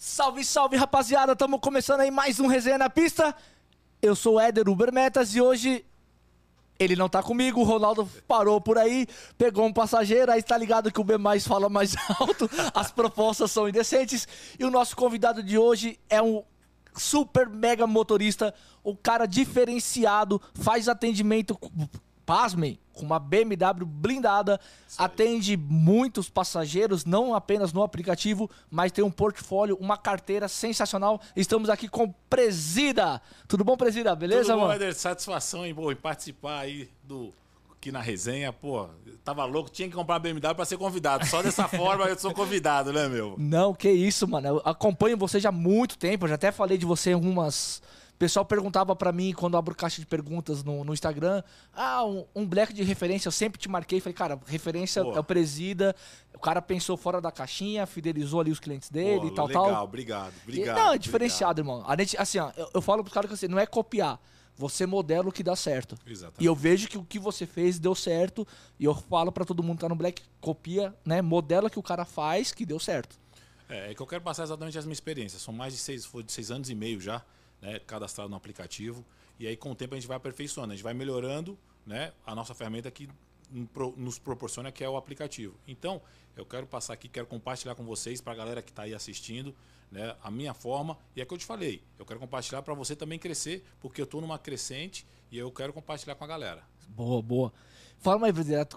Salve, salve, rapaziada! Estamos começando aí mais um Resenha na Pista. Eu sou o Éder Uber Metas e hoje ele não tá comigo. O Ronaldo parou por aí, pegou um passageiro. Aí tá ligado que o B mais fala mais alto, as propostas são indecentes. E o nosso convidado de hoje é um super mega motorista, o cara diferenciado, faz atendimento, pasmem, com uma BMW blindada, atende muitos passageiros, não apenas no aplicativo, mas tem um portfólio, uma carteira sensacional. Estamos aqui com Presida. Tudo bom, Presida? Beleza, Tudo bom, mano? Satisfação em, em participar aí do aqui na resenha, pô. Tava louco, tinha que comprar BMW pra ser convidado. Só dessa forma eu sou convidado, né, meu? Não, que isso, mano. Eu acompanho você já há muito tempo. Eu já até falei de você em algumas. O pessoal perguntava pra mim quando eu abro caixa de perguntas no, no Instagram. Ah, um, um black de referência. Eu sempre te marquei. Falei, cara, referência Pô. é o presida. O cara pensou fora da caixinha, fidelizou ali os clientes dele Pô, e tal, legal, tal. obrigado, E- obrigado. não, é obrigado. diferenciado, irmão. A gente, assim, ó, eu, eu falo pros caras que assim, não é copiar. Você modela o que dá certo. Exatamente. E eu vejo que o que você fez deu certo. E eu falo pra todo mundo que tá no Black, copia, né? Modela o que o cara faz que deu certo. É, é que eu quero passar exatamente as minhas experiências. São mais de seis, foi de seis anos e meio já, né, cadastrado no aplicativo. E aí, com o tempo, a gente vai aperfeiçoando, a gente vai melhorando né, a nossa ferramenta que nos proporciona, que é o aplicativo. Então, eu quero passar aqui, quero compartilhar com vocês, para a galera que está aí assistindo, né, a minha forma. E é que eu te falei, eu quero compartilhar para você também crescer, porque eu estou numa crescente e eu quero compartilhar com a galera. Boa, boa. Fala aí.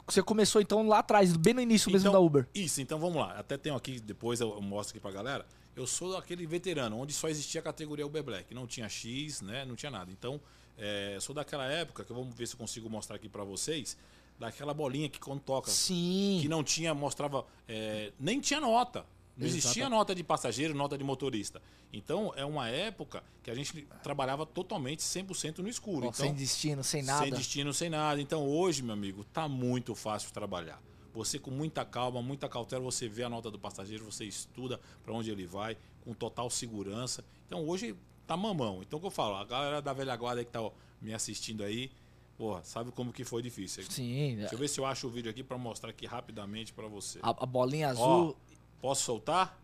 Você começou então lá atrás, bem no início mesmo Então, da Uber. Isso, então vamos lá. Até tenho aqui, depois eu mostro aqui pra galera. Eu sou aquele veterano, onde só existia a categoria Uber Black. Não tinha X, né? Não tinha nada. Então, é, sou daquela época, que vamos ver se eu consigo mostrar aqui pra vocês, daquela bolinha que quando toca, Sim. que não tinha, mostrava, é, nem tinha nota. Não existia Exato. nota de passageiro, nota de motorista. Então, é uma época que a gente trabalhava totalmente 100% no escuro. Ó, então, sem destino, sem nada. sem destino, sem nada. Então hoje, meu amigo, tá muito fácil trabalhar. Você com muita calma, muita cautela, você vê a nota do passageiro, você estuda para onde ele vai, com total segurança. Então hoje tá mamão. Então o que eu falo, a galera da velha guarda que tá ó, me assistindo aí, porra, sabe como que foi difícil. Sim. Deixa eu ver se eu acho o vídeo aqui para mostrar aqui rapidamente para você. A, a bolinha Ó, azul. posso soltar?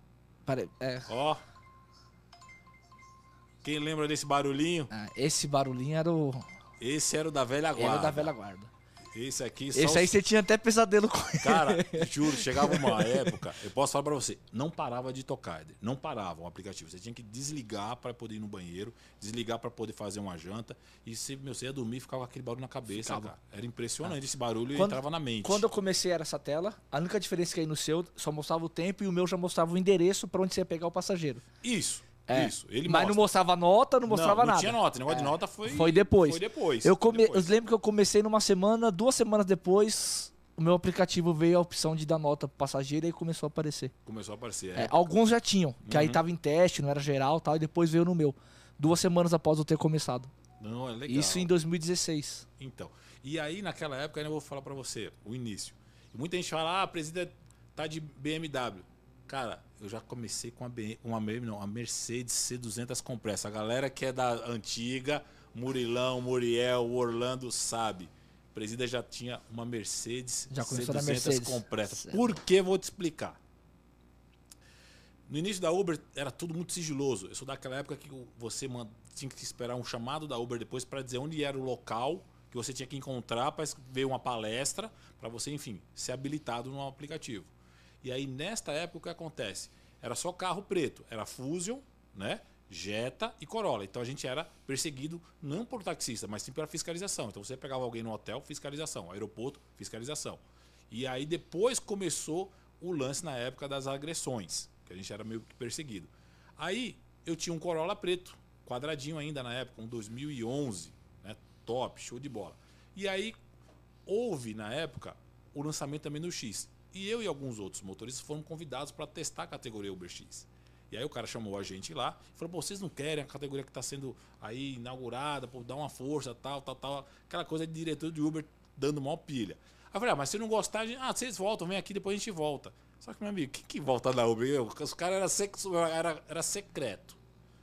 Peraí, é, Ó. Quem lembra desse barulhinho? ah, esse barulhinho era o. Esse era o da velha guarda. Era da velha guarda. Esse aqui só Esse aí os- você tinha até pesadelo com ele. Cara, juro, chegava uma época, eu posso falar pra você, não parava de tocar, não parava o aplicativo. Você tinha que desligar pra poder ir no banheiro, desligar pra poder fazer uma janta. E se meu, você ia dormir, ficava aquele barulho na cabeça, Ficava. cara. Era impressionante esse barulho e entrava na mente. Quando eu comecei era essa tela, a única diferença que aí no seu só mostrava o tempo e o meu já mostrava o endereço pra onde você ia pegar o passageiro. Isso, É. isso. Ele Mas não mostra. mostrava nota, não mostrava não, não nada. tinha nota. O negócio É. de nota foi. Foi depois. Foi depois. Eu, come... depois. eu lembro que eu comecei numa semana, duas semanas depois, o meu aplicativo veio a opção de dar nota pro passageiro e começou a aparecer. Começou a aparecer. É, É. alguns já tinham, que aí Uhum. tava em teste, não era geral tal, e depois veio no meu. Duas semanas após eu ter começado. Não, é legal. Isso em 2016. Então, e aí naquela época, ainda vou falar pra você, o início. Muita gente fala, ah, a presida tá de BMW. Cara, eu já comecei com uma, BM, uma, BM, não, a Mercedes C200 Compressa. A galera que é da antiga, Murilão, Muriel, Orlando, sabe. A presida já tinha uma Mercedes Já começou na C200 Mercedes. Compressa. Por que? Vou te explicar. No início da Uber era tudo muito sigiloso. Eu sou daquela época que você tinha que esperar um chamado da Uber depois para dizer onde era o local que você tinha que encontrar para ver uma palestra, para você, enfim, ser habilitado no aplicativo. E aí nesta época o que acontece? Era só carro preto, era Fusion, né? Jetta e Corolla. Então a gente era perseguido não por taxista, mas sim pela fiscalização. Então você pegava alguém no hotel, fiscalização, aeroporto, fiscalização. E aí depois começou o lance na época das agressões, que a gente era meio que perseguido. Aí eu tinha um Corolla preto, quadradinho ainda na época, um 2011, né? Top, show de bola. E aí houve na época o lançamento também do X. E eu e alguns outros motoristas foram convidados para testar a categoria Uber X. E aí o cara chamou a gente lá e falou: Pô, vocês não querem a categoria que está sendo aí inaugurada, pô, dar uma força, tal, tal, tal. Aquela coisa de diretor de Uber dando maior pilha. Aí eu falei: Ah, mas se não gostar, gente... ah, vocês voltam, vem aqui, depois a gente volta. Só que, meu amigo, quem que volta na Uber? Eu, os caras era, era, era secreto.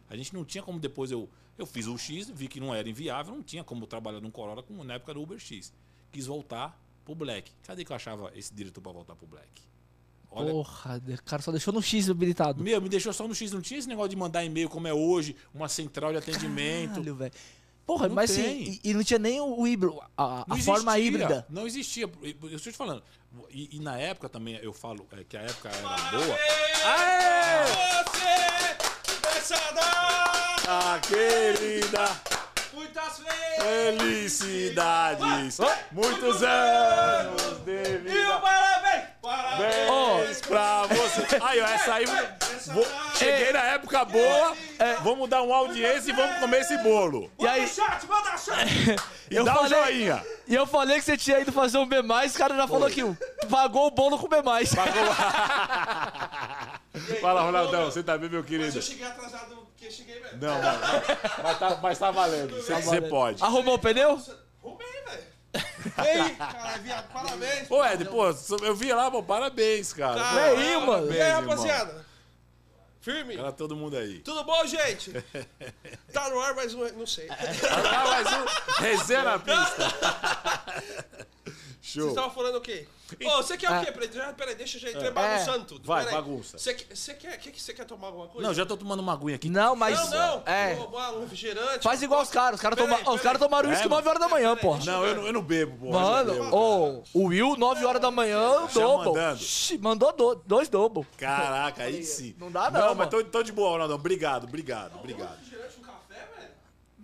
A gente não tinha como depois eu. Eu fiz o X, vi que não era inviável, não tinha como trabalhar num Corolla na época do Uber X. Quis voltar pro Black. Cadê que eu achava esse diretor para voltar pro Black? Olha, Porra, o cara só deixou no X habilitado. meu, me deixou só no X. Não tinha esse negócio de mandar e-mail como é hoje, uma central de atendimento. Caralho, velho. Porra, Não mas assim, e, e não tinha nem o híbrido, a, a forma existia, híbrida. Não existia. Eu estou te falando. E, e na época também, eu falo é, que a época era boa. Você começa a dar Ah, querida! Muitas Felicidades! Muitos anos de E o vida! parabéns! Parabéns! Parabéns pra você! Aí, ó, essa aí. vou- cheguei na época boa. Vamos dar uma audiência e vamos comer esse bolo. E aí, Manda chat, manda chat! E Eu dá um joinha. e eu falei que você tinha ido fazer um B+, o cara já falou que pagou o bolo com B+. Fala, Ronaldão, você tá bem, meu Mas querido? eu cheguei atrasado porque cheguei mesmo. Não, mas, mas, tá, mas tá valendo. Você, você pode. Arrumou o pneu? Roubei, velho. Ei, cara, viado, parabéns. Ô, Ed, pô, eu vi lá, pô, parabéns, cara. Tá. É aí, mano. parabéns, E aí, irmão. rapaziada? Firme? Era todo mundo aí. Tudo bom, gente? Tá no ar, mas não, não sei. Ah, mais um resenha na pista. Vocês Show. estavam falando o quê? Ô, você quer o quê? Peraí, deixa eu já entrar bagunçando tudo. Vai, Peraí. bagunça. Você quer, você quer, que, que você quer tomar alguma coisa? Não, já tô tomando uma aguinha aqui. Não, mas... Não, não. É, um refrigerante. faz igual os caras. Os caras toma, os caras tomaram uísque É, 9 horas da manhã, porra. Não, eu não, eu não bebo, pô. Mano, ô, o Will, 9 horas da manhã, Já double. mandando. Shhh, mandou do- dois double. Caraca, aí sim. Não dá não, Não, mas tô, tô de boa, Ronaldão. Obrigado, obrigado, obrigado. refrigerante, um café, velho?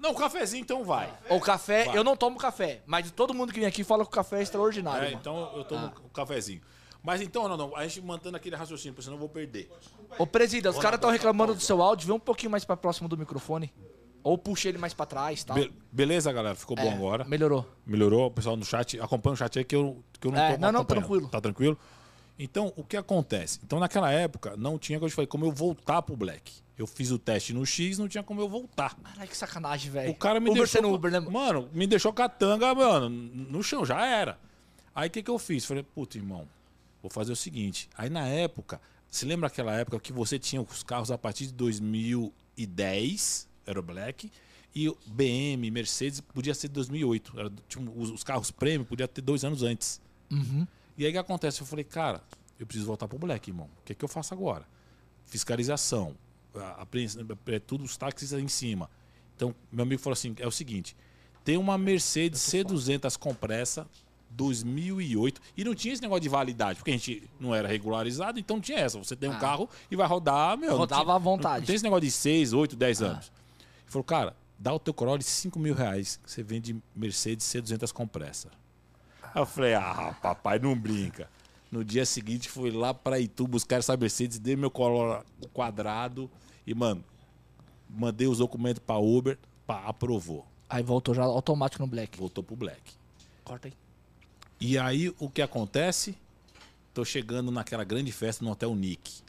Não, cafezinho então vai. O café, Vai. eu não tomo café, mas todo mundo que vem aqui fala que o café é extraordinário, É, mano. então eu tomo o cafezinho. Mas então, Ronaldão, a gente mantendo aquele raciocínio, porque senão eu vou perder. Ô, presida, os caras estão reclamando tá do seu áudio, vem um pouquinho mais pra próximo do microfone. Ou puxa ele mais pra trás, tá? Be- beleza, galera? Ficou bom É, agora. Melhorou. Melhorou, o pessoal no chat. Acompanha o chat aí que eu, que eu não É, tô não, não, tranquilo. Tá tranquilo? Então, o que acontece? Então, naquela época, não tinha, como eu te falei, como eu voltar pro Black. Eu fiz o teste no X, não tinha como eu voltar. Caralho, que sacanagem, velho. O cara me Uber deixou. sendo Uber, né? mano? Me deixou com a tanga, mano, no chão, já era. Aí o que, que eu fiz? Falei, puta, irmão, vou fazer o seguinte. Aí na época, se lembra aquela época que você tinha os carros a partir de 2010, era o Black, e o BM, Mercedes, podia ser de 2008. Era, tipo, os, os carros premium podia ter dois anos antes. Uhum. E aí o que acontece? Eu falei, cara, eu preciso voltar pro Black, irmão. O que, que eu faço agora? Fiscalização, a, apreensão, é tudo os táxis em cima. Então, meu amigo falou assim: é o seguinte, tem uma Mercedes C200 compressa 2008 e não tinha esse negócio de validade, porque a gente não era regularizado, então não tinha essa. Você tem um carro e vai rodar, meu. Rodava tinha- à vontade. Não, tem esse negócio de 6, 8, 10 anos. Ele falou, cara, dá o teu Corolla de 5 mil reais que você vende Mercedes C200 compressa. Aí eu falei, ah, papai, não brinca. No dia seguinte, fui lá pra Itu buscar essa Mercedes, dei meu quadrado e, mano, mandei os documentos pra Uber, pá, aprovou. Aí voltou já automático no Black. Voltou pro Black. Corta aí. E aí, o que acontece? Tô chegando naquela grande festa no Hotel Nick.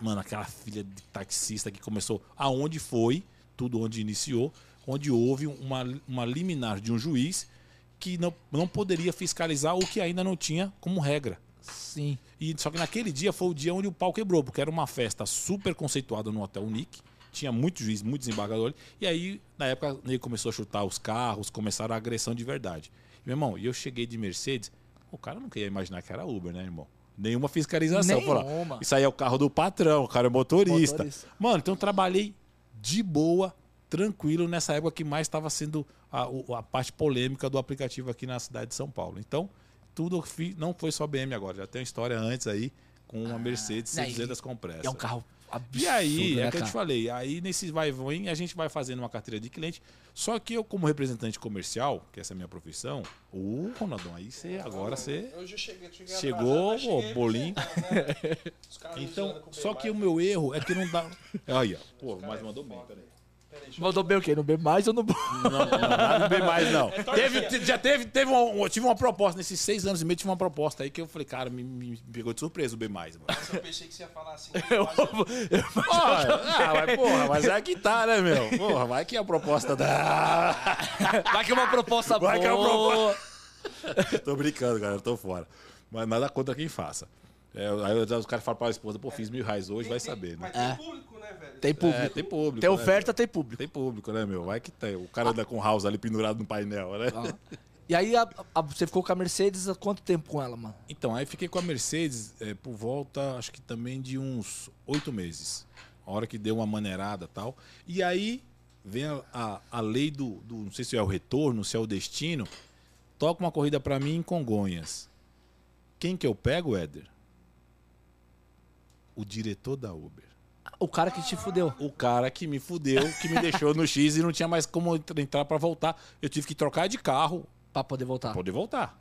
Mano, aquela filha de taxista que começou aonde foi, tudo onde iniciou, onde houve uma, uma liminar de um juiz que não, não poderia fiscalizar o que ainda não tinha como regra. Sim. E só que naquele dia foi o dia onde o pau quebrou, porque era uma festa super conceituada no Hotel Nick. Tinha muito juiz, muito desembargador. E aí, na época, ele começou a chutar os carros, começaram a agressão de verdade. Meu irmão, e eu cheguei de Mercedes, o cara não queria imaginar que era Uber, né, irmão? Nenhuma fiscalização. Nenhuma. Falou, isso aí é o carro do patrão, o cara é motorista. Motorista. Mano, então eu trabalhei de boa, tranquilo, nessa época que mais estava sendo a, a parte polêmica do aplicativo aqui na cidade de São Paulo. Então, tudo eu fiz, não foi só BM agora, já tem uma história antes aí com uma Mercedes né, e- 200 compressa. É um carro absurdo, E aí, né, é que eu te falei, aí nesse vai e vem a gente vai fazendo uma carteira de cliente. Só que eu, como representante comercial, que essa é a minha profissão, o Ronaldão, aí você agora você Eu já cheguei, cheguei chegou, atrasado, bolinho. né? Os caras me Então, só que o meu erro é que não dá. Aí, ó. Pô, mas mandou bem, peraí. Mandou bem o quê? No B mais ou no... Não, não, não, não bem mais, não. Teve, te- já teve, teve um, eu tive uma proposta, nesses seis anos e meio, tive uma proposta aí que eu falei, cara, me, me pegou de surpresa o B mais, mano. Eu pensei que você ia falar assim. Porra, ah, mas porra, mas é que tá, né, meu? Porra, vai que a proposta da. Vai que é uma proposta boa. Vai que é uma proposta- tô brincando, galera, tô fora. Mas nada contra quem faça. É, aí os caras falam pra esposa, pô, fiz mil reais hoje, vai saber, né? Mas tem público, né, velho? Tem público. É, tem público. Tem né, oferta, meu? tem público. Tem público, né, meu? Vai que tem. O cara anda com o house ali pendurado no painel, né? Ó. E aí a- a- você ficou com a Mercedes há quanto tempo com ela, mano? Então, aí fiquei com a Mercedes é, por volta, acho que também de uns oito meses. A hora que deu uma maneirada e tal. E aí vem a, a, a lei do, do. Não sei se é o retorno, se é o destino. Toca uma corrida pra mim em Congonhas. Quem que eu pego, Éder? O diretor da Uber. O cara que te fudeu. O cara que me fudeu, que me deixou no X e não tinha mais como entrar pra voltar. Eu tive que trocar de carro Pra poder voltar. pra poder voltar.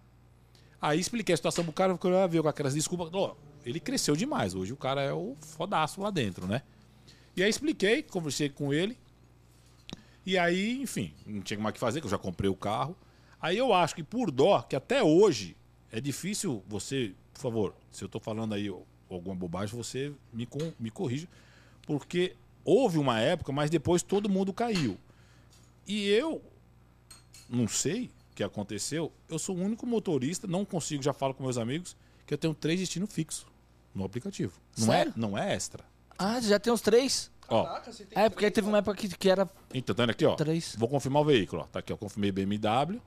Aí expliquei a situação pro cara, ficou, ah, veio com aquelas desculpas. Ó, ele cresceu demais. Hoje o cara é o fodaço lá dentro, né? E aí expliquei, conversei com ele. E aí, enfim, não tinha mais o que fazer, que eu já comprei o carro. Aí eu acho que por dó, que até hoje é difícil você, por favor, se eu tô falando aí alguma bobagem, você me, com- me corrija. Porque houve uma época, mas depois todo mundo caiu. E eu não sei o que aconteceu. Eu sou o único motorista, não consigo, já falo com meus amigos, que eu tenho três destinos fixos no aplicativo. Não Sério? é, não é extra. Ah, já tem os três? Ó, Caraca, você tem É, porque três, teve uma época que, que era então tá aqui, ó. três. Vou confirmar o veículo, ó. Tá aqui, ó. Confirmei BMW.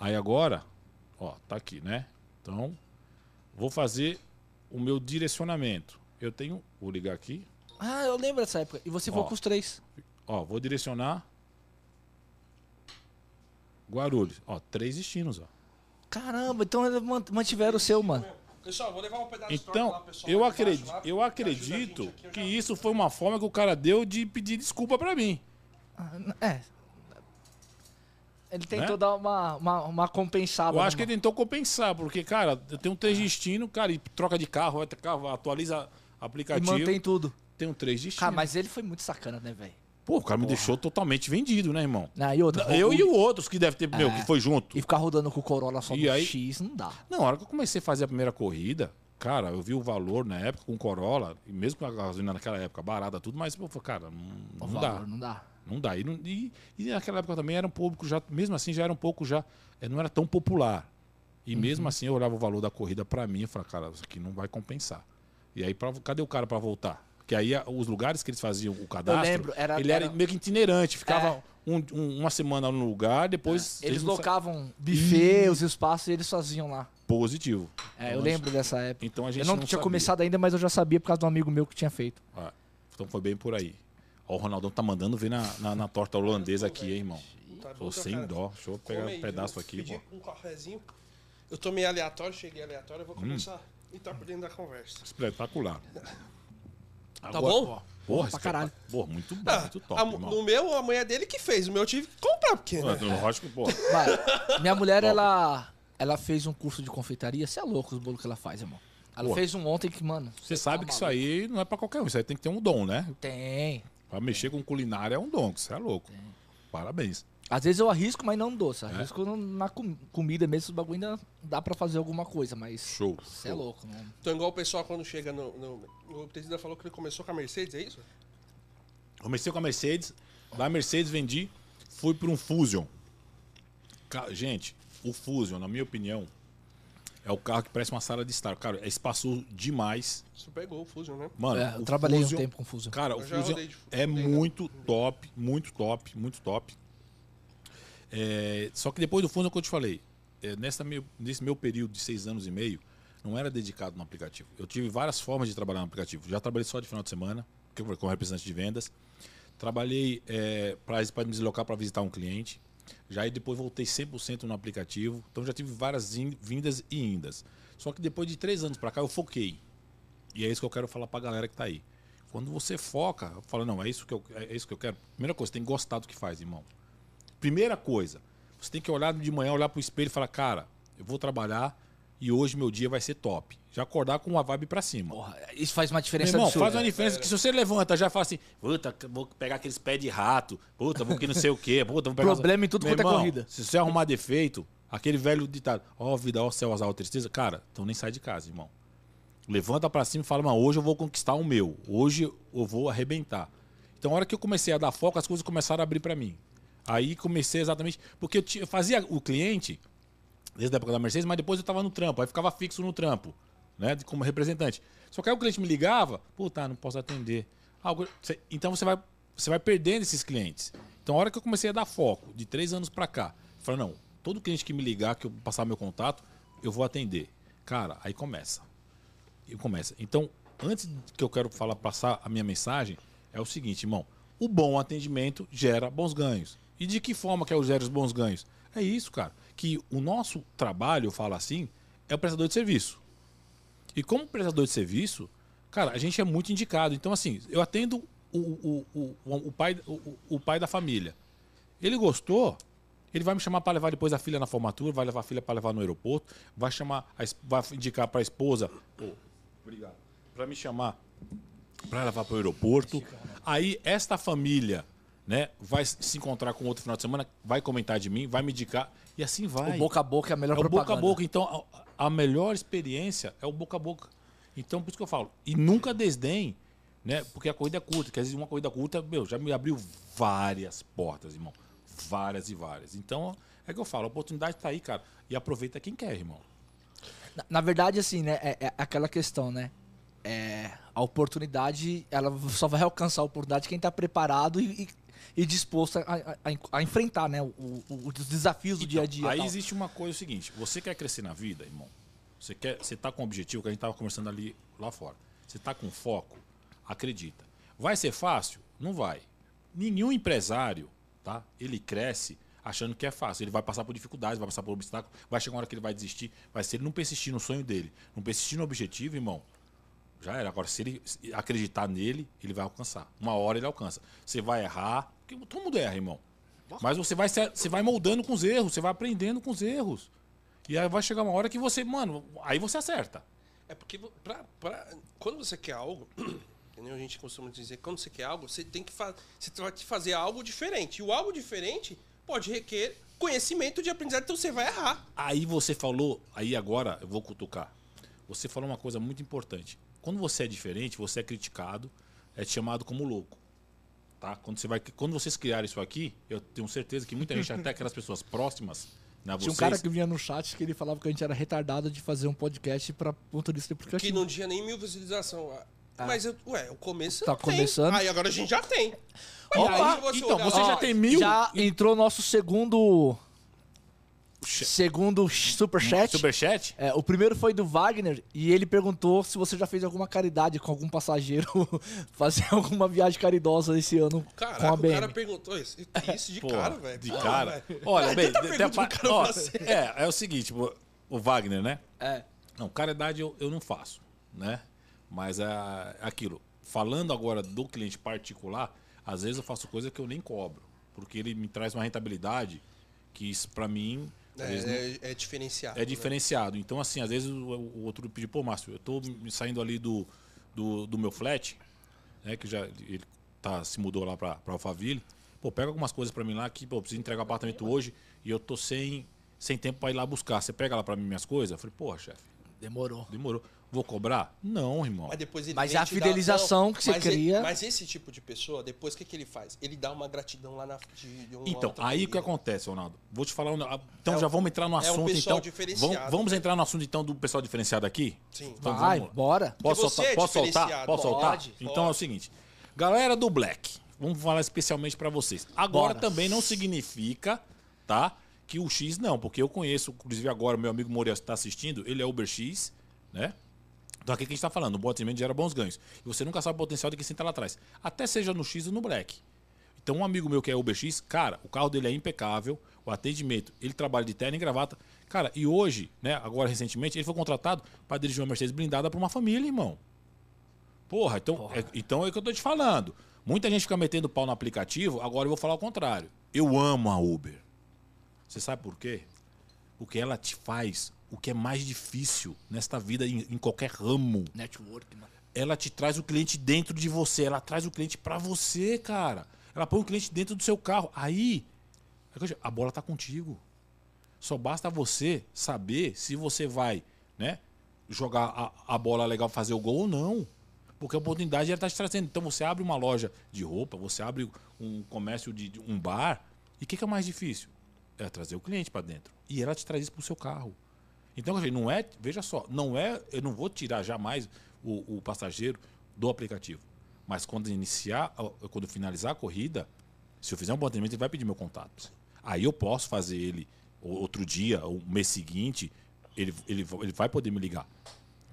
Aí agora, ó, tá aqui, né? Então, vou fazer o meu direcionamento. Eu tenho, vou ligar aqui, Ah, eu lembro dessa época. E você foi Ó. com os três. ó, vou direcionar Guarulhos. Ó, três destinos, ó. Caramba, então mantiveram o seu, mano. Pessoal, vou levar um pedaço de Então, lá, pessoal, eu acredito, lá, eu acredito eu que já- isso foi uma forma que o cara deu de pedir desculpa pra mim. Ah, É. Ele tentou Né? dar uma, uma, uma compensada. Eu acho que ele tentou compensar, porque, cara, eu tenho três destinos, cara, e troca de carro, vai ter carro, atualiza E aplicativo. mantém tudo. Tenho três destinos. Cara, mas ele foi muito sacana, né, velho? Pô, o cara me deixou totalmente vendido, né, irmão? E outra, Eu o- e o outros que deve ter, meu, É. que foi junto. E ficar rodando com o Corolla só E no aí- X não dá. Não, a hora que eu comecei a fazer a primeira corrida, cara, eu vi o valor na época com Corolla, e mesmo com a gasolina naquela época barata, tudo, mas, pô, cara, não, O não valor dá. Não dá. Não dá. E, não- e- e naquela época também era um público já, mesmo assim, já era um pouco já, eh, não era tão popular. E Uhum. mesmo assim eu olhava o valor da corrida pra mim e falava, cara, isso aqui não vai compensar. E aí, pra- cadê o cara pra voltar? Porque aí os lugares que eles faziam o cadastro, lembro, era- ele era, era- meio que itinerante, ficava É. um- um- uma semana no lugar, depois Eles não sa- locavam buffet, os espaços e eles faziam lá. positivo. É, Então, eu lembro dessa época. Então a gente Eu não, não tinha sabia. começado ainda, mas eu já sabia por causa de um amigo meu que tinha feito. Ah, então foi bem por aí. Ó, o Ronaldão tá mandando ver na, na, na torta holandesa aqui, hein, irmão. Tá Tô sem cara. dó. Deixa eu pegar um pedaço aqui, pedi pô. um cafezinho. Eu tô meio aleatório, cheguei aleatório, eu vou Hum. começar a entrar por dentro da conversa. Espetacular. Tá bom? Porra, pra caralho. Porra, muito bom, Ah, muito top, a- irmão. no meu, a mulher dele que fez. O meu eu tive que comprar, porque. Né? Lógico, pô. Vai. Minha mulher, ela, ela fez um curso de confeitaria. Você é louco os bolos que ela faz, irmão. Ela Pô. fez um ontem que, mano. Você sabe tá que isso maluco. aí não é pra qualquer um. Isso aí tem que ter um dom, né? Tem. Pra mexer com culinária é um dom, que você é louco. Parabéns. Às vezes eu arrisco, mas não É? doce. Arrisco no- na com- comida mesmo, os bagulho ainda dá pra fazer alguma coisa, mas. Show. Você é louco, não. Então, igual o pessoal quando chega no. no o Tesida falou que ele começou com a Mercedes, é isso? Comecei com a Mercedes. Da Mercedes vendi. Fui por um Fusion. Ca- Gente, o Fusion, na minha opinião, é o carro que parece uma sala de estar. Cara, é espaçoso demais. Você pegou o Fusion, né? Mano, É, eu o trabalhei Fusion- um tempo com Fusion. Cara, o Eu já Fusion de- é né? muito top, muito top, muito top. É, só que depois do Fusion, como eu te falei, é, nessa meu- nesse meu período de seis anos e meio, não era dedicado no aplicativo. Eu tive várias formas de trabalhar no aplicativo. Já trabalhei só de final de semana, que eu fui como representante de vendas. Trabalhei é, para me deslocar para visitar um cliente. Já aí depois voltei 100% no aplicativo. Então já tive várias in- vindas e indas. Só que depois de três anos para cá eu foquei. E é isso que eu quero falar pra galera que tá aí. Quando você foca, fala, não, é isso que eu, é isso que eu quero. Primeira coisa, você tem que gostar do que faz, irmão. Primeira coisa, você tem que olhar de manhã, olhar pro espelho e falar, cara, eu vou trabalhar e hoje meu dia vai ser top. Já acordar com uma vibe pra cima. Porra, isso faz uma Meu diferença irmão, absurda. faz uma diferença que se você levanta já fala assim, puta, vou pegar aqueles pés de rato, puta, vou que não sei o quê, puta, vou pegar... Problema em tudo Meu quanto é irmão, corrida. Se você arrumar defeito, aquele velho ditado, ó vida, ó céu, azar, ó tristeza, cara, então nem sai de casa, irmão. Levanta pra cima e fala, mano, hoje eu vou conquistar o meu, hoje eu vou arrebentar. Então, a hora que eu comecei a dar foco, as coisas começaram a abrir pra mim. Aí comecei exatamente, porque eu fazia o cliente, desde a época da Mercedes, mas depois eu tava no trampo, aí ficava fixo no trampo, né, como representante. Só que aí o cliente me ligava, puta, não posso atender. Ah, então você vai, você vai perdendo esses clientes. Então a hora que eu comecei a dar foco, de três anos pra cá, eu falei, não, todo cliente que me ligar, que eu passar meu contato, eu vou atender. Cara, aí começa. E começa. Então, antes que eu quero falar, passar a minha mensagem, é o seguinte, irmão. O bom atendimento gera bons ganhos. E de que forma que é o gera os bons ganhos? É isso, cara. Que o nosso trabalho, eu falo assim, é o prestador de serviço. E como prestador de serviço, cara, a gente é muito indicado. Então, assim, eu atendo o, o, o, o, pai, o, pai da família. Ele gostou, ele vai me chamar para levar depois a filha na formatura, vai levar a filha para levar no aeroporto, vai chamar, a, vai indicar para a esposa, obrigado, para me chamar para levar para o aeroporto. Aí esta família, né, vai se encontrar com outro final de semana, vai comentar de mim, vai me indicar e assim vai. O boca a boca é a melhor é o propaganda. boca a boca. Então a, a melhor experiência é o boca a boca. Então por isso que eu falo. E nunca desdém, né? Porque a corrida é curta. Quer dizer, uma corrida curta, meu, já me abriu várias portas, irmão. Várias e várias. Então é que eu falo, a oportunidade está aí, cara. E aproveita quem quer, irmão. Na, na verdade, assim, né? É, é aquela questão, né? É, a oportunidade, ela só vai alcançar a oportunidade quem está preparado e, e, e disposto a, a, a, enfrentar, né? O, o, os desafios do Então, dia a dia. Aí tal. existe uma coisa o seguinte: você quer crescer na vida, irmão? Você quer, você tá com um objetivo que a gente tava conversando ali lá fora. Você tá com foco? Acredita. Vai ser fácil? Não vai. Nenhum empresário, tá? Ele cresce achando que é fácil. Ele vai passar por dificuldades, vai passar por obstáculos, vai chegar uma hora que ele vai desistir. Mas se ele não persistir no sonho dele, não persistir no objetivo, irmão, já era. Agora, se ele acreditar nele, ele vai alcançar. Uma hora ele alcança. Você vai errar, porque todo mundo erra, irmão. Mas você vai, você vai moldando com os erros, você vai aprendendo com os erros. E aí vai chegar uma hora que você, mano, aí você acerta. É porque pra, pra- quando você quer algo, entendeu? a gente costuma dizer, quando você quer algo, você tem que fa você vai te fazer algo diferente. E o algo diferente pode requer conhecimento de aprendizado, então você vai errar. Aí você falou, aí agora eu vou cutucar. Você falou uma coisa muito importante. Quando você é diferente, você é criticado, é chamado como louco. Tá? Quando, você vai, quando vocês criarem isso aqui, eu tenho certeza que muita gente, até aquelas pessoas próximas, né, Tinha um cara que vinha no chat que ele falava que a gente era retardado de fazer um podcast pra motorista de Que aplicativo. não tinha nem mil visualização. Mas, eu- ué, o começo Tá tem. começando. Aí agora a gente já tem. Opa, aí, você então, olhar você já tem mil? Já entrou nosso segundo. Segundo superchat. Superchat? É, o primeiro foi do Wagner e ele perguntou se você já fez alguma caridade com algum passageiro, fazer alguma viagem caridosa esse ano com Caraca, a o BM. cara perguntou isso, isso de Pô, cara, velho. De cara. Olha, bem, pa- de cara ó, é, é o seguinte, o- o Wagner, né? É. Não, caridade eu, eu não faço, né? Mas é aquilo. Falando agora do cliente particular, às vezes eu faço coisa que eu nem cobro, porque ele me traz uma rentabilidade que isso para mim não- É, é, é diferenciado. é né? diferenciado. Então, assim, às vezes o, o outro pediu, pô, Márcio, eu tô me saindo ali do, do, do meu flat, né? Que já ele tá, se mudou lá pra, pra Alphaville. Pô, pega algumas coisas pra mim lá que, pô, eu preciso entregar o apartamento hoje e eu tô sem, sem tempo pra ir lá buscar. Você pega lá pra mim minhas coisas? Eu falei, porra, chefe, Demorou. demorou. Vou cobrar? Não, irmão. Mas depois ele Mas é a fidelização que você mas ele- cria. mas esse tipo de pessoa, depois o que, que ele faz? Ele dá uma gratidão lá na de, de uma Então, outra aí o que acontece, Ronaldo? Vou te falar. ah, Então É já um- vamos entrar no é um assunto, pessoal então. diferenciado. Vamos, vamos entrar no assunto, então, do pessoal diferenciado aqui? Sim. Então, Vai, vamos lá. bora. Posso soltar? é Posso soltar? Posso soltar? Pode, Então pode. é o seguinte. Galera do Black, vamos falar especialmente pra vocês. Agora Bora. também não significa, tá? Que o X não, porque eu conheço, inclusive agora, meu amigo Moreira está assistindo, ele é Uber X, né? Então aqui que a gente tá falando, o bom atendimento gera bons ganhos. E você nunca sabe o potencial de quem senta lá atrás. Até seja no X ou no Black. Então um amigo meu que é Uber X, cara, o carro dele é impecável, o atendimento, ele trabalha de terno e gravata. Cara, e hoje, né, agora recentemente, ele foi contratado para dirigir uma Mercedes blindada para uma família, irmão. Porra, então, É, então é o que eu tô te falando. Muita gente fica metendo pau no aplicativo, agora eu vou falar o contrário. Eu amo a Uber. Você sabe por quê? Porque ela te faz o que é mais difícil nesta vida, em, em qualquer ramo. Network, mano. Ela te traz o cliente dentro de você, ela traz o cliente pra você, cara. Ela põe o cliente dentro do seu carro. Aí, a bola tá contigo. Só basta você saber se você vai, né, jogar a, a bola legal, fazer o gol ou não. Porque a oportunidade ela tá te trazendo. Então você abre uma loja de roupa, você abre um comércio de, de um bar. E o que, que é mais difícil? É trazer o cliente para dentro. E ela te traz isso pro seu carro. Então, não é, veja só, não é, eu não vou tirar jamais o, o passageiro do aplicativo. Mas quando iniciar, quando finalizar a corrida, se eu fizer um bom atendimento, ele vai pedir meu contato. Aí eu posso fazer ele ou outro dia, ou mês seguinte, ele, ele, ele vai poder me ligar.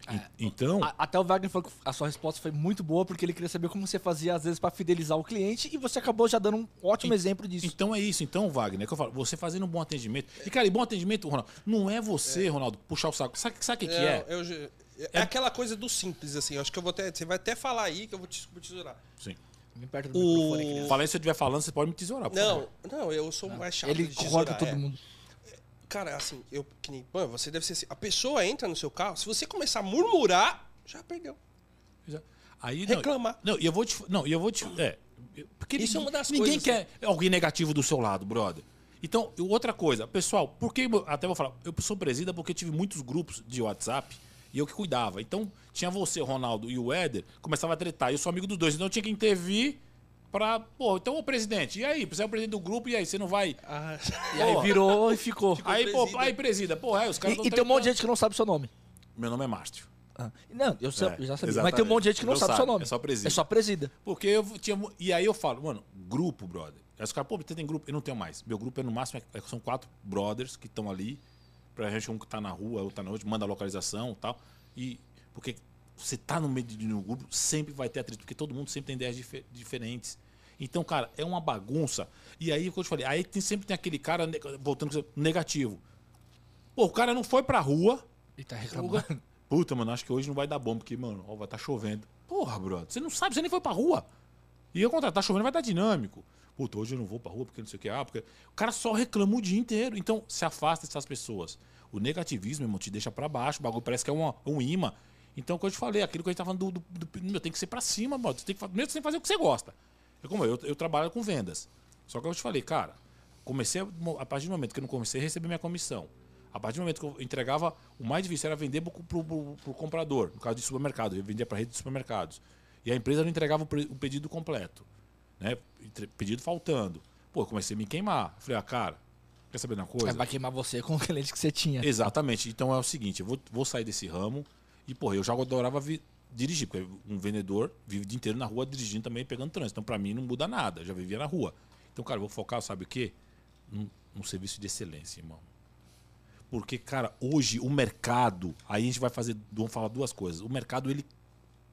É. E- Então, A- Até o Wagner falou que a sua resposta foi muito boa, porque ele queria saber como você fazia, às vezes, pra fidelizar o cliente, e você acabou já dando um ótimo exemplo disso. Então é isso. Então, Wagner, é que eu falo, você fazendo um bom atendimento. E, cara, e bom atendimento, Ronaldo, não é você, Ronaldo, puxar o saco. Sabe sabe o que, que é? eu- eu- é aquela coisa do simples, assim. eu Acho que eu vou até. Você vai até falar aí que eu vou te vou tesourar. Sim. Bem perto do O- microfone, querido. Fala aí se eu estiver falando, você pode me tesourar. Não, favor. não, eu sou mais chato Ele roda todo é. mundo. Cara, assim, eu que nem. Mano, você deve ser assim. A pessoa entra no seu carro, se você começar a murmurar, já perdeu. Aí, não, Reclamar. Não, e eu vou te. Não, e eu vou te. É. Porque Isso é uma das ninguém coisas, quer alguém negativo do seu lado, brother. Então, outra coisa, pessoal, porque até vou falar, eu sou presida porque tive muitos grupos de WhatsApp e eu que cuidava. Então, tinha você, Ronaldo e o Éder, começava a tretar. Eu sou amigo dos dois, então eu tinha que intervir pra. Pô, então, ô presidente, e aí? Você é o presidente do grupo, e aí? Você não vai. Ah, E aí virou e ficou. Aí, pô, aí, presida, pô, é, os caras E, e tem um monte de gente que não sabe o seu nome. Meu nome é Márcio. Ah, Não, eu, sei- É, eu já sabia. Mas exatamente. tem um monte de gente que não, Não sabe o seu nome. é só presida. É só presida. Porque eu tinha. E aí eu falo, mano, grupo, brother. Aí os caras, pô, você tem grupo? Eu não tenho mais. Meu grupo é no máximo, é- são quatro brothers que estão ali. Pra gente, um que tá na rua, outro tá na outra, manda a localização e tal. E. Porque você tá no meio de um grupo, sempre vai ter atrito, porque todo mundo sempre tem ideias dife- diferentes. Então, cara, é uma bagunça. E aí, o que eu te falei, aí tem, sempre tem aquele cara, voltando, negativo. Pô, o cara não foi pra rua, Ele tá reclamando. Puta, mano, acho que hoje não vai dar bom, porque, mano, ó, vai estar chovendo. Porra, brother, você não sabe, você nem foi pra rua. E ao contrário, tá chovendo, vai dar dinâmico. Puta, hoje eu não vou pra rua porque não sei o que. Ah, porque. O cara só reclama o dia inteiro. Então, se afasta dessas pessoas. O negativismo, irmão, te deixa pra baixo. O bagulho parece que é uma, um imã. Então, como eu te falei, aquilo que a gente tá falando do. do, do- meu, tem que ser pra cima, mano. Você tem que, tem que fazer o que você gosta. É como eu, eu, eu trabalho com vendas. Só que eu te falei, cara, comecei a, a partir do momento que eu não comecei a receber minha comissão. A partir do momento que eu entregava, o mais difícil era vender pro- pro comprador, no caso de supermercado. Eu vendia para rede de supermercados. E a empresa não entregava o, o pedido completo. Né? Pedido faltando. Pô, eu comecei a me queimar. Falei, ah, cara, quer saber uma coisa? Aí vai queimar você com o cliente que você tinha. Exatamente. Então é o seguinte, eu vou, vou sair desse ramo e, porra, eu já adorava vi- dirigir, porque um vendedor vive o dia inteiro na rua dirigindo também, pegando trânsito. Então, pra mim, não muda nada. Já vivia na rua. Então, cara, eu vou focar, sabe o quê? Num, serviço de excelência, irmão. Porque, cara, hoje o mercado, aí a gente vai fazer, vamos falar duas coisas. O mercado, ele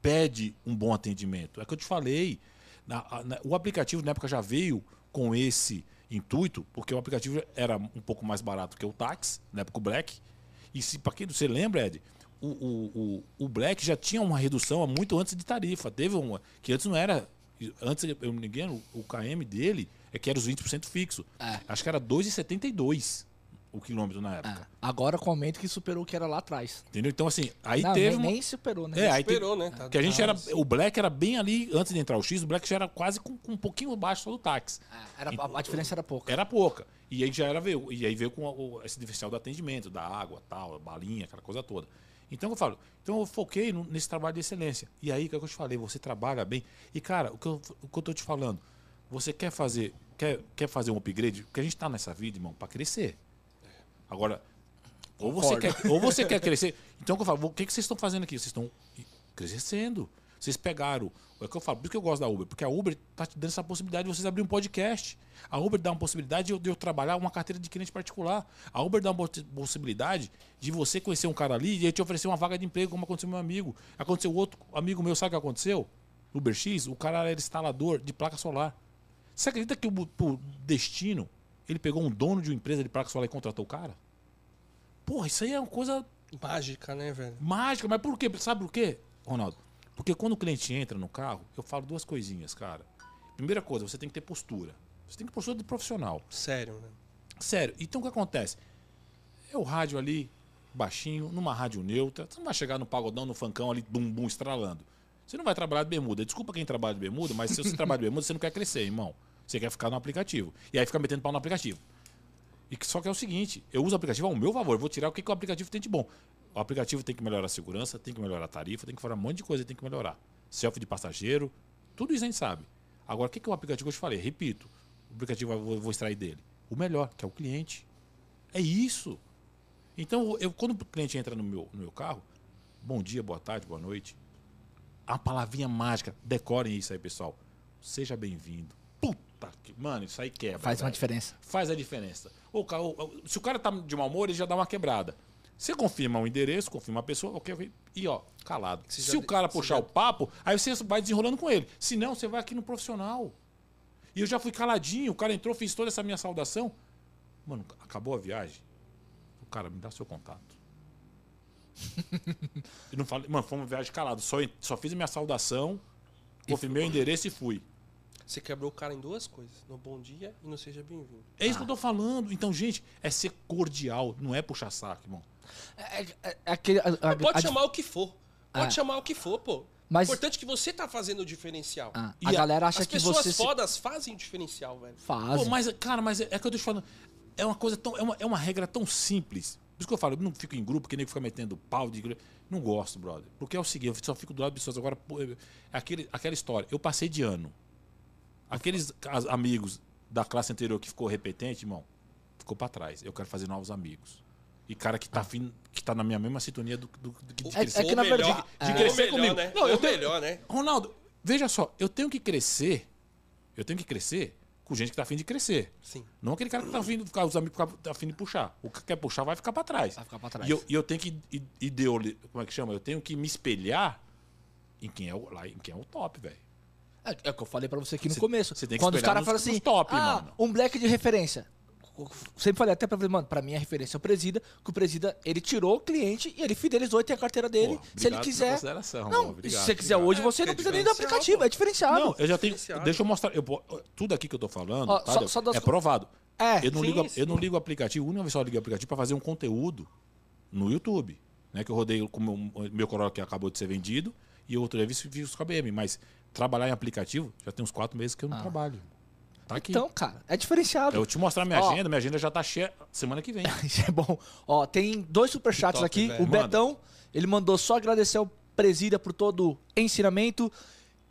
pede um bom atendimento. É que eu te falei. na- na- o aplicativo na época já veio com esse intuito, porque o aplicativo era um pouco mais barato que o táxi, na época o Black. E se para quem você lembra, Ed, o, o, o, o Black já tinha uma redução há muito antes de tarifa. Teve uma. Que antes não era. Antes, eu me engano, o KM dele é que era os 20% fixo. É. Acho que era 2,72 o quilômetro na época. Ah, agora com o aumento que superou o que era lá atrás. Entendeu? Então, assim, aí não, teve. nem, uma- nem superou, né? É, aí Superou, né? Tá- que a gente tá- era. O Black era bem ali, antes de entrar o X, o Black já era quase com, com um pouquinho abaixo do táxi. Ah, era, a, a diferença era pouca. Era pouca. E aí já era veio. E aí veio com o- esse diferencial do atendimento, da água, tal, a balinha, aquela coisa toda. Então eu falo, então eu foquei nesse trabalho de excelência. E aí, que é o que eu te falei, você trabalha bem. E, cara, o que eu, o que eu tô te falando, você quer fazer, quer, quer fazer um upgrade? Porque a gente tá nessa vida, irmão, pra crescer. Agora, ou você, Concordo. quer, ou você quer crescer. Então, o que eu falo, o que, que vocês estão fazendo aqui? Vocês estão crescendo. Vocês pegaram. É o que eu falo, por isso que eu gosto da Uber, porque a Uber tá te dando essa possibilidade de vocês abrir um podcast. A Uber dá uma possibilidade de eu, de eu trabalhar uma carteira de cliente particular. A Uber dá uma possi- possibilidade de você conhecer um cara ali e ele te oferecer uma vaga de emprego, como aconteceu com meu amigo. Aconteceu outro amigo meu, sabe o que aconteceu? Uber X, o cara era instalador de placa solar. Você acredita que o, por destino ele pegou um dono de uma empresa de placa solar e contratou o cara? Porra, isso aí é uma coisa Mágica, né, velho? mágica. Mas por quê? Sabe por quê, Ronaldo? Porque quando o cliente entra no carro, eu falo duas coisinhas, cara. Primeira coisa, você tem que ter postura. Você tem que ter postura de profissional. Sério, né? Sério. Então o que acontece? É o rádio ali, baixinho, numa rádio neutra. Você não vai chegar no pagodão, no funkão ali, bum, bum, estralando. Você não vai trabalhar de bermuda. Desculpa quem trabalha de bermuda, mas se você trabalha de bermuda, você não quer crescer, irmão. Você quer ficar no aplicativo. E aí fica metendo pau no aplicativo. E que- só que é o seguinte, eu uso o aplicativo ao meu favor, vou tirar o que, que o aplicativo tem de bom. O aplicativo tem que melhorar a segurança, tem que melhorar a tarifa, tem que fazer um monte de coisa, tem que melhorar. Selfie de passageiro, tudo isso a gente sabe. Agora, o que, que é o aplicativo que eu te falei? Repito, o aplicativo eu vou, extrair dele. O melhor, que é o cliente. É isso. Então, eu, quando o cliente entra no meu, no meu carro, bom dia, boa tarde, boa noite. A palavrinha mágica, decorem isso aí, pessoal. Seja bem-vindo. Puta que. Mano, isso aí quebra. Faz uma velho. diferença. Faz a diferença. O- se o cara tá de mau humor, ele já dá uma quebrada. Você confirma o endereço, confirma a pessoa, ok, ok. E ó, calado. Você Se o cara puxar já- o papo, aí você vai desenrolando com ele. Se não, você vai aqui no profissional. E eu já fui caladinho, o cara entrou, fiz toda essa minha saudação. Mano, acabou a viagem. O cara, me dá seu contato. e não falei, mano, foi uma viagem calado. Só, só fiz a minha saudação, confirmei o endereço e fui. Você quebrou o cara em duas coisas. No bom dia e no seja bem-vindo. É isso que eu tô falando. Então, gente, é ser cordial, não é puxar saco, irmão. É, é- é aquele, a- a- Pode a- chamar o que for. Pode Ah. chamar o que for, pô. Mas- Importante que você tá fazendo o diferencial. Ah, E a galera acha As que pessoas você se fodas fazem o diferencial, velho. faz. Pô, mas, cara, mas é, é que eu tô te falando. É uma coisa tão. É uma, é uma regra tão simples. Por isso que eu falo, eu não fico em grupo, que nem fica metendo pau de. Não gosto, brother. Porque é o seguinte, eu só fico do lado de pessoas. Agora, pô, é aquele, aquela história. Eu passei de ano. Aqueles amigos da classe anterior que ficou repetente, irmão, ficou pra trás. Eu quero fazer novos amigos. E cara que tá, afim, que tá na minha mesma sintonia do, do, do que de É- crescer. é que na verdade- de ou crescer melhor, comigo. Né? Não, eu tenho- melhor, né? Ronaldo, veja só, eu tenho que crescer. Eu tenho que crescer com gente que tá afim de crescer. Sim. Não aquele cara que tá afim de ficar, os amigos tá afim de puxar. O que quer puxar vai ficar pra trás. Vai ficar pra trás. E eu, e eu tenho que i- ideoli- como é que chama? Eu tenho que me espelhar em quem é o, lá, em quem é o top, velho. É, é o que eu falei pra você aqui no Cê- começo. cê tem que Quando os caras falam assim, top, ah, mano." um black de referência. Sempre falei até pra mano, pra mim a referência é o Presida, que o Presida, ele tirou o cliente e ele fidelizou e tem a carteira dele. Pô, se ele quiser. Não, obrigado, se você quiser obrigado. hoje, você É, não porque precisa é nem do aplicativo, pô. é diferenciado. Não, eu já tenho. Deixa eu mostrar. Eu, tudo aqui que eu tô falando Ó, tá, só- só das é provado. É, eu, não sim, ligo, sim. eu não ligo o aplicativo. A única vez que eu ligo o aplicativo pra fazer um conteúdo no YouTube. Né, que eu rodei com o meu, meu Corolla que acabou de ser vendido e outra vez fiz com a BM. Mas trabalhar em aplicativo já tem uns quatro meses que eu não trabalho. Tá aqui. Então, cara, é diferenciado. eu te mostrar minha Ó. agenda, minha agenda já tá cheia semana que vem. Isso é bom. Ó, tem dois superchats Top, aqui. velho. O Manda. Betão, ele mandou só agradecer ao Presida por todo o ensinamento.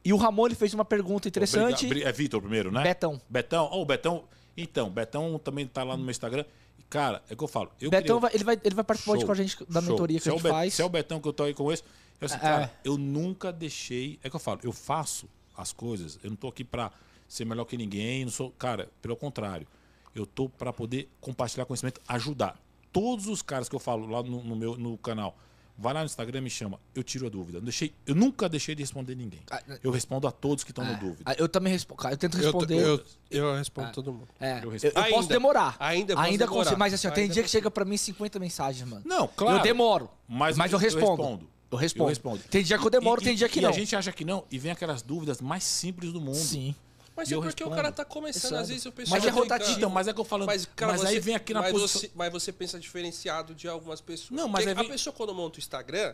E o Ramon, ele fez uma pergunta interessante. Obrigado. É Vitor primeiro, né? Betão. Betão. O Betão. Então, Betão também tá lá no meu Instagram. E, Cara, é o que eu falo. Eu Betão, queria- vai, ele, vai, ele vai participar Show, com a gente da show. mentoria que se a é gente Bet- faz. Se é o Betão que eu tô aí com esse, eu, assim, É. cara, eu nunca deixei. É que eu falo, eu faço as coisas, eu não tô aqui pra ser melhor que ninguém, não sou. Cara, pelo contrário. Eu tô pra poder compartilhar conhecimento, ajudar. Todos os caras que eu falo lá no, no meu no canal, vai lá no Instagram e me chama. Eu tiro a dúvida. Não deixei, eu nunca deixei de responder ninguém. Ah, Eu respondo a todos que estão na dúvida. Ah, Eu também respondo. Eu tento Eu, responder. eu, eu respondo todo mundo. É, Eu eu, respondo. eu posso Ainda. demorar. Ainda posso Ainda demorar. consigo. Mas assim, ó, tem Ainda dia que chega pra mim 50 mensagens, mano. Não, claro. Eu demoro. Mas, Mas eu respondo. respondo. Eu respondo. Eu respondo. Tem dia que eu demoro, E- tem e- dia que e não. a gente acha que não, e vem aquelas dúvidas mais simples do mundo. Sim. Mas E é porque o respondo. cara tá começando, Exato. às vezes o pessoal... Mas é fica- rotativo. Então, mas é que eu falando. Mas, cara, mas você, aí vem aqui na mas posição. Você, mas você pensa diferenciado de algumas pessoas. Não, mas Porque aí vem- a pessoa quando monta o Instagram,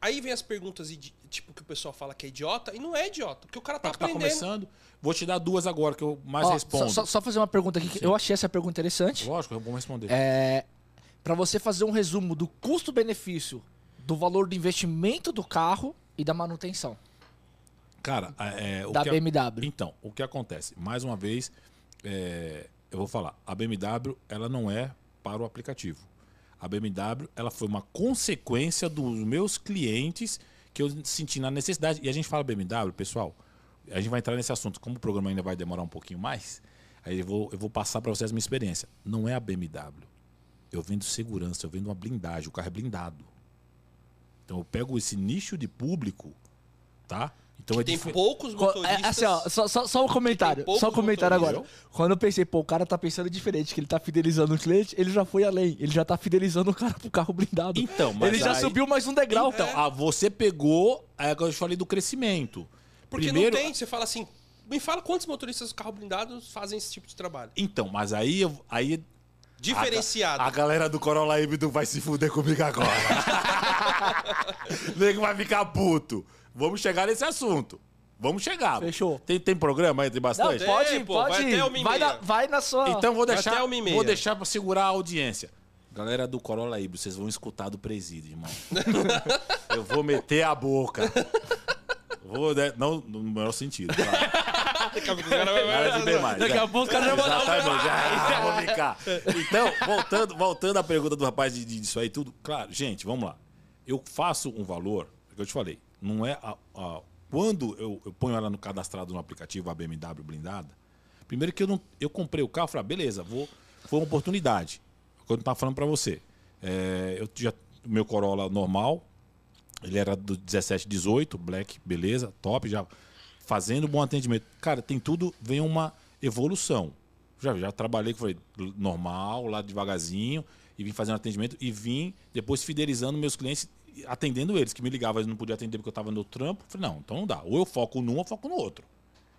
aí vem as perguntas, tipo, que o pessoal fala que é idiota, e não é idiota, porque o cara tá Tá, tá aprendendo. começando. Vou te dar duas agora que eu mais Ó, respondo. Só, só- só fazer uma pergunta aqui. que Eu achei essa pergunta interessante. Lógico, eu vou responder. É, para você fazer um resumo do custo-benefício do valor do investimento do carro e da manutenção Cara, é, o da que, BMW. Então, o que acontece? Mais uma vez, é, eu vou falar. A BMW, ela não é para o aplicativo. A BMW, ela foi uma consequência dos meus clientes que eu senti na necessidade. E a gente fala BMW, pessoal, a gente vai entrar nesse assunto. Como o programa ainda vai demorar um pouquinho mais, aí eu vou, eu vou passar para vocês a minha experiência. Não é a BMW. Eu vendo segurança, eu vendo uma blindagem. O carro é blindado. Então eu pego esse nicho de público, tá? Então é Tem poucos Co- motoristas... É, assim, ó, só, só, só um comentário. Só um comentário motoristas, agora. Quando eu pensei, pô, o cara tá pensando diferente, que ele tá fidelizando o cliente, ele já foi além. Ele já tá fidelizando o cara pro carro blindado. Então, mas ele já aí- subiu mais um degrau. Então, ah, você pegou. Aí agora eu falei do crescimento. Porque Primeiro, não tem, você fala assim, me fala quantos motoristas do carro blindado fazem esse tipo de trabalho. Então, mas aí, eu- aí Diferenciado. A, a galera do Corolla híbrido vai se fuder comigo agora. Nego vai ficar puto. Vamos chegar nesse assunto. Vamos chegar. Fechou. Tem, tem programa aí? Tem Não, bastante? pode- pode, pô, pode. vai até uma vai, na, vai na sua. Então vou Vai deixar, vou deixar pra segurar a audiência. Galera do Corolla híbrido, vocês vão escutar do presídio, irmão. eu vou meter a boca. Vou, né, não no melhor sentido. Claro. Daqui a pouco o cara vai- mais. Daqui a pouco o cara já vai dar Exatamente, já vou ficar. Então, voltando, voltando à pergunta do rapaz de, de- disso aí tudo, claro, gente, vamos lá. Eu faço um valor, que eu te falei, não é a, a- quando eu, eu ponho ela no cadastrado no aplicativo a BMW blindada, Primeiro que eu não, eu comprei o carro, falei, ah, beleza, vou, foi uma oportunidade. Quando eu tava falando para você, é, eu já meu Corolla normal, ele era do 17, 18, black, beleza, top, já fazendo bom atendimento. Cara, tem tudo, vem uma evolução. Já, já trabalhei, foi normal, lá devagarzinho, e vim fazendo atendimento e vim depois fidelizando meus clientes, atendendo eles, que me ligavam, eles não podiam atender porque eu estava no trampo. Falei, não, então não dá. Ou eu foco num ou eu foco no outro.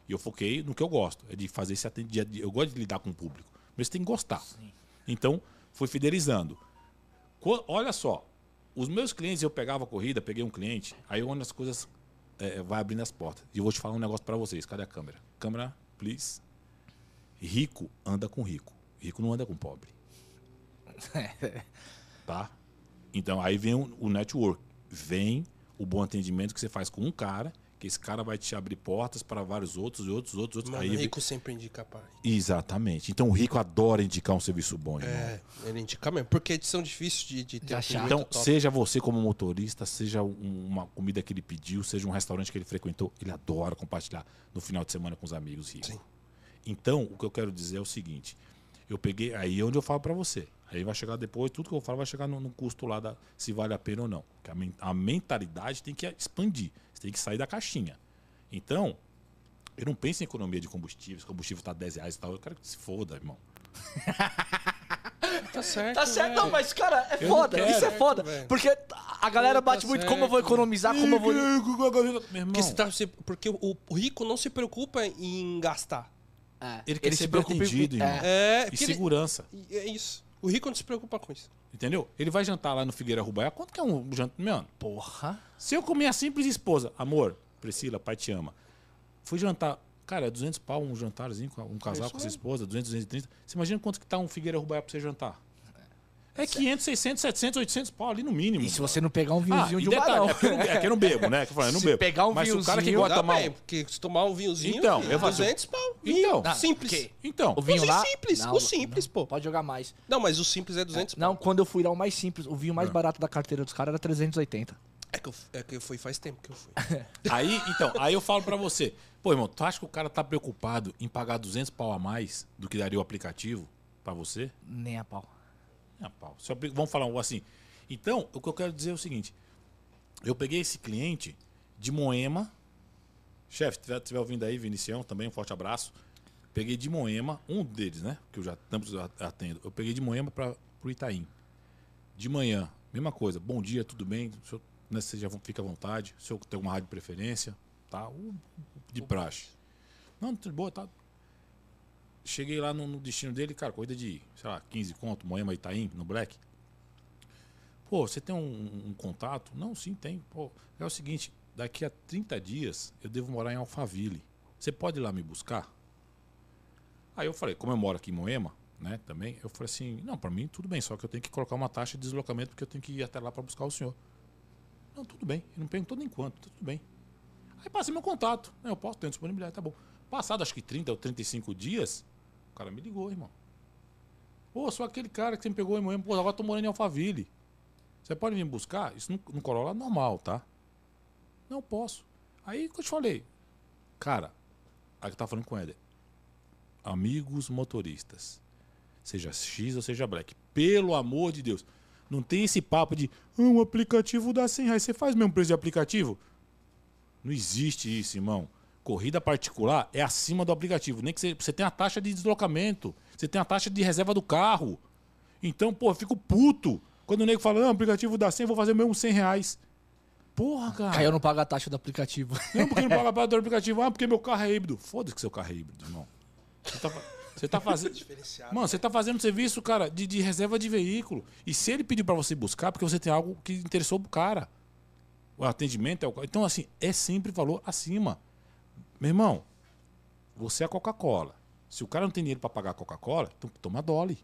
E eu foquei no que eu gosto, é de fazer esse atendimento. Eu gosto de lidar com o público, mas você tem que gostar. Sim. Então, fui fidelizando. Olha só, os meus clientes, eu pegava a corrida, peguei um cliente, aí onde as coisas é, vai abrindo as portas. E eu vou te falar um negócio para vocês. Cadê a câmera? Câmera, please. Rico anda com rico. Rico não anda com pobre. tá? Então aí vem o, o network. Vem o bom atendimento que você faz com um cara que esse cara vai te abrir portas para vários outros e outros, outros, outros. Mano, Aí, rico sempre indica pai. Exatamente. Então o rico adora indicar um serviço bom, irmão. É, ele indica mesmo. Porque são difíceis de, de ter. Achar. Então, seja você como motorista, seja uma comida que ele pediu, seja um restaurante que ele frequentou, ele adora compartilhar no final de semana com os amigos ricos. Sim. Então, o que eu quero dizer é o seguinte: eu peguei. Aí é onde eu falo para você. Aí vai chegar depois, tudo que eu falo vai chegar no, no custo lá da se vale a pena ou não. Porque a, a mentalidade tem que expandir. Você tem que sair da caixinha. Então, eu não penso em economia de combustíveis, combustível tá 10 reais e tal. Eu quero que se foda, irmão. Tá certo. Tá certo, não, mas, cara, é eu foda. Quero, isso é foda. Porque a galera tá bate muito certo. como eu vou economizar, como eu vou. Meu irmão. Porque, tá, porque o, o, rico não se preocupa em gastar. É. Ele quer ele ser bem atendido, irmão. É. E segurança. Ele, é isso. O rico não se preocupa com isso. Entendeu? Ele vai jantar lá no Figueira Rubaia. Quanto que é um jantar? Mano, porra. Se eu comer a simples esposa, amor, Priscila, pai te ama. Fui jantar. Cara, é 200 pau um jantarzinho, um casal é com a sua esposa, 200, 230. Você imagina quanto que tá um Figueira Rubaia pra você jantar? É 500, 600, 700, 800 pau ali no mínimo. E se você não pegar um vinhozinho ah, de detalhe, é porque eu não, é que eu não bebo, né? Que eu, falei, eu não se bebo. pegar um Mas vinhozinho... Mas o cara que gosta mal... Bem, porque se tomar um vinhozinho, então, eu 200 pau. Então. Não, simples. Então. O vinho lá... simples, não, o simples, pô. Pode jogar mais. Não, mas o simples é 200 é, Não, quando eu fui lá o mais simples, o vinho mais é. barato da carteira dos caras era 380. É que, eu, é que eu fui faz tempo que eu fui. aí, então, aí eu falo pra você. Pô, irmão, tu acha que o cara tá preocupado em pagar 200 pau a mais do que daria o aplicativo pra você? Nem a pau. Nem a pau. Vamos falar assim... Então, o que eu quero dizer é o seguinte: eu peguei esse cliente de Moema. Chefe, se estiver ouvindo aí, Vinicião, também um forte abraço. Peguei de Moema, um deles, né? Que eu já estamos atendo. Eu peguei de Moema para o Itaim. De manhã, mesma coisa. Bom dia, tudo bem? O senhor, né, você já fica à vontade. O senhor tem uma rádio preferência? Tá? O, de praxe. Não, tudo boa, tá. Cheguei lá no, no, destino dele, cara, corrida de, sei lá, 15 conto, Moema Itaim, no Black. Pô, você tem um, um, contato? Não, sim, tem. Pô, é o seguinte, daqui a 30 dias eu devo morar em Alphaville. Você pode ir lá me buscar? Aí eu falei, como eu moro aqui em Moema, né, também, eu falei assim, não, para mim tudo bem, só que eu tenho que colocar uma taxa de deslocamento porque eu tenho que ir até lá para buscar o senhor. Não, tudo bem. Eu não perguntou nem quanto, tudo bem. Aí passei meu contato. Né, eu posso, ter disponibilidade, tá bom. Passado acho que 30 ou 35 dias, cara me ligou, irmão. Pô, sou aquele cara que você me pegou em Moema, pô, agora tô morando em Alphaville. Você pode vir buscar? Isso no, no Corolla normal, tá? Não posso. Aí que eu te falei. Cara, aí que tá falando com o Éder. Amigos motoristas. Seja X ou seja Black. Pelo amor de Deus. Não tem esse papo de ah, um aplicativo dá 100 reais. Você faz mesmo preço de aplicativo? Não existe isso, irmão. Corrida particular é acima do aplicativo. Nem que você, você tenha a taxa de deslocamento. Você tem a taxa de reserva do carro. Então, pô, eu fico puto quando o nego fala, não, o aplicativo dá 100, vou fazer o mesmo 100 reais. Porra, cara. Aí eu não pago a taxa do aplicativo. Não, porque não paga a taxa do aplicativo. Ah, porque meu carro é híbrido. Foda-se que seu carro é híbrido, irmão. Você tá, você tá fazendo. Mano, você tá fazendo serviço, cara, de, de reserva de veículo. E se ele pediu para você buscar, porque você tem algo que interessou pro cara. O atendimento é o. Então, assim, é sempre valor acima. Meu irmão, você é a Coca-Cola. Se o cara não tem dinheiro para pagar a Coca-Cola, então toma Dolly.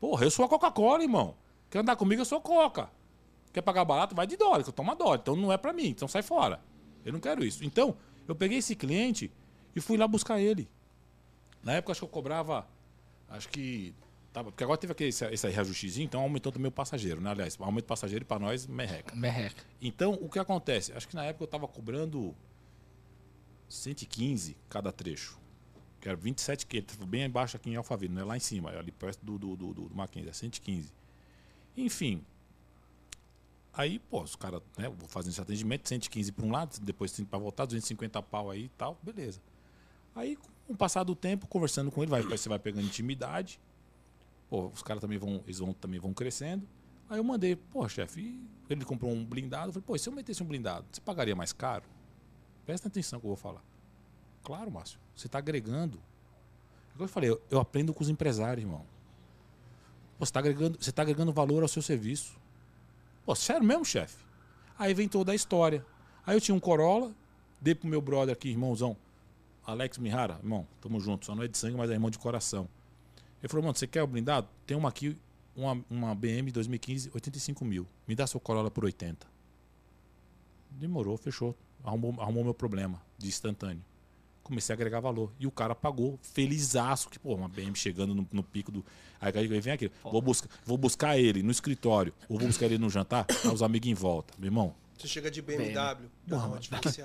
Porra, eu sou a Coca-Cola, irmão. Quer andar comigo, eu sou coca. Quer pagar barato, vai de dólar, que eu tomo dólar. Então não é para mim, então sai fora. Eu não quero isso. Então, eu peguei esse cliente e fui lá buscar ele. Na época, acho que eu cobrava, acho que. Tava, porque agora teve aquele, esse, esse reajustezinho, então aumentou também o passageiro, né? Aliás, aumento passageiro para nós, merreca. Merreca. Então, o que acontece? Acho que na época eu estava cobrando 115 cada trecho. que era 27 que bem embaixo aqui em Alphaville, não é lá em cima, é ali perto do, do, do, do, do Mackenzie, é 115. Enfim. Aí, pô, os caras, né, vou fazendo esse atendimento, 115 para um lado, depois para voltar, 250 pau aí e tal, beleza. Aí, com o passar do tempo, conversando com ele, vai, você vai pegando intimidade. Pô, os caras também vão, eles vão, também vão crescendo. Aí eu mandei, pô, chefe, ele comprou um blindado. Eu falei, pô, se eu metesse um blindado, você pagaria mais caro? Presta atenção que eu vou falar. Claro, Márcio, você está agregando. É eu falei, eu, eu, aprendo com os empresários, irmão. Você está agregando, você tá agregando valor ao seu serviço. Pô, sério mesmo, chefe? Aí vem toda a história. Aí eu tinha um Corolla, dei pro meu brother aqui, irmãozão, Alex Mihara, irmão, tamo junto, só não é de sangue, mas é irmão de coração. Ele falou, mano, você quer o blindado? Tem uma aqui, uma, uma BM 2015, 85 mil. Me dá seu Corolla por 80. Demorou, fechou. Arrumou, arrumou meu problema de instantâneo. Comecei a agregar valor. E o cara pagou, felizaço, que, pô, uma BM chegando no, no pico do. Aí vem aqui, vou, buscar, vou buscar ele no escritório, ou vou buscar ele no jantar, tá os amigos em volta. Meu irmão, você chega de BMW. Porra, não,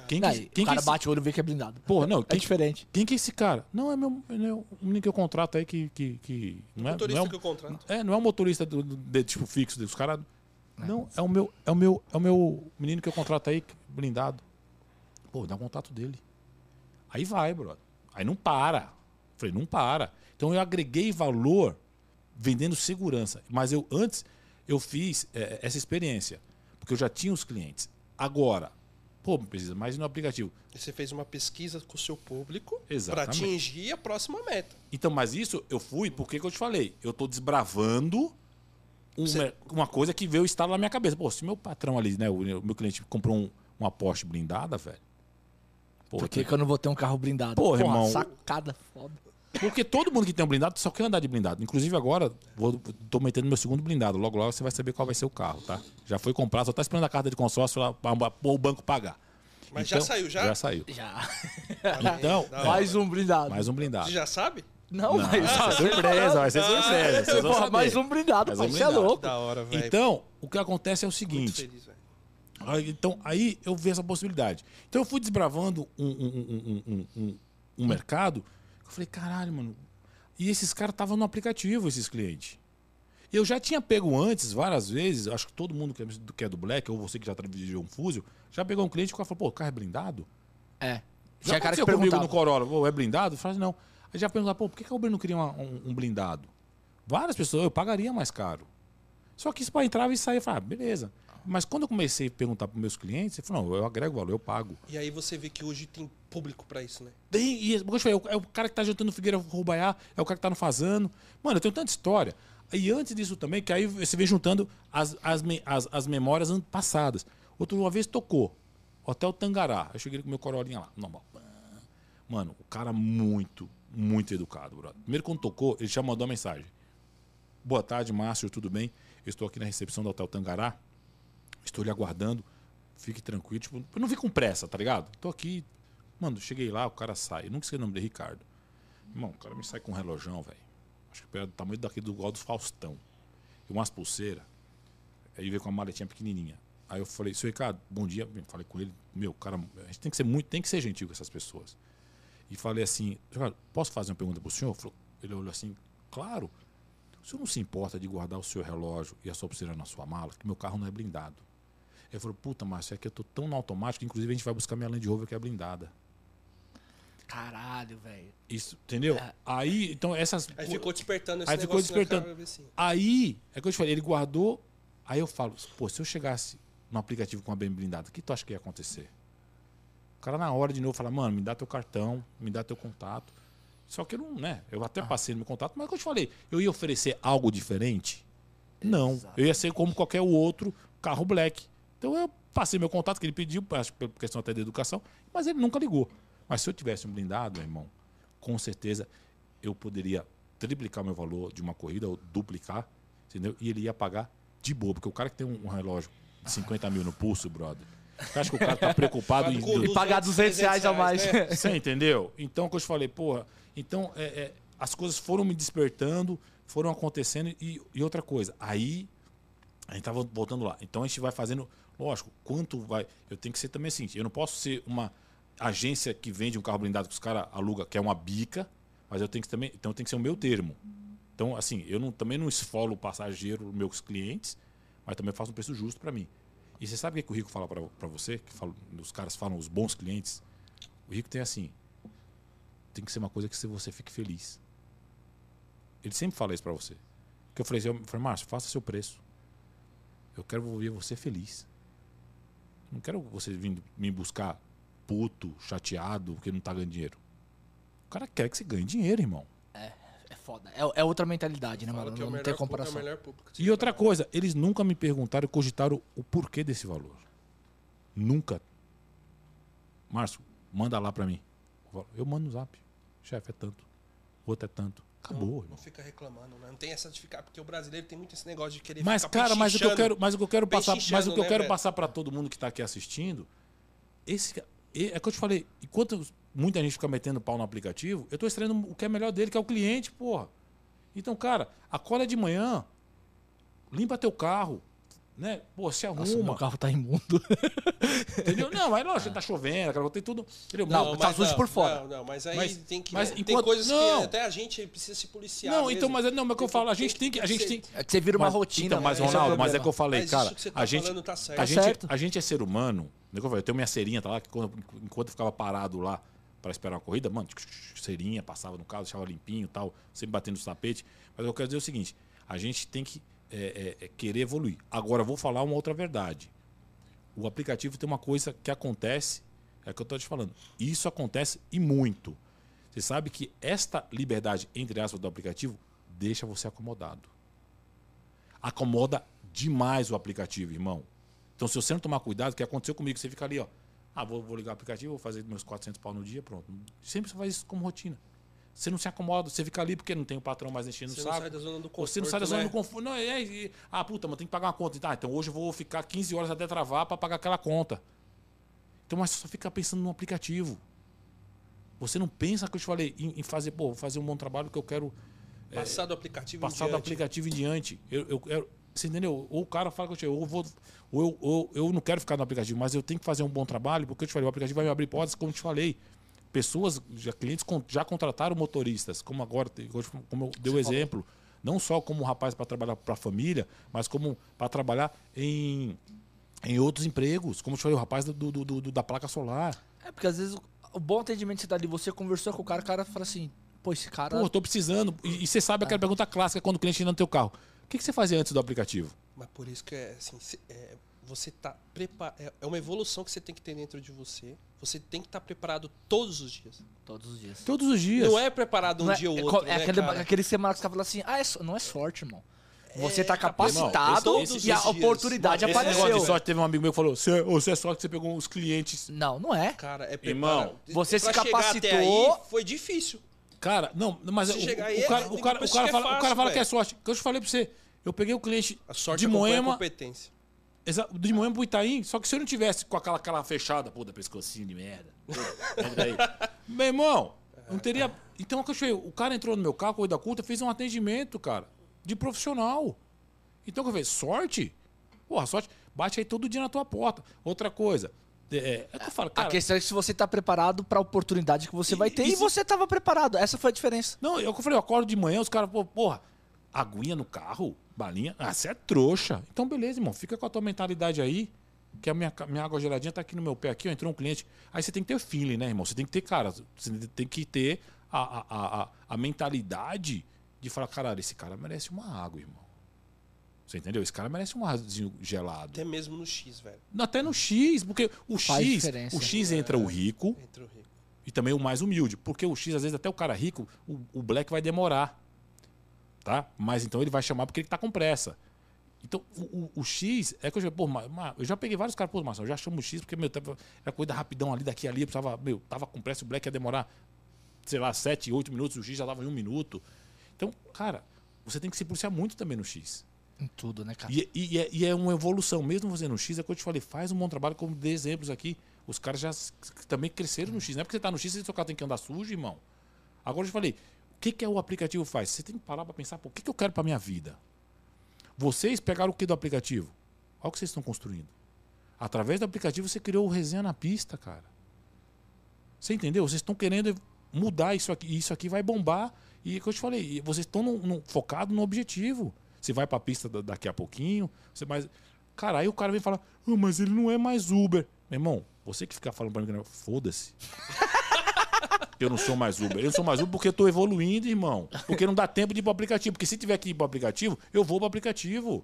quem, não, que, quem o cara que bate o olho e vê que é blindado. Porra, não. É quem, diferente. Quem que é esse cara? Não, é meu. É o menino que eu contrato aí que. que, que não é, motorista não é, que eu contrato. É, não é um motorista do, do, de, tipo fixo. Os caras. Não, é o meu. É o meu. É o meu menino que eu contrato aí, blindado. Pô, dá o contato dele. Aí vai, brother. Aí não para. Falei, não para. Então eu agreguei valor vendendo segurança. Mas eu antes eu fiz é, essa experiência. Porque eu já tinha os clientes. Agora, pô, precisa mais no aplicativo. Você fez uma pesquisa com o seu público para atingir a próxima meta. Então, mas isso eu fui porque que eu te falei. Eu tô desbravando uma, Você... uma coisa que veio estar na minha cabeça. Pô, se meu patrão ali, né, o meu cliente comprou um, uma Porsche blindada, velho. Por que, que eu não vou ter um carro blindado? Porra, Porra irmão. Sacada foda. Porque todo mundo que tem um blindado só quer andar de blindado. Inclusive agora, vou, tô metendo meu segundo blindado. Logo, logo você vai saber qual vai ser o carro, tá? Já foi comprado, só tá esperando a carta de consórcio para o banco pagar. Mas então, já saiu, já? Já saiu. Já. Então, mais um blindado. Mais um blindado. Você já sabe? Não, não mas. Ah, surpresa, vai ser surpresa. Porra, mais um blindado, mais um blindado. Você é louco. Da hora, velho. Então, o que acontece é o seguinte. Muito feliz, então, aí eu vi essa possibilidade. Então, eu fui desbravando um, um, um, um, um mercado. Eu falei, caralho, mano, e esses caras estavam no aplicativo, esses clientes. Eu já tinha pego antes, várias vezes, acho que todo mundo que é do Black, ou você que já dirigiu um Fusio, já pegou um cliente e falou, pô, o carro é blindado? É. Já Tinha cara que comigo no Corolla, pô, é blindado? Eu falei, não. Aí já perguntou, pô, por que, que a Uber não queria um, um, blindado? Várias pessoas, eu pagaria mais caro. Só que isso para entrar e sair, eu falei, ah, beleza. Mas quando eu comecei a perguntar para meus clientes, eu falei, não, eu agrego valor, eu pago. E aí você vê que hoje tem público para isso, né? Tem, e, é, é o cara que tá jantando Figueira Rubaiá, é o cara que tá no Fazano. Mano, eu tenho tanta história. E antes disso também, que aí você vem juntando as, as, as, as memórias passadas. Outra uma vez tocou, Hotel Tangará. Eu cheguei com meu corolinha lá, normal. Mano, o cara muito, muito educado, brother. Primeiro quando tocou, ele já mandou uma mensagem. Boa tarde, Márcio, tudo bem? Eu estou aqui na recepção do Hotel Tangará. Estou lhe aguardando. Fique tranquilo. Tipo, eu não vi com pressa, tá ligado? Tô aqui. Mano, cheguei lá, o cara sai. Eu nunca esqueci o nome dele, Ricardo. Irmão, o cara me sai com um relojão, velho. Acho que é do tamanho daqui do igual do Faustão. E umas pulseiras. Aí veio com uma maletinha pequenininha. Aí eu falei, seu Ricardo, bom dia. Falei com ele, meu, cara, a gente tem que ser muito, tem que ser gentil com essas pessoas. E falei assim, posso fazer uma pergunta pro senhor? Ele olhou assim, claro. O senhor não se importa de guardar o seu relógio e a sua pulseira na sua mala, que meu carro não é blindado. Ele falou, puta, Márcio, é que eu tô tão no automático, inclusive a gente vai buscar minha Land Rover que é blindada. Caralho, velho. Isso, entendeu? É. Aí, então essas. Aí ficou despertando esse Aí ficou despertando. Aí, é que eu te falei, ele guardou. Aí eu falo, pô, se eu chegasse no aplicativo com a BM blindada, o que tu acha que ia acontecer? O cara na hora de novo fala, mano, me dá teu cartão, me dá teu contato. Só que eu não, né? Eu até ah. passei no meu contato, mas é que eu te falei, eu ia oferecer algo diferente? Não. Eu ia ser como qualquer outro carro black. Então eu passei meu contato que ele pediu, acho que por questão até de educação, mas ele nunca ligou. Mas se eu tivesse um blindado, meu irmão, com certeza eu poderia triplicar meu valor de uma corrida ou duplicar, entendeu? E ele ia pagar de boa, porque o cara que tem um relógio de 50 mil no pulso, brother. Você acha que o cara tá preocupado em. E pagar 200 reais a mais. Né? Você entendeu? Então, que eu te falei, porra. Então, é, é, as coisas foram me despertando, foram acontecendo. E, e outra coisa, aí. A gente tava voltando lá. Então a gente vai fazendo Lógico, quanto vai. Eu tenho que ser também assim. Eu não posso ser uma agência que vende um carro blindado que os caras alugam, que é uma bica. mas eu tenho que também, então tem que ser o meu termo. Então, assim, eu não, também não esfolo o passageiro, meus clientes, mas também faço um preço justo para mim. E você sabe o que, o Rico fala para você? Que fala, os caras falam, os bons clientes. O Rico tem assim: tem que ser uma coisa que você fique feliz. Ele sempre fala isso para você. Que eu falei assim, eu falei, Márcio, faça seu preço. Eu quero ver você feliz. Não quero você vir me buscar puto, chateado, porque não tá ganhando dinheiro. O cara quer que você ganhe dinheiro, irmão. É, é foda. É, é outra mentalidade, né, mano? é Não melhor tem comparação. É E outra trabalha. coisa, eles nunca me perguntaram, cogitaram o porquê desse valor. Nunca. Márcio, manda lá pra mim. Eu mando no zap. Chefe, é tanto. O outro é tanto. Acabou, Não, não fica reclamando, né? Não tem essa de ficar, porque o brasileiro tem muito esse negócio de querer Mas, cara, mas o que eu quero, mas o que eu quero passar, mas o que eu né, quero velho? passar para todo mundo que tá aqui assistindo, esse é é que eu te falei, enquanto muita gente fica metendo pau no aplicativo, eu tô extraindo o que é melhor dele, que é o cliente, porra. Então, cara, acorda de manhã, limpa teu carro, né? Pô, se Nossa, meu arruma, carro tá imundo. entendeu? Não, mas lógico, tá chovendo, cara, tem tudo, entendeu? Não, tá sujo por fora. Não, não, mas aí Mas- tem que. mas tem enquanto- coisas não. que até a gente precisa se policiar. Não, mesmo. então, mas não, mas o que eu falo, a gente tem que, a gente tem, É que você vira uma Mas- rotina. Então, mas né? Esse é o Ronaldo, mas é que eu falei, Mas cara, tá a gente, falando tá certo. a gente, certo. a gente é ser humano. Eu falei, eu tenho minha serinha, tá lá, que quando- enquanto eu ficava parado lá para esperar uma corrida, mano, serinha, passava no carro, deixava limpinho e tal, sempre batendo os tapetes. Mas eu quero dizer o seguinte, a gente tem que é, é, é, querer evoluir. Agora, vou falar uma outra verdade. O aplicativo tem uma coisa que acontece, é que eu tô te falando. Isso acontece e muito. Você sabe que esta liberdade, entre aspas, do aplicativo, deixa você acomodado acomoda demais o aplicativo, irmão. Então, se você não tomar cuidado, o que aconteceu comigo? Você fica ali, ó. Ah, vou, vou ligar o aplicativo, vou fazer meus 400 pau no dia, pronto. Sempre você faz isso como rotina. Você não se acomoda, você fica ali porque não tem o patrão mais enchendo Você o não saco. sai da zona do Você não conforto, sai da zona né? do conforto. Não, é, é, ah, puta, mas tem que pagar uma conta. Tá, então hoje eu vou ficar 15 horas até travar para pagar aquela conta. Então, mas você só fica pensando no aplicativo. Você não pensa, que eu te falei, em, em fazer, pô, vou fazer um bom trabalho que eu quero Passar do aplicativo em passar do diante. aplicativo em diante. Eu, eu, eu- você entendeu? Ou o cara fala que eu, eu vou. Ou eu, ou eu não quero ficar no aplicativo, mas eu tenho que fazer um bom trabalho, porque eu te falei, o aplicativo vai me abrir portas, como eu te falei. Pessoas, já, clientes já contrataram motoristas, como agora, como eu dei o exemplo. Não só como um rapaz para trabalhar para a família, mas como para trabalhar em, em outros empregos. Como eu te falei, o rapaz do, do- do- do- da placa solar. É, porque às vezes o, o bom atendimento que você tá ali, você conversou com o cara, o cara fala assim, pô, esse cara. Pô, eu tô precisando. E, e você sabe aquela pergunta clássica quando o cliente entra no teu carro. O que, que você fazia antes do aplicativo? Mas por isso que é assim, é, você tá preparado. É, é uma evolução que você tem que ter dentro de você. Você tem que estar preparado todos os dias. Todos os dias. Todos os dias. Não é preparado um Não é, dia ou é outro. co- é né, aquele, cara? aquele semana que você fala assim, ah, é so- não é sorte, irmão. Você É, tá cara, capacitado irmão, esse- e a dias- oportunidade Esse apareceu. negócio de sorte, teve um amigo meu que falou: "Cê- ô, você é sorte que você pegou os clientes. Não, não é. Cara, é Irmão, preparado. você Pra se capacitou- aí, foi difícil. Cara, não, mas o, aí, o cara, é- o cara, que o cara que é fala, o cara fácil, fala que é sorte. Que eu te falei pra você. Eu peguei o cliente A sorte de acompanha a Moema, competência. De Moema pro Itaim, só que se eu não tivesse com aquela cara fechada, pô, da pescocinho de merda. Meu irmão, não teria. Então, é eu achei, o cara entrou no meu carro, corrida curta, fez um atendimento, cara, de profissional. Então, eu fiz? Sorte? Porra, sorte. Bate aí todo dia na tua porta. Outra coisa. É, é que eu falo, cara. a questão é que se você tá preparado pra oportunidade que você vai ter e e, se- você tava preparado. Essa foi a diferença. Não, eu falei, eu acordo de manhã, os caras, pô, porra, aguinha no carro, balinha. Ah, você é trouxa. Então, beleza, irmão, fica com a tua mentalidade aí. Que a minha, minha água geladinha tá aqui no meu pé, aqui, ó, entrou um cliente. Aí você tem que ter feeling, né, irmão? Você tem que ter, cara, você tem que ter a, a, a, a- mentalidade de falar, caralho, esse cara merece uma água, irmão. Você entendeu? Esse cara merece um arzinho gelado. Até mesmo no X, velho. Até no X, porque o Faz X, o X entra o rico, Entre o rico. e também o mais humilde. Porque o X, às vezes, até o cara rico, o, o black vai demorar. Tá? Mas então ele vai chamar porque ele tá com pressa. Então, o, o- o X é que eu já, pô, ma- eu já peguei vários caras, pô, Marcelo, eu já chamo o X porque, meu, tava- era coisa rapidão ali, daqui ali, eu precisava, meu, tava com pressa, o black ia demorar, sei lá, 7, 8 minutos, o X já tava em um minuto. Então, cara, você tem que se policiar muito também no X. Em tudo, né, cara? E, e- e é, e é uma evolução, mesmo você no X, é que eu te falei, faz um bom trabalho, como dei exemplos aqui. Os caras já também cresceram no X. Não é porque você tá no X e seu carro tem que andar sujo, irmão. Agora eu te falei, que, que o aplicativo faz? Você tem que parar para pensar, pô, o que, que eu quero para minha vida? Vocês pegaram o que do aplicativo? Olha o que vocês estão construindo. Através do aplicativo você criou o resenha na pista, cara. Você entendeu? Vocês estão querendo mudar isso aqui. Isso aqui vai bombar. E é que eu te falei, vocês estão focados no objetivo. Você vai pra pista da- daqui a pouquinho, você mais. Cara, aí o cara vem falar, "Ah, mas ele não é mais Uber. Meu irmão, você que fica falando pra mim, é- foda-se. Eu não sou mais Uber. Eu sou mais Uber porque eu tô evoluindo, irmão. Porque não dá tempo de ir pro aplicativo. Porque se tiver que ir pro aplicativo, eu vou pro aplicativo.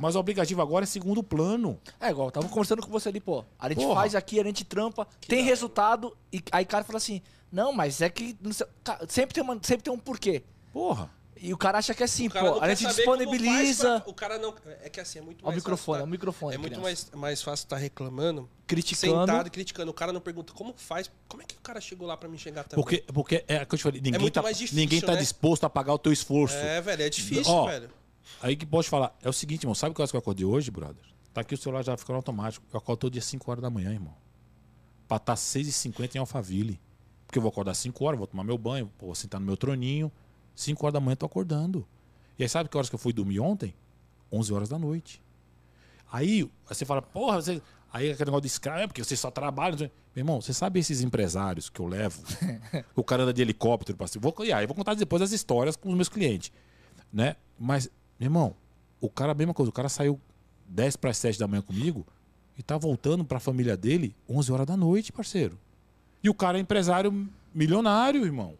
Mas o aplicativo agora é segundo plano. É igual, eu tava conversando com você ali, pô. A gente Porra. faz aqui, a gente trampa, tem resultado, e aí o cara fala assim, não, mas é que. não sei- sempre, tem uma, sempre tem um porquê. Porra. E o cara acha que é assim, O pô. A gente disponibiliza. pra- O cara não. É que assim, é muito Ó, o mais microfone, ó, o microfone, É muito criança. mais, mais fácil estar reclamando, Criticando. sentado e criticando. O cara não pergunta como faz. Como é que o cara chegou lá pra me enxergar também? Porque, porque é o que eu te falei, ninguém, muito tá, mais difícil, ninguém tá né? disposto a pagar o teu esforço. É, velho, é difícil, Ó, velho. Aí que posso falar, é o seguinte, irmão, sabe que horas que eu acordei hoje, brother? Tá aqui o celular já ficando automático. Eu acordo todo dia 5 horas da manhã, irmão. Pra estar 6h50 em Alphaville. Porque eu vou acordar 5 horas, vou tomar meu banho, vou sentar no meu troninho. 5 horas da manhã eu tô acordando. E aí sabe que horas que eu fui dormir ontem? 11 horas da noite. Aí, você fala, porra, você... Aí aquele negócio de escravo, é porque você só trabalha. Meu irmão, você sabe esses empresários que eu levo? o cara anda de helicóptero cima. Vou, e aí, eu vou contar depois as histórias com os meus clientes. Né? Mas, meu irmão, o cara, a mesma coisa, o cara saiu 10 para 7 da manhã comigo e tá voltando pra família dele 11 horas da noite, parceiro. E o cara é empresário milionário, irmão.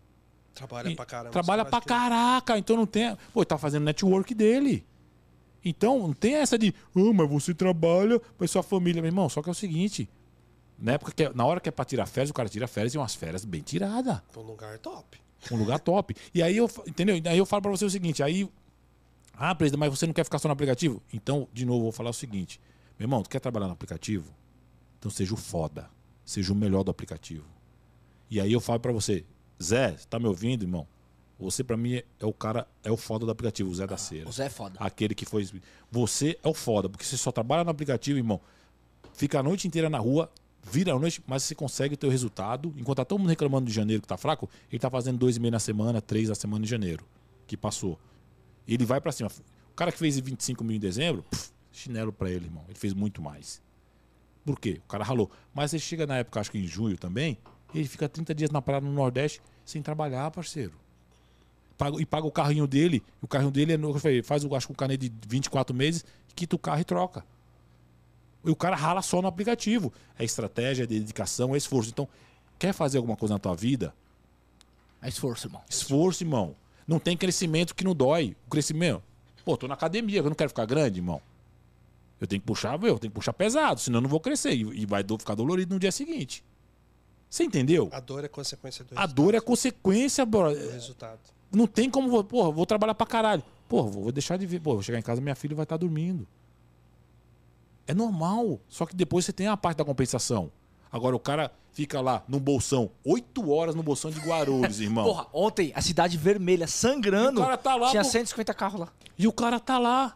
Trabalha E pra caramba. Trabalha pra caraca, então não tem. Pô, ele tá fazendo network dele. Então não tem essa de, ah, mas você trabalha pra sua família, meu irmão. Só que é o seguinte: na, época que é- na hora que é pra tirar férias, o cara tira férias e umas férias bem tiradas. Um lugar top. Um lugar top. E aí eu, entendeu? Aí eu falo pra você o seguinte: aí, ah, presidente, mas você não quer ficar só no aplicativo? Então, de novo, eu vou falar o seguinte: meu irmão, tu quer trabalhar no aplicativo? Então seja o foda. Seja o melhor do aplicativo. E aí eu falo pra você, Zé, você tá me ouvindo, irmão? Você pra mim é o cara, é o foda do aplicativo, o Zé da Cera. O Zé é foda. Aquele que foi. Você é o foda, porque você só trabalha no aplicativo, irmão. Fica a noite inteira na rua, vira a noite, mas você consegue o teu resultado. Enquanto tá todo mundo reclamando de janeiro que tá fraco, ele tá fazendo dois e meio na semana, três na semana em janeiro, que passou. Ele vai pra cima. O cara que fez 25 mil em dezembro, pff, chinelo pra ele, irmão. Ele fez muito mais. Por quê? O cara ralou. Mas ele chega na época, acho que em junho também, ele fica 30 dias na praia no Nordeste sem trabalhar, parceiro. Paga- e paga o carrinho dele. O carrinho dele é no, eu falei, faz acho que um carnê de 24 meses, quita o carro e troca. E o cara rala só no aplicativo. É estratégia, é dedicação, é esforço. Então, quer fazer alguma coisa na tua vida? É esforço, irmão. Esforço, irmão. Não tem crescimento que não dói. O crescimento. Pô, tô na academia, eu não quero ficar grande, irmão. Eu tenho que puxar, eu tenho que puxar pesado, senão eu não vou crescer. E vai ficar dolorido no dia seguinte. Você entendeu? A dor é consequência do A dor é consequência, bro. do resultado. Não tem como, porra, vou trabalhar pra caralho. Porra, vou deixar de ver. Pô, vou chegar em casa, minha filha vai estar dormindo. É normal. Só que depois você tem a parte da compensação. Agora o cara fica lá no bolsão, oito horas no bolsão de Guarulhos, irmão. Porra, ontem a cidade vermelha sangrando. E o cara tá lá, tinha pô. 150 carros lá. E o cara tá lá,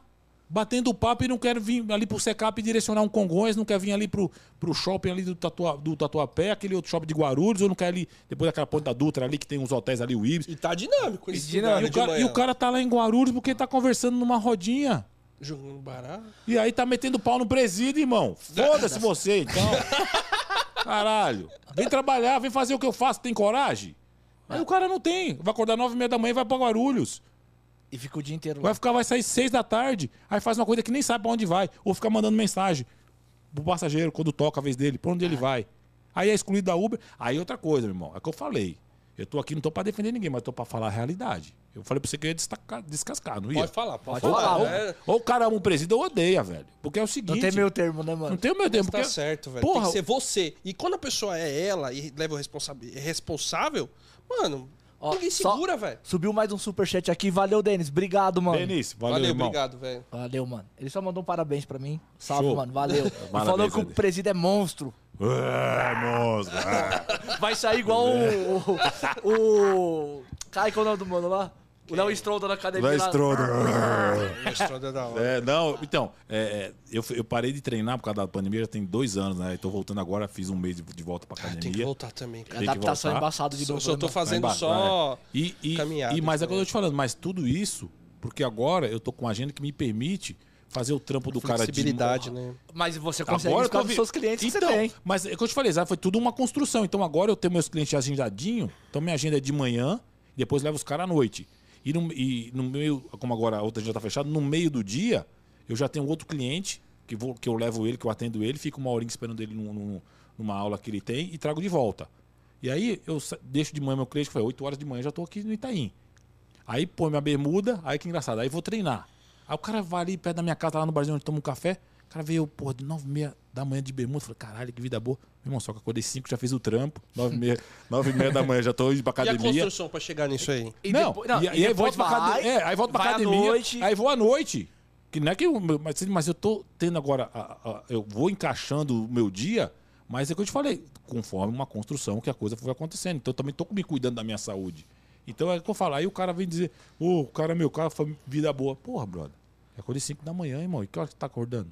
batendo papo e não quer vir ali pro Secap e direcionar um Congonhas, não quer vir ali pro, pro shopping ali do, Tatua, do Tatuapé, aquele outro shopping de Guarulhos, ou não quer ali, depois daquela ponta da Dutra ali, que tem uns hotéis ali, o Ibis. E tá dinâmico esse dinâmico. lugar E o, cara, e o cara tá lá em Guarulhos porque tá conversando numa rodinha. Jogando baralho. E aí tá metendo pau no presídio, irmão. Foda-se você, então. Caralho. Vem trabalhar, vem fazer o que eu faço, tem coragem? Aí o cara não tem. Vai acordar nove e meia da manhã e vai pra Guarulhos. E fica o dia inteiro lá. Vai ficar, vai sair seis da tarde, aí faz uma coisa que nem sabe pra onde vai. Ou fica mandando mensagem pro passageiro quando toca a vez dele, pra onde ele vai. Aí é excluído da Uber. Aí outra coisa, meu irmão, é o que eu falei. Eu tô aqui, não tô pra defender ninguém, mas tô pra falar a realidade. Eu falei pra você que eu ia destacar, descascar, não ia? Pode falar, pode, Pode falar. é. Ou o cara ama o presídio ou odeia, velho. Porque é o seguinte. Não tem meio termo, né, mano? Não tem o meu tempo. Tá porque- certo, velho. Porra, Tem que ser você. E quando a pessoa é ela e leva o responsa- é responsável, mano, Ó, ninguém segura, velho. Subiu mais um superchat aqui. Valeu, Denis. Obrigado, mano. Denis, valeu, Valeu, irmão. obrigado, velho. Valeu, mano. Ele só mandou um parabéns pra mim. Salve, Show. mano. Valeu. Parabéns, falou que o presídio é monstro. É, é. Vai sair igual o. o. o... Cai qual é o nome do mano lá? O Léo Stronda na academia. Vai lá. estrondo. O Estronda é da hora. É, não, então, é, é, eu, eu parei de treinar por causa da pandemia, já tem dois anos, né? Eu tô voltando agora, fiz um mês de, de volta pra Tem que academia. voltar também, A cara. Tem que adaptação é voltar. embaçada de novo. só né, tô fazendo embaixo, só. E, e, caminhadas e mas é o que eu tô te falando, mas tudo isso, porque agora eu tô com uma agenda que me permite fazer o trampo do cara de Flexibilidade, né? Mas você consegue Agora eu com vi- seus clientes que então, você tem. Mas é o que eu te falei, foi tudo uma construção. Então agora eu tenho meus clientes agendadinho, então minha agenda é de manhã, depois levo os caras à noite. E no, e no meio, como agora a outra agenda tá fechada, no meio do dia, eu já tenho outro cliente que, vou, que eu levo ele, que eu atendo ele, fico uma horinha esperando ele num- num- numa aula que ele tem e trago de volta. E aí eu deixo de manhã meu cliente, que foi 8 horas de manhã, já tô aqui no Itaim. Aí põe minha bermuda, aí que engraçado, aí vou treinar. Aí o cara vai ali perto da minha casa, lá no barzinho onde toma um café. O cara veio, porra, de 9 e meia da manhã de bermuda. Falei, caralho, que vida boa. Irmão, só que acordei 5, já fiz o trampo. 9 e meia, 9 e meia da manhã, já tô indo pra E a academia. construção pra chegar nisso aí? E não, depois- não, e, e e aí volto pra academia. É, aí volto pra academia. noite. Aí vou à noite. Que não é que eu, mas, mas eu tô tendo agora. a- a- eu vou encaixando o meu dia, mas é o que eu te falei, conforme uma construção que a coisa foi acontecendo. Então eu também tô me cuidando da minha saúde. Então é o que eu falo. Aí o cara vem dizer, ô, o cara, meu, o cara foi vida boa. Porra, brother. Eu acordei 5 da manhã, irmão. E que hora que você tá acordando?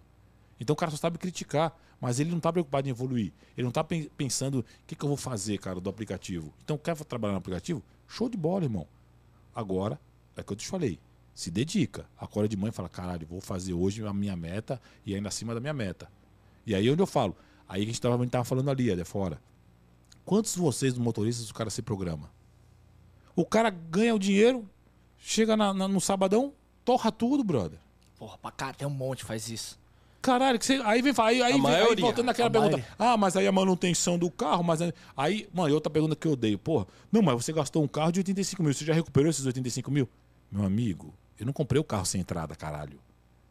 Então o cara só sabe criticar, mas ele não tá preocupado em evoluir. Ele não tá pen- pensando o que, que eu vou fazer, cara, do aplicativo. Então quer trabalhar no aplicativo? Show de bola, irmão. Agora, é que eu te falei. Se dedica. Acorda de manhã e fala, caralho, vou fazer hoje a minha meta e ainda acima da minha meta. E aí é onde eu falo. Aí a gente tava, a gente tava falando ali, ali fora. Quantos de vocês, motoristas, o cara se programa? O cara ganha o dinheiro, chega na- na- no sabadão, torra tudo, brother. Porra, pra cara, tem um monte que faz isso. Caralho, que você, aí vem, aí, aí, vem, aí voltando naquela pergunta. maioria. Ah, mas aí a manutenção do carro, mas aí- aí, mano, e outra pergunta que eu odeio, porra. Não, mas você gastou um carro de 85 mil, você já recuperou esses 85 mil? Meu amigo, eu não comprei o carro sem entrada, caralho.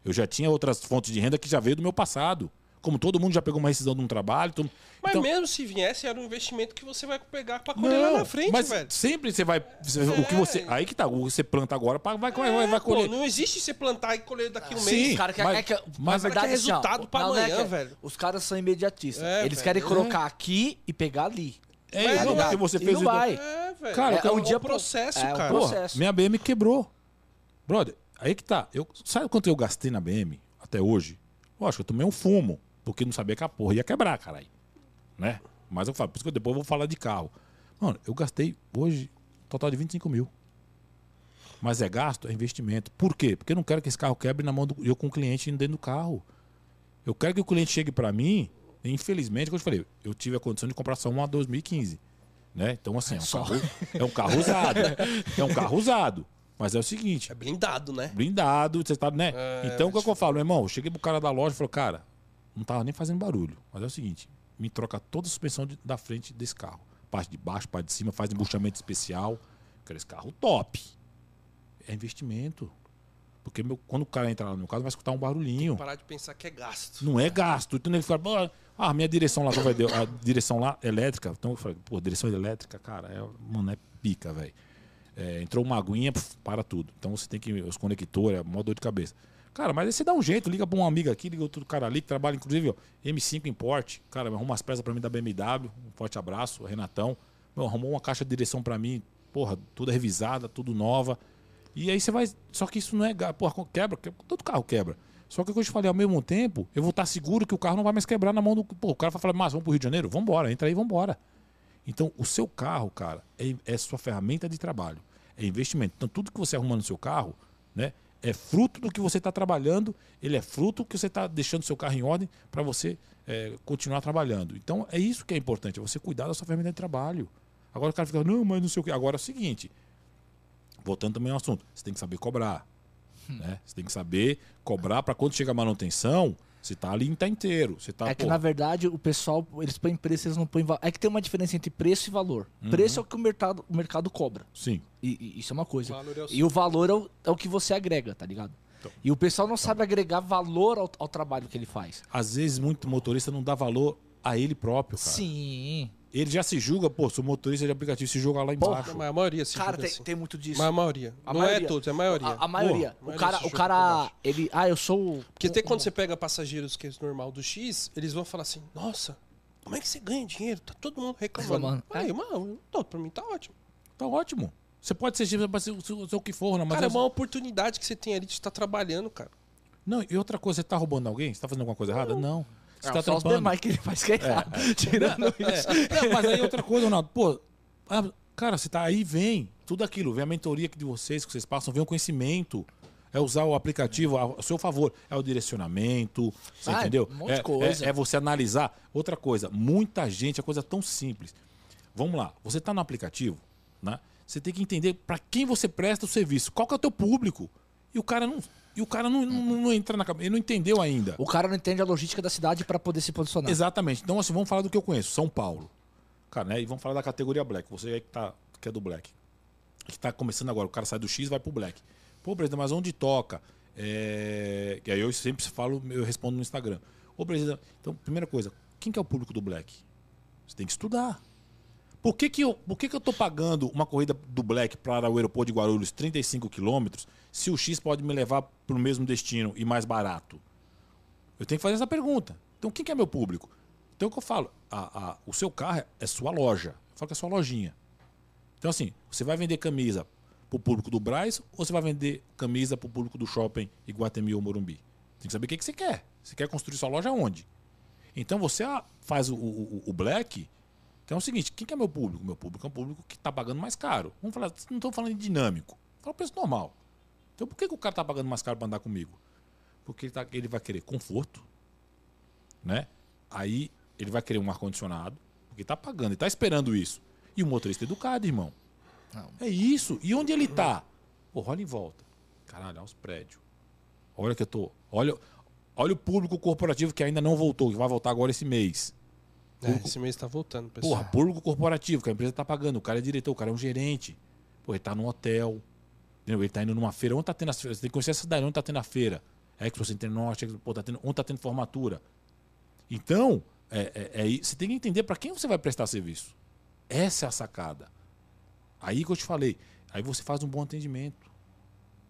Eu já tinha outras fontes de renda que já veio do meu passado. Como todo mundo já pegou uma rescisão de um trabalho. todo- Mas Então- mesmo se viesse, era um investimento que você vai pegar pra colher lá na frente, mas velho. sempre você vai. você- O que você. Aí que tá, o que você planta agora vai, vai, vai, vai É, pô, colher. não existe você plantar e colher daqui um Sim. mês. Os caras querem. mas- é que, mas- na verdade, quer assim, ó, resultado pra não, não é amanhã, que- velho. Os caras são imediatistas. É, Eles velho. querem É. colocar aqui e pegar ali. É, Mas não, não porque você E fez não o- vai. É, velho. Cara, é, um um dia pro- processo, é, cara. Processo. minha BM quebrou. Brother, aí que tá. Eu, sabe quanto eu gastei na BM até hoje? Lógico, eu tomei um fumo, porque não sabia que a porra ia quebrar, caralho. Né? Mas eu falo, por isso que eu depois vou falar de carro. Mano, eu gastei hoje um total de 25 mil. Mas é gasto, é investimento. Por quê? Porque eu não quero que esse carro quebre na mão do eu com o cliente indo dentro do carro. Eu quero que o cliente chegue pra mim. Infelizmente, como eu te falei, eu tive a condição de comprar só uma 2015. Né? Então, assim, é um, Só. carro, é um carro usado. é um carro usado. Mas é o seguinte, É blindado, né? blindado, você tá, né? É, então o que, é que eu falo, meu irmão? Eu cheguei pro cara da loja e falei, cara, não tava nem fazendo barulho. Mas é o seguinte, me troca toda a suspensão de- da frente desse carro. Parte de baixo, parte de cima, faz embuchamento especial. Quero esse carro top. É investimento. Porque meu- quando o cara entrar lá no meu carro, vai escutar um barulhinho. Parar de pensar que é gasto. Não é gasto. Então ele fala, "Pô, ah, minha direção lá, dar? a direção lá elétrica. Então eu falei, pô, direção elétrica, cara, é, mano, é pica, velho. É, entrou uma aguinha, para tudo. Então você tem que. Os conectores, é mó dor de cabeça. Cara, mas aí você dá um jeito, liga pra um amigo aqui, liga outro cara ali que trabalha, inclusive, ó, M5 Import. Cara, arruma umas peças pra mim da BMW. Um forte abraço, Renatão. Meu, arrumou uma caixa de direção pra mim, porra, toda revisada, tudo nova. E aí você vai. Só que isso não é. Porra, quebra, quebra, todo carro quebra. Só que o que eu te falei, ao mesmo tempo, eu vou estar seguro que o carro não vai mais quebrar na mão do. Pô, o cara vai falar, mas vamos pro Rio de Janeiro? Vambora, entra aí, vambora. Então, o seu carro, cara, é, é sua ferramenta de trabalho. É investimento. Então, tudo que você arruma no seu carro, né? É fruto do que você está trabalhando, ele é fruto do que você está deixando seu carro em ordem para você é, continuar trabalhando. Então, é isso que é importante, é você cuidar da sua ferramenta de trabalho. Agora o cara fica, não, mas não sei o quê. Agora é o seguinte, voltando também ao assunto, você tem que saber cobrar. Né? Você tem que saber cobrar para quando chega a manutenção, você tá ali tá inteiro. Você tá, é que, pô, na verdade, o pessoal, eles põem preço, eles não põem valor. É que tem uma diferença entre preço e valor. Uhum. Preço é o que o mercado, o mercado cobra. Sim. E, e isso é uma coisa. O é o E o valor é o, é o que você agrega, tá ligado? Então. E o pessoal não sabe agregar valor ao, ao trabalho que ele faz. Às vezes, muito motorista não dá valor a ele próprio, cara. Sim. Ele já se julga, pô, sou motorista de aplicativo, se joga lá Porra, embaixo. Mas a maioria se Cara, julga tem, assim. tem muito disso. Mas a maioria. A não maioria. é todos, é a maioria. A, a maioria. A o maioria cara, se o cara, ele, ah, eu sou. Porque até quando você pega passageiros que é normal do X, eles vão falar assim, nossa, como é que você ganha dinheiro? Tá todo mundo reclamando. Reclamando. Aí, mano, não, pra mim tá ótimo. Tá ótimo. Você pode ser, você pode ser, ser- ser o que for, né? Mas cara, é é- uma oportunidade que você tem ali de estar trabalhando, cara. Não, e outra coisa, você tá roubando alguém? Você tá fazendo alguma coisa errada? Não. Você Não, tá só trampando. que ele faz que é errado. Tirando isso. Não, mas aí outra coisa, Ronaldo, pô, ah, cara, você tá aí, vem tudo aquilo, vem a mentoria de vocês, que vocês passam, vem o conhecimento. É usar o aplicativo ao seu favor. É o direcionamento, você Ah, entendeu? um monte de é, coisa. É, é você analisar. Outra coisa, muita gente, é coisa tão simples. Vamos lá, você está no aplicativo, né? Você tem que entender para quem você presta o serviço, qual que é o teu público. E o cara não, e o cara não, não, não entra na cabeça, ele não entendeu ainda. O cara não entende a logística da cidade pra poder se posicionar. Exatamente. Então, assim, vamos falar do que eu conheço, São Paulo. Cara, né? E vamos falar da categoria Black. Você aí que, tá, que é do Black. Que tá começando agora. O cara sai do X e vai pro Black. Pô, presidente, mas onde toca? É... E aí eu sempre falo, eu respondo no Instagram. Ô, presidente, então, primeira coisa, quem que é o público do Black? Você tem que estudar. Por que, que, eu, por que, que eu tô pagando uma corrida do Black para o aeroporto de Guarulhos 35 quilômetros se o X pode me levar para o mesmo destino e mais barato? Eu tenho que fazer essa pergunta. Então, quem que é meu público? Então, é o que eu falo? A- a- o seu carro é- sua loja. Eu falo que é sua lojinha. Então, assim, você vai vender camisa para o público do Braz ou você vai vender camisa para o público do shopping Iguatemi ou Morumbi? Tem que saber o que, que você quer. Você quer construir sua loja onde? Então, você ah, faz o, o- o Black. Então é o seguinte: quem que é meu público? Meu público é um público que está pagando mais caro. Vamos falar, não estou falando de dinâmico. Fala preço normal. Então, por que, que o cara está pagando mais caro para andar comigo? Porque ele, tá- ele vai querer conforto, né? Aí ele vai querer um ar-condicionado, porque tá pagando, ele tá esperando isso. E o motorista educado, irmão. Não. É isso. E onde ele tá? Pô, olha em volta. Caralho, olha os prédios. Olha que eu tô. Olha, olha o público corporativo que ainda não voltou, que vai voltar agora esse mês. É, esse mês tá voltando, pessoal. Porra, público corporativo, que a empresa tá pagando. O cara é diretor, o cara é um gerente. Pô, ele tá num hotel. Entendeu? Ele tá indo numa feira. Onde tá tendo as feiras? Você tem que conhecer a cidade, onde tá tendo a feira. É Expo Center Norte, Expo- pô, tá tendo, onde tá tendo formatura. Então, é, é, é você tem que entender para quem você vai prestar serviço. Essa é a sacada. Aí que eu te falei. Aí você faz um bom atendimento.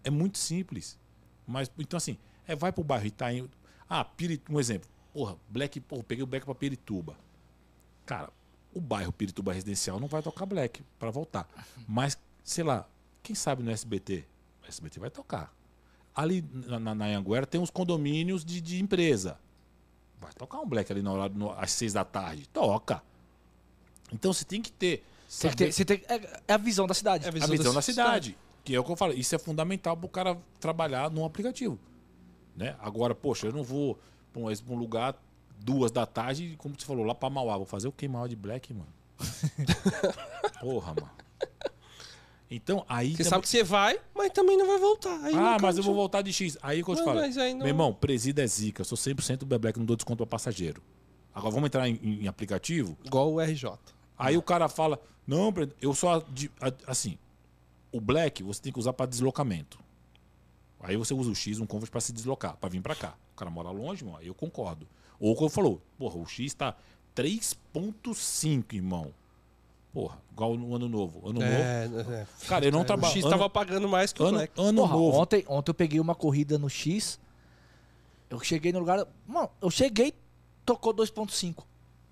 É muito simples. Mas, então assim, é, vai pro bairro Itaim. Ah, Piri, um exemplo. Porra, Black, porra, peguei o Black pra Pirituba. Cara, o bairro Pirituba Residencial não vai tocar Black para voltar. Mas, sei lá, quem sabe no SBT? O SBT vai tocar. Ali na, na, na Anhanguera tem uns condomínios de, de empresa. Vai tocar um Black ali na hora, no- às seis da tarde. Toca. Então você tem que ter. Tem que ter- você tem- é, é a visão da cidade. É a a visão visão da da cidade. Que é o que eu falo. Isso é fundamental para o cara trabalhar num aplicativo. Né? Agora, poxa, eu não vou para um, pra um lugar duas da tarde, como você falou, lá para Mauá. Vou fazer o que Mauá de Black, mano? Porra, mano. Então, aí. Você também- sabe que você vai, mas também não vai voltar. Aí ah, mas eu vou voltar de X. Aí que eu te falo. não- Meu irmão, presida é zica. Eu sou 100% do Black, não dou desconto para passageiro. Agora vamos entrar em, em aplicativo. Igual o RJ. Aí o cara fala: Não, eu só. Assim, o Black você tem que usar para deslocamento. Aí você usa o X, um Convert, para se deslocar, para vir para cá. O cara mora longe, irmão, aí eu concordo. Ou como falou: Porra, o X tá 3,5, irmão. Porra, igual no ano novo. Ano novo. É, é. Cara, eu não O trabalho. X ano, tava pagando mais que o ano, Black. ano Porra, novo. ontem, ontem eu peguei uma corrida no X. Eu cheguei no lugar. Mano, eu cheguei, tocou 2.5.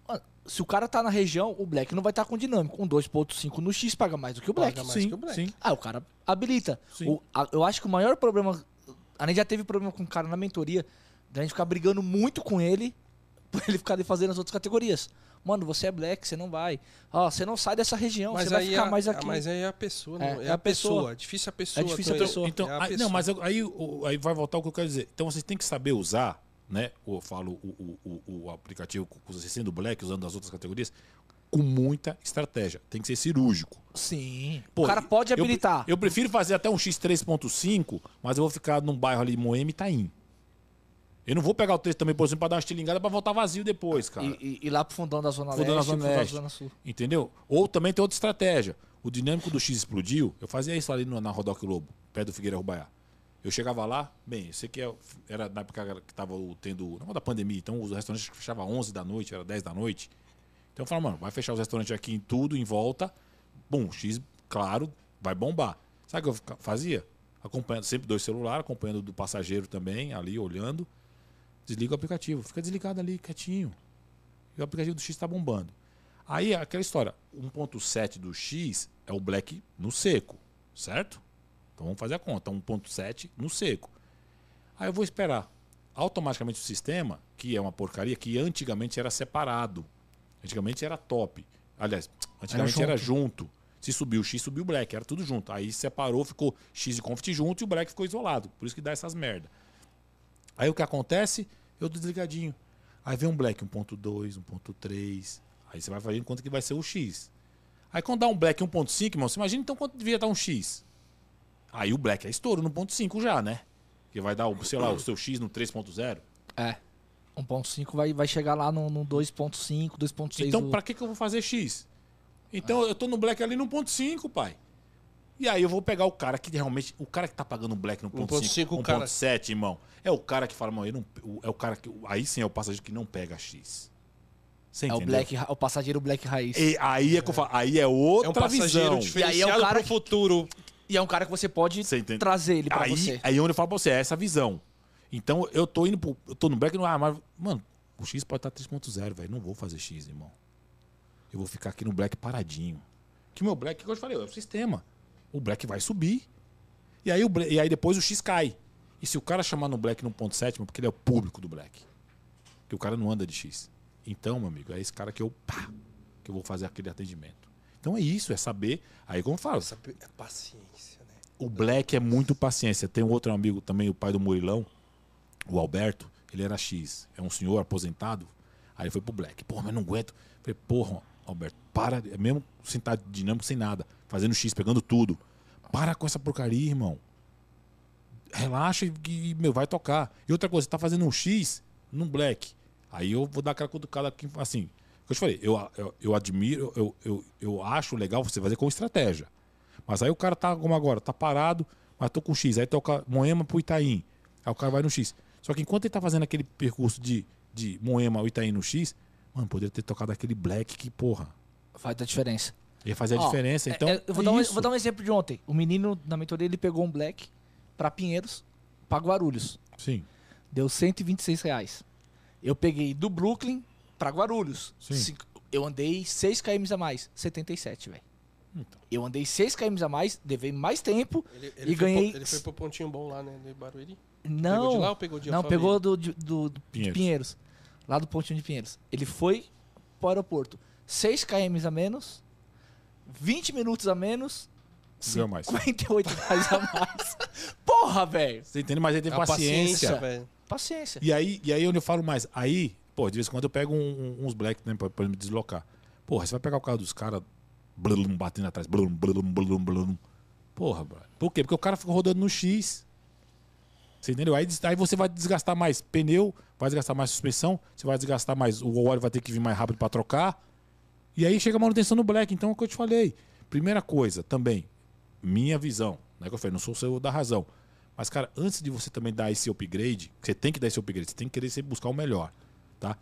Mano, Se o cara tá na região, o Black não vai estar com dinâmico. Um 2.5 no X paga mais do que o Black. Paga mais Sim, que o Black. sim. Ah, o cara habilita. Sim. O- a- eu acho que o maior problema. A gente já teve problema com o cara na mentoria. Da gente ficar brigando muito com ele. Pra ele ficar fazendo as outras categorias. Mano, você é black, você não vai. Ó, você não sai dessa região, Mas você vai ficar a, mais aqui. mas aí é a pessoa, É, não, é, é a a pessoa. pessoa. É difícil a pessoa. É difícil a também. pessoa. Então, É a aí, pessoa. não, mas eu- aí, aí vai voltar o que eu quero dizer. Então vocês têm que saber usar, né? Eu falo o, o, o, o aplicativo com você sendo black, usando as outras categorias, com muita estratégia. Tem que ser cirúrgico. Sim. Pô, o cara pode eu habilitar. Eu, prefiro fazer até um X3.5, mas eu vou ficar num bairro ali, Moema e Itaim. Eu não vou pegar o texto também, por exemplo, pra dar uma estilingada pra voltar vazio depois, cara. E, e, e lá pro fundão da Zona Fundão da Leste, Zona fundão da Leste. Zona Sul. Entendeu? Ou também tem outra estratégia. O dinâmico do X explodiu. Eu fazia isso ali na Rodoc Lobo, perto do Figueira Rubaiá. Eu chegava lá, bem, eu sei que é- era na época que tava o- tendo. Não da pandemia, então os restaurantes fechavam 11 da noite, era 10 da noite. Então eu falava, mano, vai fechar os restaurantes aqui em tudo, em volta. Bom, X, claro, vai bombar. Sabe o que eu fazia? Acompanhando, sempre dois celulares, acompanhando do passageiro também, ali olhando. Desliga o aplicativo, fica desligado ali, quietinho. E o aplicativo do X está bombando. Aí aquela história, 1.7 do X é o black no seco, certo? Então vamos fazer a conta, 1.7 no seco. Aí eu vou esperar. Automaticamente o sistema, que é uma porcaria, que antigamente era separado. Antigamente era top. Aliás, antigamente Era era junto. Se subiu o X, subiu o Black, era tudo junto. Aí separou, ficou X e Confit junto e o Black ficou isolado. Por isso que dá essas merda. Aí o que acontece? Eu tô desligadinho. Aí vem um Black 1.2, 1.3. Aí você vai fazendo quanto que vai ser o X. Aí quando dá um Black 1.5, irmão, você imagina então quanto devia dar um X. Aí o Black é estouro no 1.5 já, né? Que vai dar, o, sei lá, o seu X no 3.0. É. 1.5 vai, vai chegar lá no, no 2.5, 2.6. Então, o- pra que, que eu vou fazer X? Então, eu tô no Black ali no 1.5, pai. E aí eu vou pegar o cara que realmente. O cara que tá pagando um Black no 1.5, 1.5, o cara- 1.7, irmão. É o cara que fala, mano, eu não, o- é o cara que. Aí sim é o passageiro que não pega X. Você É o, black, o passageiro Black Raiz. E aí é que eu falo, aí é outra É um passageiro visão. diferenciado E aí é o cara pro que- futuro. E é um cara que você pode Você trazer ele pra aí, você. Aí onde eu falo pra você, é essa visão. Então eu tô indo pro. Eu tô no Black no ah, mas, Mano, o X pode estar 3.0, velho. Não vou fazer X, irmão. Eu vou ficar aqui no Black paradinho. Que meu Black, que eu te falei, é o sistema. O Black vai subir. E aí, o, e aí depois o X cai. E se o cara chamar no Black no 1.7, porque ele é o público do Black. Que o cara não anda de X. Então, meu amigo, é esse cara que eu. Pá, que eu vou fazer aquele atendimento. Então é isso, é saber. Aí como eu falo, é paciência, né? o Black é muito paciência. Tem um outro amigo também, o pai do Murilão, o Alberto. Ele era X. É um senhor aposentado. Aí ele foi pro Black. Porra, mas não aguento. Falei, porra, Alberto, para. É mesmo estar dinâmico, sem nada. Fazendo X, pegando tudo. Para com essa porcaria, irmão. Relaxa e, meu, vai tocar. E outra coisa, você tá fazendo um X num Black. Aí eu vou dar aquela cutucada aqui, assim. Eu te falei, eu, eu, eu admiro, eu, eu, eu acho legal você fazer com estratégia. Mas aí o cara tá como agora, tá parado, mas tô com X. Aí toca Moema pro Itaim. Aí o cara vai no X. Só que enquanto ele tá fazendo aquele percurso de, de Moema ao Itaim no X, mano, poderia ter tocado aquele Black que, porra, Faz a diferença. Ia fazer a Ó, diferença. é- Então, é, eu vou, é dar um, isso. vou dar um exemplo de ontem. O menino na mentoria ele pegou um Black pra Pinheiros, pra Guarulhos. Sim, Deu 126 reais. Eu peguei do Brooklyn pra Guarulhos. Sim. Cinco- eu andei 6 km a mais. 77, velho. Então. Eu andei 6 km a mais, levei mais tempo Ele, e ganhei. Pro- ele foi pro pontinho bom lá, né? De Barueri. Não, Pegou de lá ou pegou de não, Alphaville? pegou do, de- do, do- de Pinheiros. Pinheiros. Lá do pontinho de Pinheiros. Ele foi pro aeroporto. 6 km a menos, 20 minutos a menos, Ganhou mais. 58 reais a mais. Porra, velho. Você entende? Mas ele teve É a paciência. velho. Paciência. E aí, e aí onde eu falo mais, aí, pô, de vez em quando eu pego um- um- uns black, né, pra, pra me deslocar. Porra, você vai pegar o carro dos caras, blum, batendo atrás, blum, blum, blum, blum. Porra, bro. Por quê? Porque o cara fica rodando no X. Você entendeu? Aí, aí você vai desgastar mais pneu, vai desgastar mais suspensão, você vai desgastar mais, o óleo vai ter que vir mais rápido pra trocar. E aí chega a manutenção no black. Então é o que eu te falei. Primeira coisa, também, minha visão, né, que eu falei, não sou o seu da razão. Mas, cara, antes de você também dar esse upgrade, você tem que dar esse upgrade, você tem que querer sempre buscar o melhor, tá?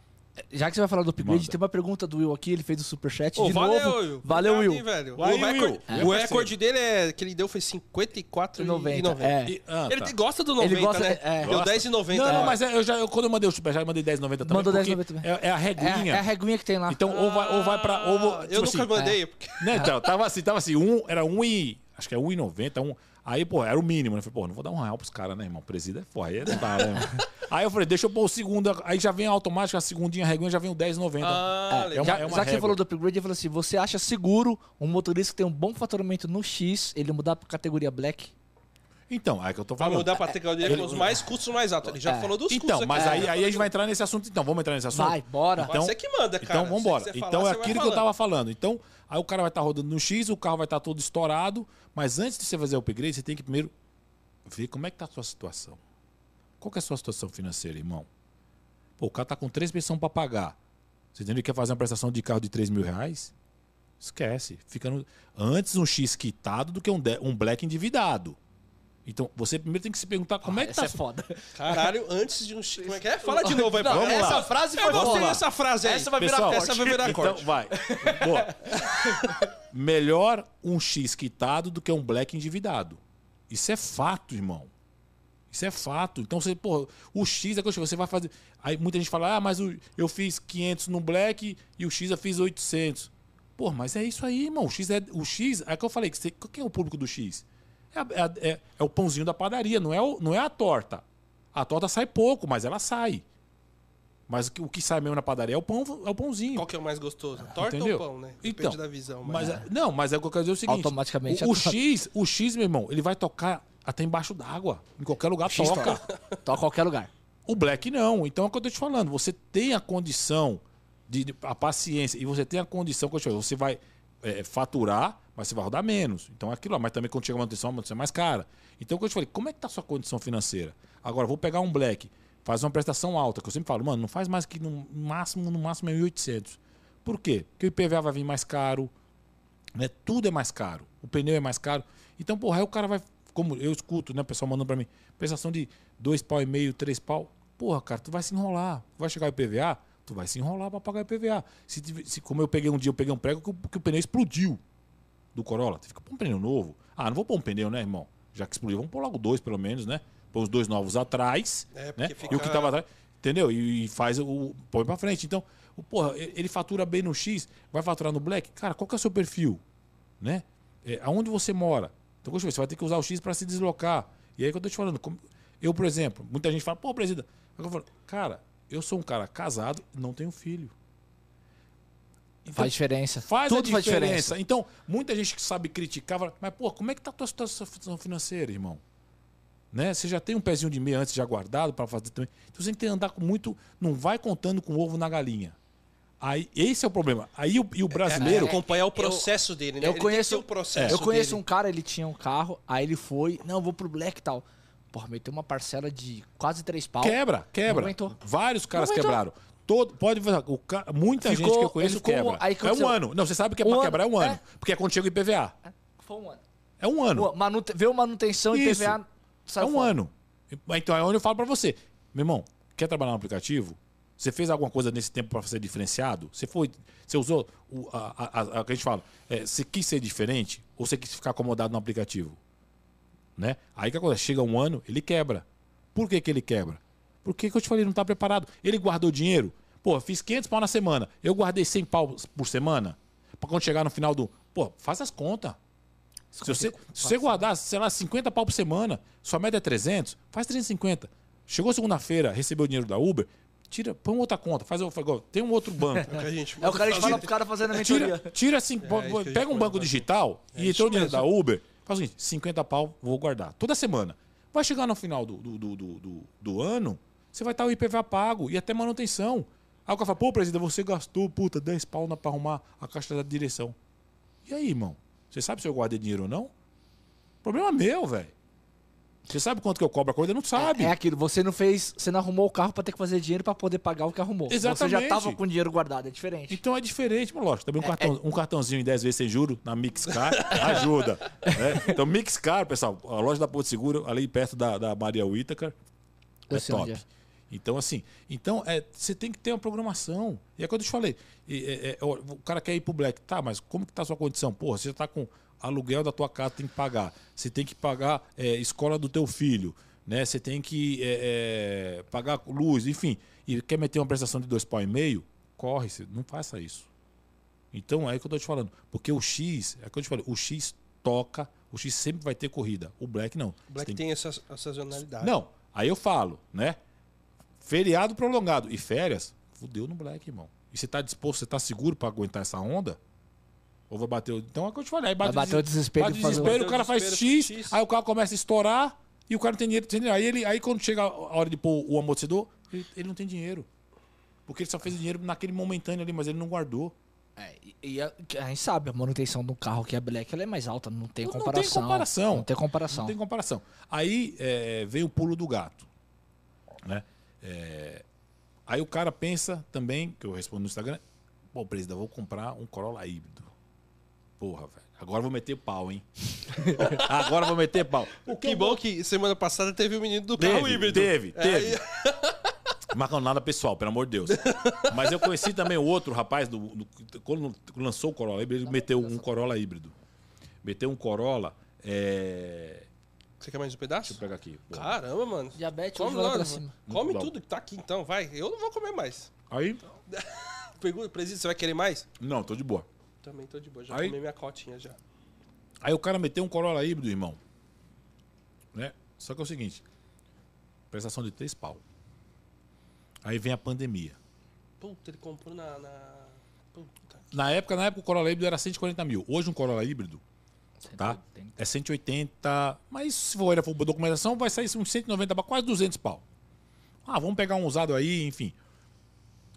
Já que você vai falar do upgrade, Manda. tem uma pergunta do Will aqui, ele fez o superchat Ô, de valeu, novo. Will. Valeu, Will. hein, velho. Vai, o recorde, Will. o É, recorde dele é, que ele deu foi 54,90. 90, é. E- ah, Ele tá. gosta do 90, Ele gosta- né? é. Deu Gosta. 10,90. Não, não, né? mas é, eu já, eu, quando eu mandei o superchat, eu mandei 10,90 também. Mandou porque 10,90 também. É, é a É, reguinha. é a reguinha que tem lá. Então, ou vai, ou vai pra. Ou, Ah, tipo eu assim, nunca mandei. Porque... Né, então, tava assim, tava assim, um, era um e. Acho que é 1,90. Um, aí, pô, era o mínimo, né? Falei, pô, não vou dar um real pros caras, né, irmão? Presida é foda, aí não dá, né? Aí eu falei, deixa eu pôr o segundo, aí já vem automático, a segundinha a reguinha já vem o 10,90. Ah, É, legal. já, é uma já que você falou do upgrade, ele falou assim: você acha seguro um motorista que tem um bom faturamento no X, ele mudar pra categoria Black? Então, aí que eu tô Vai falando. mudar pra categoria com os mais custos mais altos. Ele já É. falou dos Então, custos mas aqui. aí, É. aí a gente vai entrar nesse assunto, então. Vamos entrar nesse assunto? Vai, bora. Então- Você que manda, cara. Então vamos embora. Falar, Então é vai aquilo que eu tava falando. Então, aí o cara vai estar rodando no X, o carro vai estar todo estourado, mas antes de você fazer o upgrade, você tem que primeiro ver como é que tá a sua situação. Qual que é a sua situação financeira, irmão? Pô, o cara tá com três pensões para pagar. Você entendeu? Ele quer fazer uma prestação de carro de 3 mil reais? Esquece. Fica no... Antes um X quitado do que um, de- um black endividado. Então, você primeiro tem que se perguntar como é que Essa tá. é foda. Caralho, antes de um... Como é que é? Fala de novo aí pra Não, Vamos essa lá. frase Eu foi gostei boa. dessa frase aí. Essa vai virar Pessoal. Essa vai virar Então, corte. vai. Boa. Melhor um X quitado do que um black endividado. Isso é fato, irmão. Isso é fato. Então você, pô, o X é que você vai fazer. Aí muita gente fala: "Ah, mas eu fiz 500 no black e o X eu fiz 800". Pô, mas é isso aí, irmão. O X é o X, é que eu falei que você, quem é o público do X? É, é é- é o pãozinho da padaria, não é, o, não é a torta. A torta sai pouco, mas ela sai. Mas o que, o que sai mesmo na padaria é o pão, é o pãozinho. Qual que é o mais gostoso? Torta Entendeu? ou pão, né? Depende Então, da visão. Mas, é- não, mas é o que eu quero dizer é o seguinte. Automaticamente o, é o torta. X, o X, meu irmão, ele vai tocar até embaixo d'água. Em qualquer lugar X toca. Toca a qualquer lugar. O Black não. Então é o que eu tô te falando. Você tem a condição, de, de- a paciência, e você tem a condição, que eu te falei, você vai é, faturar, mas você vai rodar menos. Então aquilo lá. Mas também quando chega a manutenção, a manutenção é mais cara. Então eu te falei, como é que tá a sua condição financeira? Agora, vou pegar um Black, faz uma prestação alta, que eu sempre falo, mano, não faz mais que no máximo, no máximo é 1.800. Por quê? Porque o IPVA vai vir mais caro, né? Tudo é mais caro. O pneu é mais caro. Então, porra, aí o cara vai. Como eu escuto, né? O pessoal mandando pra mim, prestação de dois pau e meio, três pau. Porra, cara, tu vai se enrolar. Vai chegar o IPVA, tu vai se enrolar pra pagar o IPVA. Se, se- como eu peguei um dia, eu peguei um prego que, que o pneu explodiu do Corolla. Tu fica pôr um pneu novo. Ah, não vou pôr um pneu, né, irmão? Já que explodiu, vamos pôr logo dois, pelo menos, né? Põe os dois novos atrás, É, né? fica- E o que tava atrás, entendeu? E, e faz o. põe pra frente. Então, o, porra, ele fatura bem no X, vai faturar no Black. Cara, qual que é o seu perfil? Né? É, aonde você mora? Então, deixa eu ver, você vai ter que usar o X para se deslocar. E aí que eu tô te falando. como- eu, por exemplo, muita gente fala, pô, presidente. Eu falo, cara, eu sou um cara casado e não tenho filho. Então, Faz diferença. Faz Tudo a faz diferença. diferença. Então, muita gente que sabe criticar, fala, mas, pô, como é que tá a tua situação financeira, irmão? Né? Você já tem um pezinho de meia antes já guardado para fazer também. Então você tem que andar com muito. Não vai contando com o ovo na galinha. Aí, esse é o problema. Aí o, e o brasileiro. É, acompanhar o processo dele, né? eu Ele conheço- o processo Eu conheço dele. um cara, ele tinha um carro, aí ele foi, não, eu vou pro Black e tal. Porra, meteu uma parcela de quase três pau. Quebra, quebra. Vários caras quebraram. Todo, pode o muita Ficou- gente que eu conheço quebra. aí é um ano. Não, você sabe que é Um pra ano, quebrar é um ano. é. Porque é quando chega o IPVA. Foi um ano. É um ano. Manute... Veio manutenção e Isso. PVA. É saiu um fora. ano. Então é onde eu falo pra você. Meu irmão, quer trabalhar no aplicativo? Você fez alguma coisa nesse tempo pra ser diferenciado? Você foi. Você usou o, a, a, a- a que a gente fala. é, você quis ser diferente ou você quis ficar acomodado no aplicativo? Né? Aí que acontece? Chega um ano, ele quebra. Por que, que ele quebra? Porque que eu te falei, não tá preparado. Ele guardou dinheiro. Pô, fiz 500 pau na semana. Eu guardei 100 pau por semana. Pra quando chegar no final do. Pô, faz as contas. Se você, se você guardar, sei lá, 50 pau por semana, sua média é 300, faz 350. Chegou segunda-feira, recebeu o dinheiro da Uber, tira, põe outra conta, faz tem um outro banco. É o que a gente É o cara que fala pro cara fazendo a mentoria. Tira, tira assim, que a gente pega um banco fazer. digital É e entrou o dinheiro da Uber, faz o seguinte, 50 pau, vou guardar. Toda semana. Vai chegar no final do, do, do, do, do- do ano, você vai estar o IPVA pago e até manutenção. Aí o cara fala, pô, presidente, você gastou, puta, 10 pau pra arrumar a caixa da direção. E aí, irmão? Você sabe se eu guardei dinheiro ou não? Problema meu, velho. Você sabe quanto que eu cobro a coisa? Não sabe. É aquilo, você não fez, você não arrumou o carro pra ter que fazer dinheiro pra poder pagar o que arrumou. Você já Exatamente. tava com dinheiro guardado, é diferente. Então é diferente, mas lógico. Também um, cartão, um cartãozinho em 10 vezes sem juro na Mixcar ajuda. né? Então, Mixcar, pessoal, a loja da Porto Seguro, ali perto da, da Maria Whittaker, é top. É. Então, assim, então é, você tem que ter uma programação. E é quando eu te falei, é, é, ó, o cara quer ir pro Black, tá, mas como que tá a sua condição? Porra, você já tá com aluguel da tua casa, tem que pagar. Você tem que pagar é, escola do teu filho, né? Você tem que é, é, pagar luz, enfim. E quer meter uma prestação de dois pau e meio? Corre, não faça isso. Então é aí que eu tô te falando. Porque o X, é o que eu te falei, o X toca, o X sempre vai ter corrida. O Black não. O Black tem tem essa, essa sazonalidade. não, aí eu falo, né? Feriado prolongado e férias, fudeu no Black, irmão. E você tá disposto, você tá seguro pra aguentar essa onda? Ou vai bater o. Então é o que eu te falei. Aí bate Vai bater o desespero Bate o o- desespero, o cara o faz desespero, X, X. aí o carro começa a estourar e o cara não tem dinheiro. tem dinheiro. Aí, ele, aí quando chega a hora de pôr o amortecedor, ele, ele não tem dinheiro. Porque ele só fez dinheiro naquele momentâneo ali, mas ele não guardou. É, e- a, a gente sabe, a manutenção do carro que é Black ela é mais alta, não tem Não- não tem comparação. comparação. Não tem comparação. Não tem comparação. Aí é, vem o pulo do gato. Né? É, aí o cara pensa também, que eu respondo no Instagram, pô, presidente, eu vou comprar um Corolla híbrido. Porra, velho. Agora vou meter pau, hein? Agora vou meter pau. O Que bom que semana passada teve o menino do Teve, carro híbrido. teve, É, teve. Marcando nada pessoal, pelo amor de Deus. Mas eu conheci também o outro rapaz, do, do- quando lançou o Corolla híbrido, ele meteu um Corolla híbrido. Meteu um Corolla. É... Você quer mais um Deixa pedaço? eu pegar aqui. Caramba, mano. Diabetes Come, lá logo, pra cima. come bom. tudo que tá aqui então, vai. Eu não vou comer mais. Aí, Pergunta, presidente, você vai querer mais? não, tô de boa. Também tô de boa, já Aí- comi minha cotinha já. Aí o cara meteu um Corolla híbrido, irmão. Né? Só que é o seguinte: prestação de três pau. Aí vem a pandemia. Puta, ele comprou na. na... Puta. Na época, na época o Corolla híbrido era 140 mil. Hoje um Corolla híbrido, tá? 180. É 180. Mas se for olhar for documentação, vai sair uns 190 para quase 200 pau. Ah, vamos pegar um usado aí, enfim.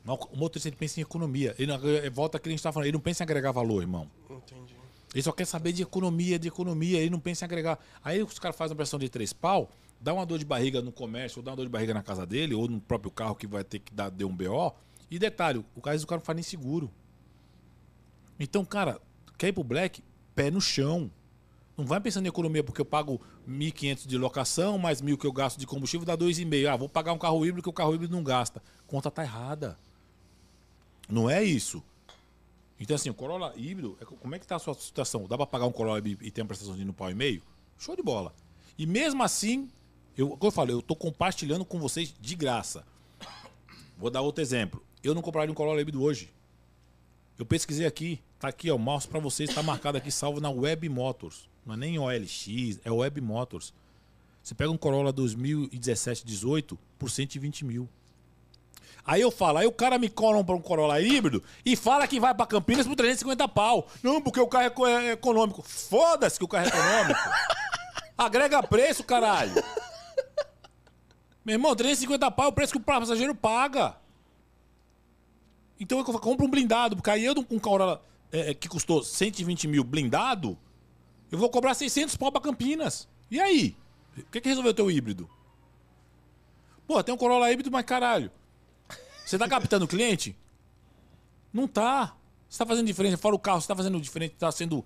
Mas O motorista ele pensa em economia. Ele não, eh, volta aquilo que a gente tá falando. Ele não pensa em agregar valor, irmão. Entendi. Ele só quer saber de economia, de economia, ele não pensa em agregar. Aí os caras fazem uma pressão de três pau, dá uma dor de barriga no comércio, ou dá uma dor de barriga na casa dele, ou no próprio carro que vai ter que dar deu um BO. E detalhe, o caso do cara não faz nem seguro. Então, cara, quer ir pro black? Pé no chão. Não vai pensando em economia, porque eu pago 1.500 de locação, mais mil que eu gasto de combustível, dá 2,5. Ah, vou pagar um carro híbrido que o carro híbrido não gasta. Conta tá errada. Não é isso. Então, assim, o Corolla híbrido, é- como é que tá a sua situação? Dá pra pagar um Corolla e ter uma prestação de no pau e meio? Show de bola. E mesmo assim, eu, como eu falo, eu tô compartilhando com vocês de graça. Vou dar outro exemplo. Eu não compraria um Corolla híbrido hoje. Eu pesquisei aqui, tá aqui, ó, o mouse pra vocês, tá marcado aqui, salvo na Web Motors. Não é nem OLX, é Web Motors. Você pega um Corolla 2017, 18 por 120 mil. Aí eu falo, aí o cara me cola pra um Corolla híbrido e fala que vai pra Campinas por 350 pau. Não, porque o carro é é econômico. Foda-se que o carro é econômico. Agrega preço, caralho. Meu irmão, 350 pau é o preço que o passageiro paga. Então eu compro um blindado, porque aí eu com um Corolla é, é, que custou 120 mil blindado, eu vou cobrar 600 pau pra Campinas. E aí? O que, que resolveu o teu híbrido? Pô, tem um Corolla híbrido, mas caralho. Você tá captando o cliente? Não tá. Você tá fazendo diferença. Fora o carro, você tá fazendo diferente, tá sendo.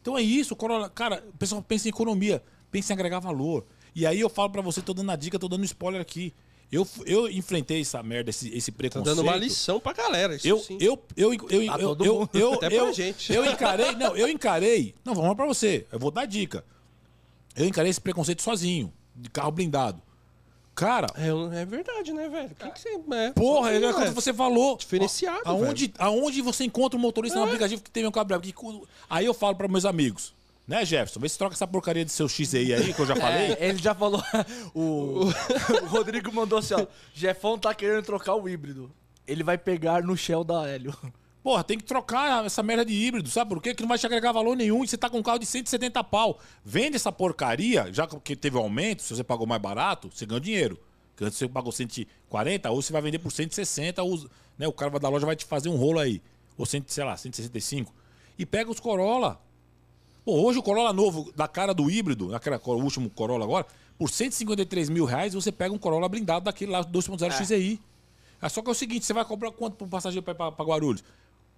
Então é isso, Corolla. Cara, o pessoal pensa em economia, pensa em agregar valor. E aí eu falo pra você, tô dando a dica, tô dando spoiler aqui. Eu, eu enfrentei essa merda, esse, esse Tá preconceito. dando uma lição pra galera. Isso Eu, sim. eu, eu, eu, eu, Pra eu, todo eu, mundo. eu, Até pra eu, gente. eu encarei, não, eu encarei, não, vamos lá pra você, eu vou dar dica. Eu encarei esse preconceito sozinho, de carro blindado. Cara, É, é verdade, né, velho? Quem que você. É, porra, é é, quando você falou. Diferenciado, Aonde, aonde você encontra um motorista no É. aplicativo que teve um cu- Aí eu falo pra meus amigos, né, Jefferson? Vê se troca essa porcaria de seu XI aí que eu já falei. É, ele já falou. o, o Rodrigo mandou assim, ó. Jefão tá querendo trocar o híbrido. Ele vai pegar no Shell da Hélio. Porra, tem que trocar essa merda de híbrido, sabe por quê? Que não vai te agregar valor nenhum e você tá com um carro de 170 pau. Vende essa porcaria, já que teve aumento, se você pagou mais barato, você ganha dinheiro. Porque antes você pagou 140, ou você vai vender por 160, ou, né, o cara da loja vai te fazer um rolo aí. Ou 100, sei lá, 165. E pega os Corolla. Pô, hoje o Corolla novo, da cara do híbrido, aquela, o último Corolla agora, por 153 mil reais você pega um Corolla blindado daquele lá 2.0 XEI. É só que é o seguinte, você vai cobrar quanto para um passageiro para Guarulhos?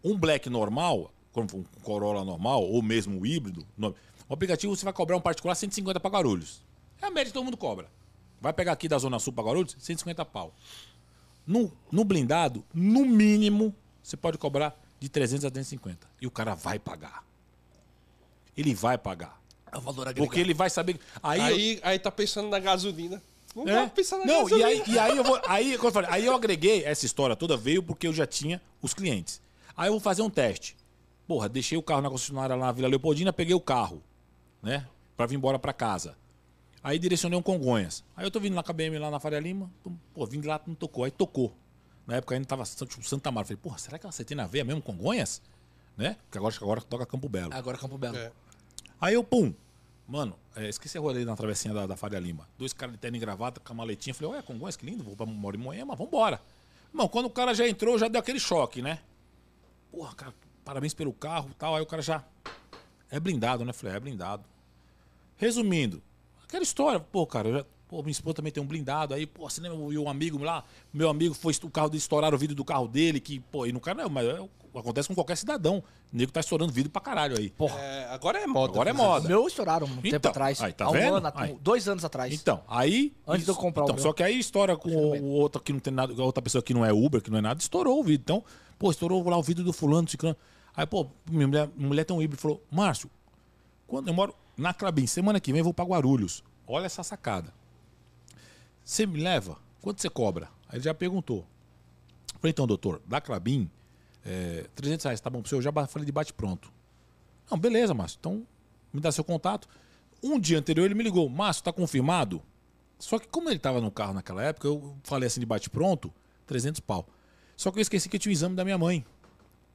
Um Black normal, como um Corolla normal, ou mesmo o híbrido, no- o aplicativo você vai cobrar um particular 150 para Guarulhos. É a média que todo mundo cobra. Vai pegar aqui da Zona Sul para Guarulhos, 150 pau. No, no blindado, no mínimo, você pode cobrar de 300 a 350. E o cara vai pagar. Ele vai pagar. É o valor agregado. Porque ele vai saber. Aí, Aí, aí tá pensando na gasolina. Não é? tá pensando na Não, gasolina. e aí, e aí eu vou. Aí, como eu falei, aí eu agreguei essa história toda, veio porque eu já tinha os clientes. Aí eu vou fazer um teste. Porra, deixei o carro na concessionária lá na Vila Leopoldina, peguei o carro, né? Pra vir embora pra casa. Aí direcionei um Congonhas. Aí eu tô vindo lá com a BM lá na Faria Lima, tô- pô, vim de lá, não tocou. Aí tocou. Na época ainda tava tipo Santa Mara. Falei, porra, será que ela tem na veia mesmo Congonhas? Né? Porque agora, agora toca Campo Belo. Agora Campo Belo. É. Aí eu, pum. Mano, é, esqueci a rua ali na travessinha da, da Faria Lima. Dois caras de terno e gravata com a maletinha. Falei, olha, Congonhas, que lindo, vou pra Moro em Moema, vambora. Irmão, quando o cara já entrou, já deu aquele choque, né? Porra, cara, parabéns pelo carro tal. Aí o cara já. É blindado, né? Falei, é blindado. Resumindo, aquela história, pô, cara, eu já- pô, minha esposa também tem um blindado. Aí, pô, você lembra o um amigo lá? Meu amigo foi o carro dele estourar o vidro do carro dele, que, pô, e no cara não, mas é, acontece com qualquer cidadão. O nego tá estourando vidro pra caralho aí. Porra. É, agora é moda. Agora é moda. O meu estouraram um tempo Então, atrás. aí, tá há um vendo? ano, Aí. dois anos atrás. Então, aí. Antes de eu comprar o então, meu. Só que aí história com o, o outro que não tem nada, a outra pessoa que não é Uber, que não é nada, estourou o vídeo. Então, pô, estourou lá o vídeo do fulano, ciclano. Aí, pô, minha mulher, minha mulher tem um híbrido falou: Márcio, quando eu moro na Clabin, semana que vem eu vou pra Guarulhos. Olha essa sacada. Você me leva? Quanto você cobra? Aí ele já perguntou. Falei, então, doutor, da Clabin, é, 300 reais, tá bom pro senhor? Eu já falei de bate-pronto. Não, beleza, Márcio. Então, me dá seu contato. Um dia anterior ele me ligou, Márcio, tá confirmado? Só que como ele tava no carro naquela época, eu falei assim de bate-pronto, 300 pau. Só que eu esqueci que eu tinha o exame da minha mãe.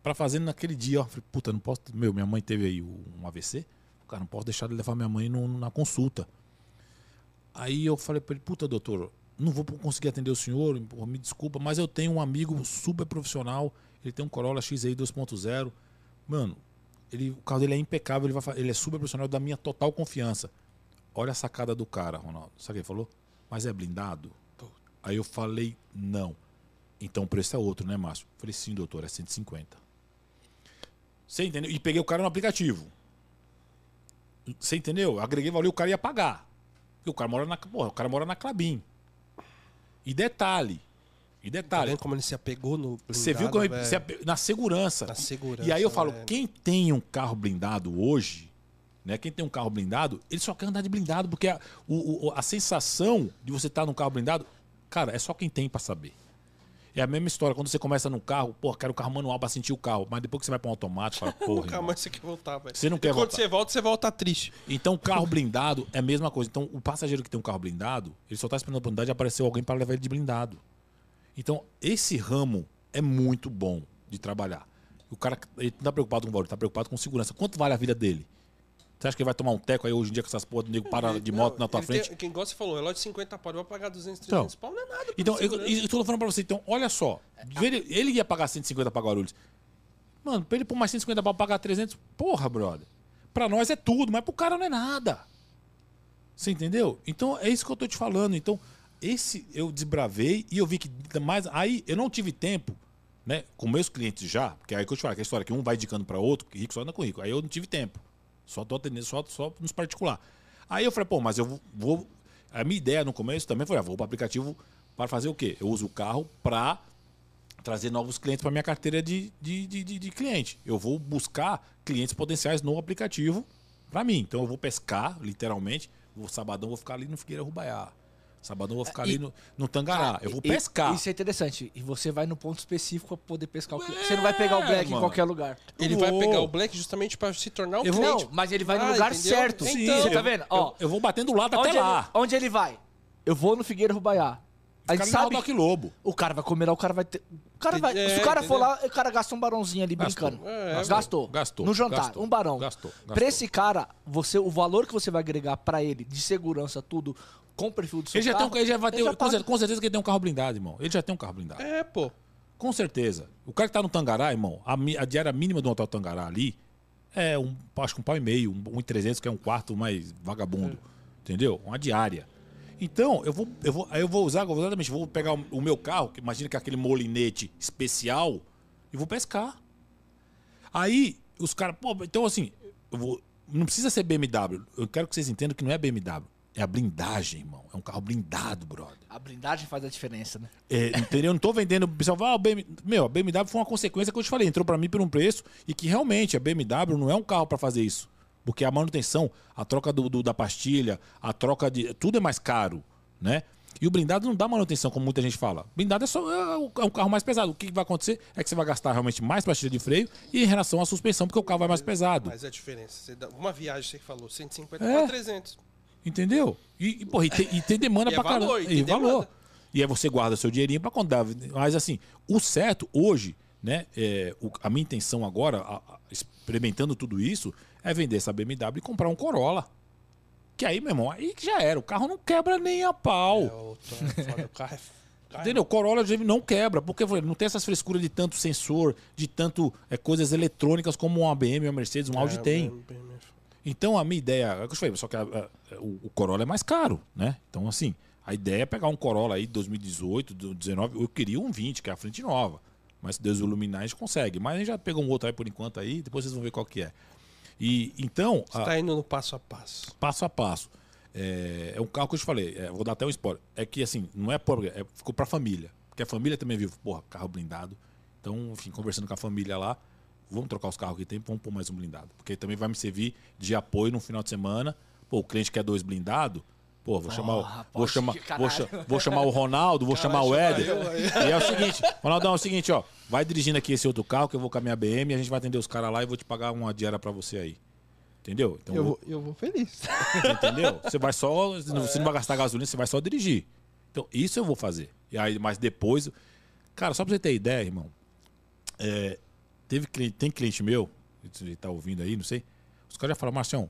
Pra fazer naquele dia, ó. Falei, puta, não posso. Meu, minha mãe teve aí um AVC. Cara, não posso deixar de levar minha mãe no- na consulta. Aí eu falei pra ele, puta, doutor, não vou conseguir atender o senhor, me desculpa, mas eu tenho um amigo super profissional, ele tem um Corolla XI 2.0. Mano, ele, o carro dele é impecável, ele, vai, ele é super profissional da minha total confiança. Olha a sacada do cara, Ronaldo. Sabe o que ele falou? Mas é blindado? Aí eu falei, não. Então o preço é outro, né, Márcio? Falei, sim, doutor, é 150. Você entendeu? E peguei o cara no aplicativo. Você entendeu? Agreguei valor, o cara ia pagar. Porque o cara mora na, porra, o cara mora na Clabin. E detalhe, e Tá detalhe, vendo como ele se apegou no você viu como blindado, ele- velho? se ape- na segurança. Na segurança, E aí eu falo, né? quem tem um carro blindado hoje, né? Quem tem um carro blindado, ele só quer andar de blindado, porque a, o- o- a sensação de você estar num carro blindado, cara, é só quem tem pra saber. É a mesma história, quando você começa num carro, pô, quero o carro manual pra sentir o carro, mas depois que você vai pra um automático, fala, porra, Nunca mais você quer voltar, velho. Você não quer quando voltar. você volta, você volta triste. Então, carro blindado é a mesma coisa. Então, o passageiro que tem um carro blindado, ele só tá esperando a oportunidade de aparecer alguém para levar ele de blindado. Então, esse ramo é muito bom de trabalhar. O cara ele não tá preocupado com o valor, ele tá preocupado com segurança. Quanto vale a vida dele? Você acha que vai tomar um teco aí hoje em dia com essas porra do nego para de moto na tua Ele frente? Tem, quem gosta falou, relógio de 50 pau, vai pagar 200, Então. 300 pau, não é nada. Então, eu, eu tô falando pra você, então, olha só. Ele, ele ia pagar 150 pra Guarulhos. Mano, pra ele por mais 150 pra pagar 300, porra, brother. Pra nós é tudo, mas pro cara não é nada. Você entendeu? Então, é isso que eu tô te falando. Então, esse eu desbravei e eu vi que mais. Aí eu não tive tempo, né? Com meus clientes já, porque aí que eu te falo, que a história que um vai indicando pra outro, que rico só anda com rico. Aí eu não tive tempo. Só tô atendendo, só, só nos particular. Aí eu falei, pô, mas eu vou-. A minha ideia no começo também foi, ah, vou para aplicativo para fazer o quê? Eu uso o carro para trazer novos clientes para minha carteira de, de, de, de- de cliente. Eu vou buscar clientes potenciais no aplicativo para mim. Então eu vou pescar, literalmente. Vou, sabadão vou ficar ali no Figueira Rubaiá. Sabadão eu vou ficar E- ali no, no Tangará. eu vou E- pescar. Isso é interessante. E você vai no ponto específico pra poder pescar o cliente. Você não vai pegar o black em mano. qualquer lugar. Ele Eu vai pegar o Black justamente pra se tornar um Eu cliente. Não, mas ele vai no Ah, lugar entendeu? certo. Sim, você tá eu- vendo? Ó, Eu, eu vou batendo lado onde, até ele, lá. onde ele vai? Eu vou no Figueira Rubaiá. A Ficar gente no sabe. Rodoc Lobo. O cara vai comer lá, o cara vai ter. O cara vai. É, se o cara for entendeu? lá, o cara gasta um barãozinho ali Gastou. brincando. É, gastou. gastou, No jantar, gastou, um barão. gastou, gastou. Pra esse cara, você, o valor que você vai agregar pra ele, de segurança, tudo, com o perfil do seu Ele já, carro, tem, ele já vai ter. já com, certeza, com certeza que ele tem um carro blindado, irmão. Ele já tem um carro blindado. É, pô. Com certeza. O cara que tá no Tangará, irmão, a, a diária mínima do hotel Tangará ali é um, acho que um pau e meio, um, um e trezentos, que é um quarto mais vagabundo. Entendeu? Uma diária. Então, eu vou, eu vou, eu vou usar, exatamente, vou pegar o, o meu carro, que imagina que é aquele molinete especial, e vou pescar. Aí, os caras, pô, então assim, eu vou, não precisa ser BMW. Eu quero que vocês entendam que não é BMW. É a blindagem, irmão. É um carro blindado, brother. A blindagem faz a diferença, né? É, entendeu? Eu não tô vendendo. O pessoal fala, ah, BMW. Meu, a BMW foi uma consequência que eu te falei. Entrou pra mim por um preço e que realmente a BMW não é um carro pra fazer isso. Porque a manutenção, a troca do, do- da pastilha, a troca de. Tudo é mais caro, né? E o blindado não dá manutenção, como muita gente fala. Blindado é só é o- é um carro mais pesado. O que vai acontecer é que você vai gastar realmente mais pastilha de freio e em relação à suspensão, porque o carro vai mais pesado. Mas é a diferença. Você dá uma viagem, você que falou, 150 É. para 300. Entendeu? E, e, porra, e, tem, e tem demanda E é pra caramba. valor, e E, valor. demanda. E aí você guarda seu dinheirinho pra dá. Mas assim, o certo hoje, né? é, o- a minha intenção agora, a- a- experimentando tudo isso, é vender essa BMW e comprar um Corolla. Que aí, meu irmão, aí que já era. O carro não quebra nem a pau. É, o, é foda, o carro é. é- Entendeu? O Corolla não quebra, porque não tem essas frescuras de tanto sensor, de tanto é, coisas eletrônicas como uma BM, uma Mercedes, um Audi É, tem. Então a minha ideia, é o que eu falei, só que a- a- o, o Corolla é mais caro, né? Então assim, a ideia é pegar um Corolla aí de 2018, 2019, eu queria um 20, que é a frente nova. Mas se Deus iluminar, a gente consegue. Mas a gente já pegou um outro aí por enquanto aí, depois vocês vão ver qual que é. E então, Você a- tá indo no passo a passo. passo a passo. É, é um carro que eu te falei, é, vou dar até um spoiler. É que assim, não é pobre, é, ficou pra família. Porque a família também viu, porra, carro blindado. Então, enfim, conversando com a família lá, vamos trocar os carros que tem, vamos pôr mais um blindado. Porque também vai me servir de apoio no final de semana. Pô, o cliente quer dois blindados. Pô, vou chamar, o- rapaz, vou chamar, vou, caralho. vou chamar o Ronaldo, vou chamar o Éder. E é o seguinte, Ronaldão, é o seguinte, ó, vai dirigindo aqui esse outro carro que eu vou com a minha BM, a gente vai atender os caras lá e vou te pagar uma diária pra você aí. Entendeu? Então, Eu vou, eu vou feliz. Entendeu? Você vai só. Você não vai gastar gasolina, você vai só dirigir. Então, isso eu vou fazer. E aí, mas depois. Cara, só pra você ter ideia, irmão. é, teve cliente, tem cliente meu, ele tá ouvindo aí, não sei. Os caras já falam, Marcião,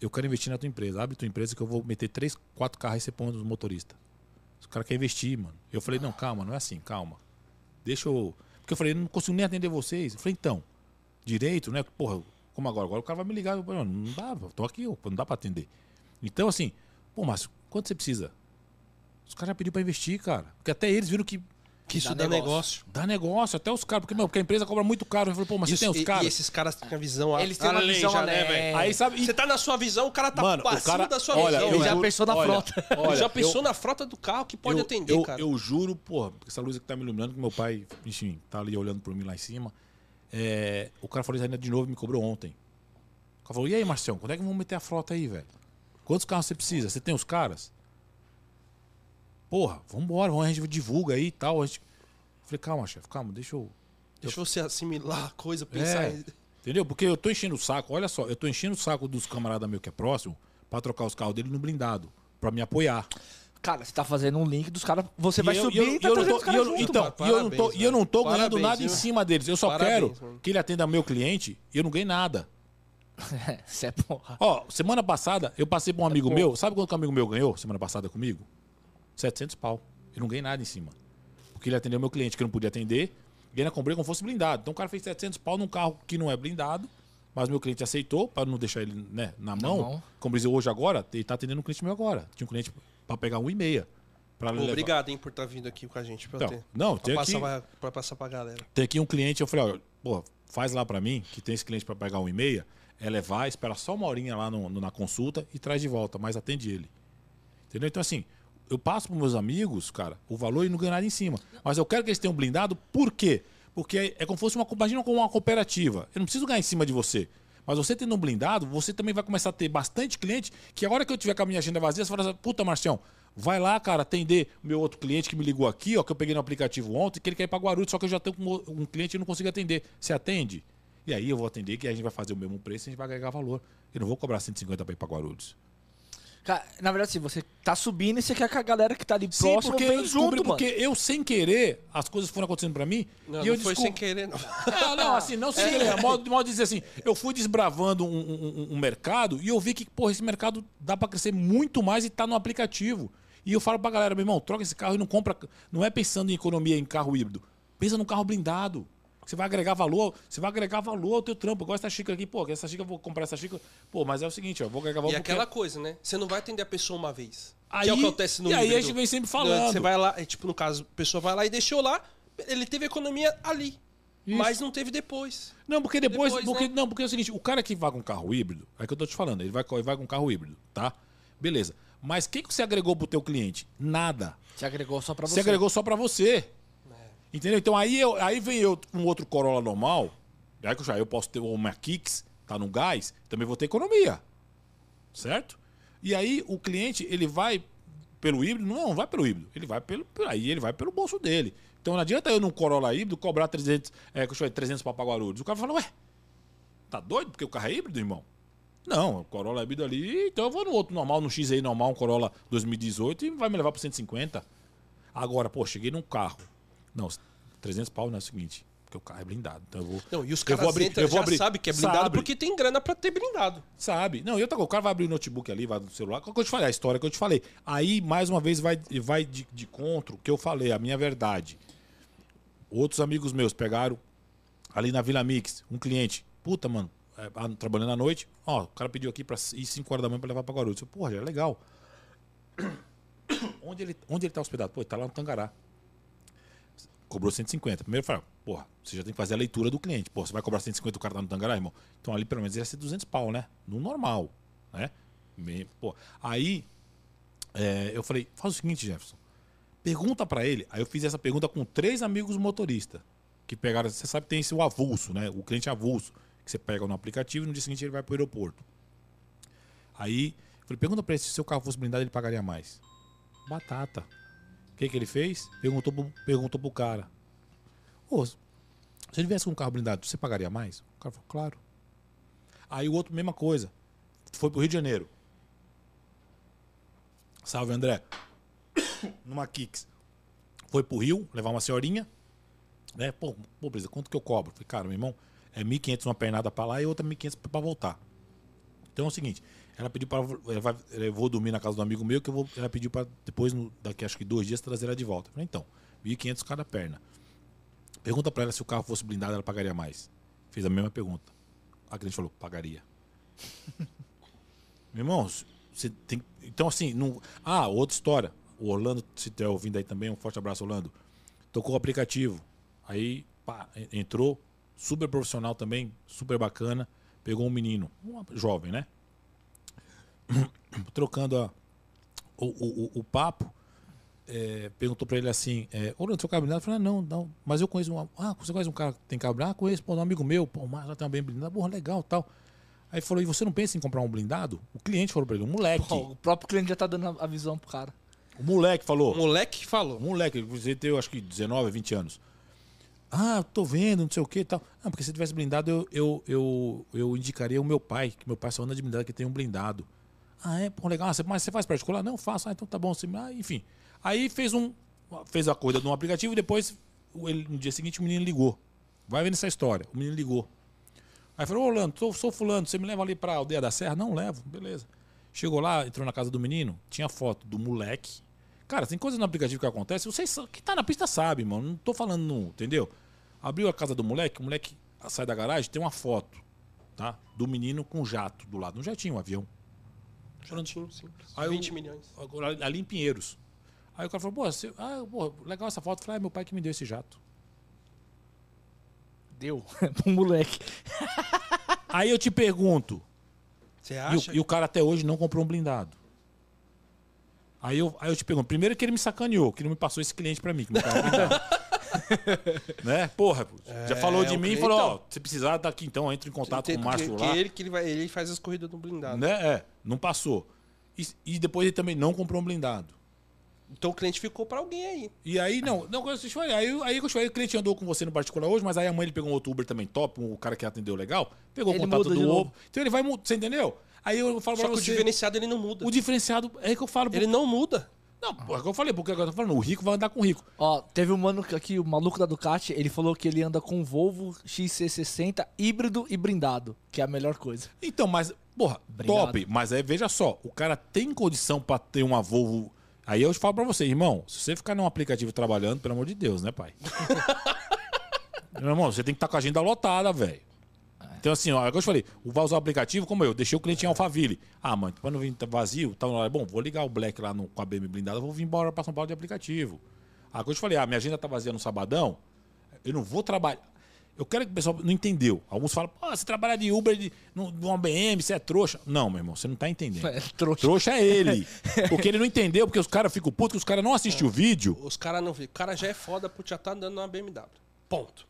eu quero investir na tua empresa. Abre tua empresa que eu vou meter três, quatro carros e você põe nos motoristas. Os caras querem investir, mano. Eu falei, não, calma, não é assim, calma. Deixa eu. Porque eu falei, não consigo nem atender vocês. Eu falei, então, direito, né? Porra, como agora? Agora o cara vai me ligar. Eu falei, não dá, eu tô aqui, não dá pra atender. Então, assim, pô, Márcio, quanto você precisa? Os caras já pediram pra investir, cara. Porque até eles viram que Que isso Dá dá, negócio. negócio. dá negócio, até os caras, porque, meu, porque a empresa cobra muito caro. Eu falei, pô, mas Isso- você tem os e- caras. E esses caras têm a visão Eles têm uma visão já, né, velho? Aí, sabe, Você tá na sua visão, o cara tá Mano, o cara- da sua olha, visão. Ele já pensou na olha, frota. Ele olha, já eu- pensou na frota do carro que pode eu, atender, eu, cara. Eu juro, porra, essa luz que tá me iluminando, que meu pai, enfim, tá ali olhando por mim lá em cima. É, o cara falou isso ainda de novo e me cobrou ontem. O cara falou, e aí, Marcião, quando é que vamos meter a frota aí, velho? Quantos carros você precisa? Você tem os caras? Porra, vambora, vamos, a gente divulga aí e tal. A gente... Falei, calma, chefe, calma, deixa eu. Deixa você assimilar a coisa, pensar É, em... entendeu? Porque eu tô enchendo o saco, olha só, eu tô enchendo o saco dos camaradas meus que é próximo pra trocar os carros dele no blindado, pra me apoiar. Cara, você tá fazendo um link dos caras. Você E vai eu- subir e eu- e tá e eu tô- os e caras eu- junto, Então, mano. e eu não tô, Parabéns, e eu não tô velho. ganhando Parabéns, nada em viu? cima deles. Eu só Parabéns, quero mano. que ele atenda meu cliente e eu não ganhei nada. Você é porra. Ó, semana passada eu passei pra um amigo meu. Sabe quanto que um amigo meu ganhou semana passada comigo? 700 pau. Eu não ganhei nada em cima. Porque ele atendeu meu cliente que eu não podia atender. E ainda comprei como fosse blindado. Então o cara fez 700 pau num carro que não é blindado. Mas meu cliente aceitou, pra não deixar ele né, na mão. mão. Como dizer hoje agora, ele tá atendendo um cliente meu agora. Tinha um cliente pra pegar um e meia. Pra Obrigado, hein, por estar vindo aqui com a gente. Pra Então, ter, não, pra tem passar, aqui- pra, pra passar pra galera. Tem aqui um cliente, eu falei, ó, pô, faz lá pra mim, que tem esse cliente pra pegar um e meia, é levar, espera só uma horinha lá no- no- na consulta e traz de volta, mas atende ele. Entendeu? Então, assim, eu passo pros meus amigos, cara, o valor e não ganho nada em cima. Mas eu quero que eles tenham blindado, por quê? Porque é, é como se fosse uma, imagina como uma cooperativa. Eu não preciso ganhar em cima de você. Mas você tendo um blindado, você também vai começar a ter bastante cliente que a hora que eu tiver com a minha agenda vazia, você fala assim, puta, Marcião, vai lá, cara, atender meu outro cliente que me ligou aqui, ó, que eu peguei no aplicativo ontem, que ele quer ir pra Guarulhos, só que eu já tenho um cliente e não consigo atender. Você atende? E aí eu vou atender, que a gente vai fazer o mesmo preço e a gente vai agregar valor. Eu não vou cobrar 150 pra ir pra Guarulhos. Na verdade, assim, você tá subindo e você quer que a galera que tá ali Sim, próximo porque eu vem descobri, junto, porque mano. eu, sem querer, as coisas foram acontecendo pra mim. Não, e eu não foi sem querer, não. Não, não, assim, não sem querer. Modo, de modo de dizer assim, eu fui desbravando um, um- um- um mercado e eu vi que, porra, esse mercado dá pra crescer muito mais e tá no aplicativo. E eu falo pra galera, meu irmão, troca esse carro e não compra. Não é pensando em economia em carro híbrido. Pensa num carro blindado. Você vai agregar valor, você vai agregar valor ao teu trampo. Igual essa xícara aqui, pô, essa xícara, eu vou comprar essa xícara. Pô, mas é o seguinte, ó, eu vou agregar valor E porque- aquela coisa, né? Você não vai atender a pessoa uma vez. Aí- que é o que acontece no e aí híbrido. a gente vem sempre falando. Você vai lá, é, tipo, no caso, a pessoa vai lá e deixou lá, ele teve economia ali. Mas não teve depois. Não, porque depois. Depois, porque, né? Não, porque é o seguinte, o cara que vai com carro híbrido, é que eu tô te falando, ele vai, ele vai com carro híbrido, tá? Beleza. Mas o que, que você agregou pro teu cliente? Nada. Você agregou só pra você. Você agregou só pra você. Entendeu? Então aí, eu, aí vem eu com outro Corolla normal, aí que eu já eu posso ter uma Kicks, tá no gás, também vou ter economia. Certo? E aí o cliente, ele vai pelo híbrido, não, não vai pelo híbrido, ele vai pelo aí ele vai pelo bolso dele. Então não adianta eu num Corolla híbrido cobrar 300, é, que eu chamei, 300 para Guarulhos. O cara fala: "Ué, tá doido porque o carro é híbrido, irmão?" Não, o Corolla híbrido ali, então eu vou no outro normal, no XI normal, um Corolla 2018 e vai me levar para 150. Agora, pô, cheguei num carro. Não, 300 pau não é o seguinte, porque o carro é blindado. Então eu vou. Não, e os eu caras vou abrir, entram, eu vou já abrir. sabem que é blindado Sabe, porque tem grana pra ter blindado. Sabe? Não, e outra coisa, o cara vai abrir o notebook ali, vai no celular. Qual que eu te falei? A história que eu te falei. Aí, mais uma vez, vai, vai de, de contra o que eu falei, a minha verdade. Outros amigos meus pegaram ali na Vila Mix, um cliente. Puta, mano, é, trabalhando à noite. Ó, o cara pediu aqui pra ir 5 horas da manhã pra levar pra Guarulhos. Eu, Porra, já é legal. Onde ele, onde ele tá hospedado? Pô, ele tá lá no Tangará. Cobrou 150. Primeiro falei, porra, você já tem que fazer a leitura do cliente. Pô, você vai cobrar 150 o cara tá no Tangará, irmão? Então ali pelo menos ia ser 200 pau, né? No normal, né? Pô, aí é, eu falei, faz o seguinte, Jefferson. Pergunta pra ele. Aí eu fiz essa pergunta com três amigos motoristas. Que pegaram, você sabe que tem esse o avulso, né? O cliente avulso. Que você pega no aplicativo e no dia seguinte ele vai pro aeroporto. Aí, eu falei, pergunta pra ele se seu carro fosse blindado, ele pagaria mais. Batata. Que, que ele fez? Perguntou pro, perguntou pro cara. Ô, se ele com um carro blindado, você pagaria mais? O cara falou, claro. Aí o outro, mesma coisa. Foi pro Rio de Janeiro. Salve, André. Numa Kicks. Foi pro Rio, levar uma senhorinha. Né? Pô, beleza, quanto que eu cobro? Falei, cara, meu irmão, é 1.500 uma pernada pra lá e outra 1.500 pra voltar. Então é o seguinte, ela pediu para eu vou dormir na casa do amigo meu que eu vou, ela pediu para depois daqui acho que dois dias trazer ela de volta. Eu falei, então, 1.500 cada perna. Pergunta para ela se o carro fosse blindado ela pagaria mais. Fez a mesma pergunta. A cliente falou, pagaria. Meu irmão, você tem então assim, não, ah, outra história. O Orlando, se estiver ouvindo aí também, um forte abraço Orlando. Tocou o aplicativo. Aí, pá, en- entrou, super profissional também, super bacana. Pegou um menino, um jovem, né? Trocando a, o, o, o- o papo, é, perguntou pra ele assim: é, Ô, Leandro, seu carro blindado? Eu falei: ah, Não, não, mas eu conheço um. Ah, você conhece um cara que tem carro blindado? Ah, conheço, pô, um amigo meu, pô, mas já tem uma bem blindada, porra, legal tal. Aí ele falou: E você não pensa em comprar um blindado? O cliente falou pra ele: um moleque. Pô, o próprio cliente já tá dando a visão pro cara. O moleque falou: O moleque que falou. um moleque, você tem, eu acho que 19, 20 anos. Ah, tô vendo, não sei o que e tal. Ah, porque se tivesse blindado, eu, eu, eu, eu indicaria o meu pai, que meu pai só anda de blindado que tem um blindado. Ah, é? Pô, legal. Ah, mas você faz particular? Não, faço. Ah, então tá bom. Você, ah, enfim. Aí fez um. Fez a coisa de um aplicativo e depois, ele, no dia seguinte, o menino ligou. Vai vendo essa história. O menino ligou. Aí falou, ô Orlando, sou, sou fulano, você me leva ali pra aldeia da Serra? Não, levo, beleza. Chegou lá, entrou na casa do menino, tinha foto do moleque. Cara, tem coisa no aplicativo que acontece, vocês sa- que tá na pista sabe, mano. Não tô falando, entendeu? Abriu a casa do moleque, o moleque sai da garagem, tem uma foto, tá? Do menino com um jato do lado. Um jatinho, um avião. Jatinho, simples. Aí o- 20 milhões. Agora, Ali em Pinheiros. Aí o cara falou, pô, você, ah, pô, legal essa foto. Eu falei, ah, meu pai que me deu esse jato. Deu. pro moleque. Aí eu te pergunto, Você E acha? o, e o cara até hoje não comprou um blindado. Aí eu, aí eu te pergunto, primeiro que ele me sacaneou, que não me passou esse cliente pra mim, que é né? Porra, pô, já falou de mim e falou, ó, então. se precisar tá aqui então, entra em contato Tem- com o Márcio lá. que ele, que ele, vai, ele faz as corridas no blindado. Né? É, não passou. E, e depois ele também não comprou um blindado. Então o cliente ficou pra alguém aí. E aí, não, não, eu te falei, aí, aí eu falei, o cliente andou com você no particular hoje, mas aí amanhã ele pegou um outro Uber também top, um cara que atendeu legal, pegou Ele o contato do. Uber. Então ele vai, você entendeu? Aí eu falo Só pra que o você, diferenciado ele não muda. o diferenciado, é que eu falo, Ele não muda. Não, é o que eu falei, porque agora eu tô falando, o rico vai andar com o rico. Ó, teve um mano aqui, o maluco da Ducati, ele falou que ele anda com Volvo XC60 híbrido e blindado, que é a melhor coisa. Então, mas, porra, Obrigado. top. Mas aí, veja só, o cara tem condição pra ter uma Volvo. Aí eu falo pra você, irmão, se você ficar num aplicativo trabalhando, pelo amor de Deus, né, pai? Meu irmão, você tem que estar com a agenda lotada, velho. Então, assim, ó, é o que eu te falei, o vai usar o aplicativo como eu, deixei o cliente em Alphaville. Ah, mãe, pra não vir tá vazio, tá hora, bom, vou ligar o Black lá no, com a BM blindada, vou vir embora pra São Paulo de aplicativo. Ah, que eu te falei, ah, minha agenda tá vazia no sabadão, eu não vou trabalhar. Eu quero que o pessoal não entendeu. Alguns falam, pô, você trabalha de Uber, de, no, numa BM, você é trouxa. Não, meu irmão, você não tá entendendo. É, trouxa. Trouxa é ele. Porque ele não entendeu, porque os caras ficam putos, que os caras não assistem o vídeo. Os caras não vê. O cara já é foda por já estar andando numa BMW. Ponto.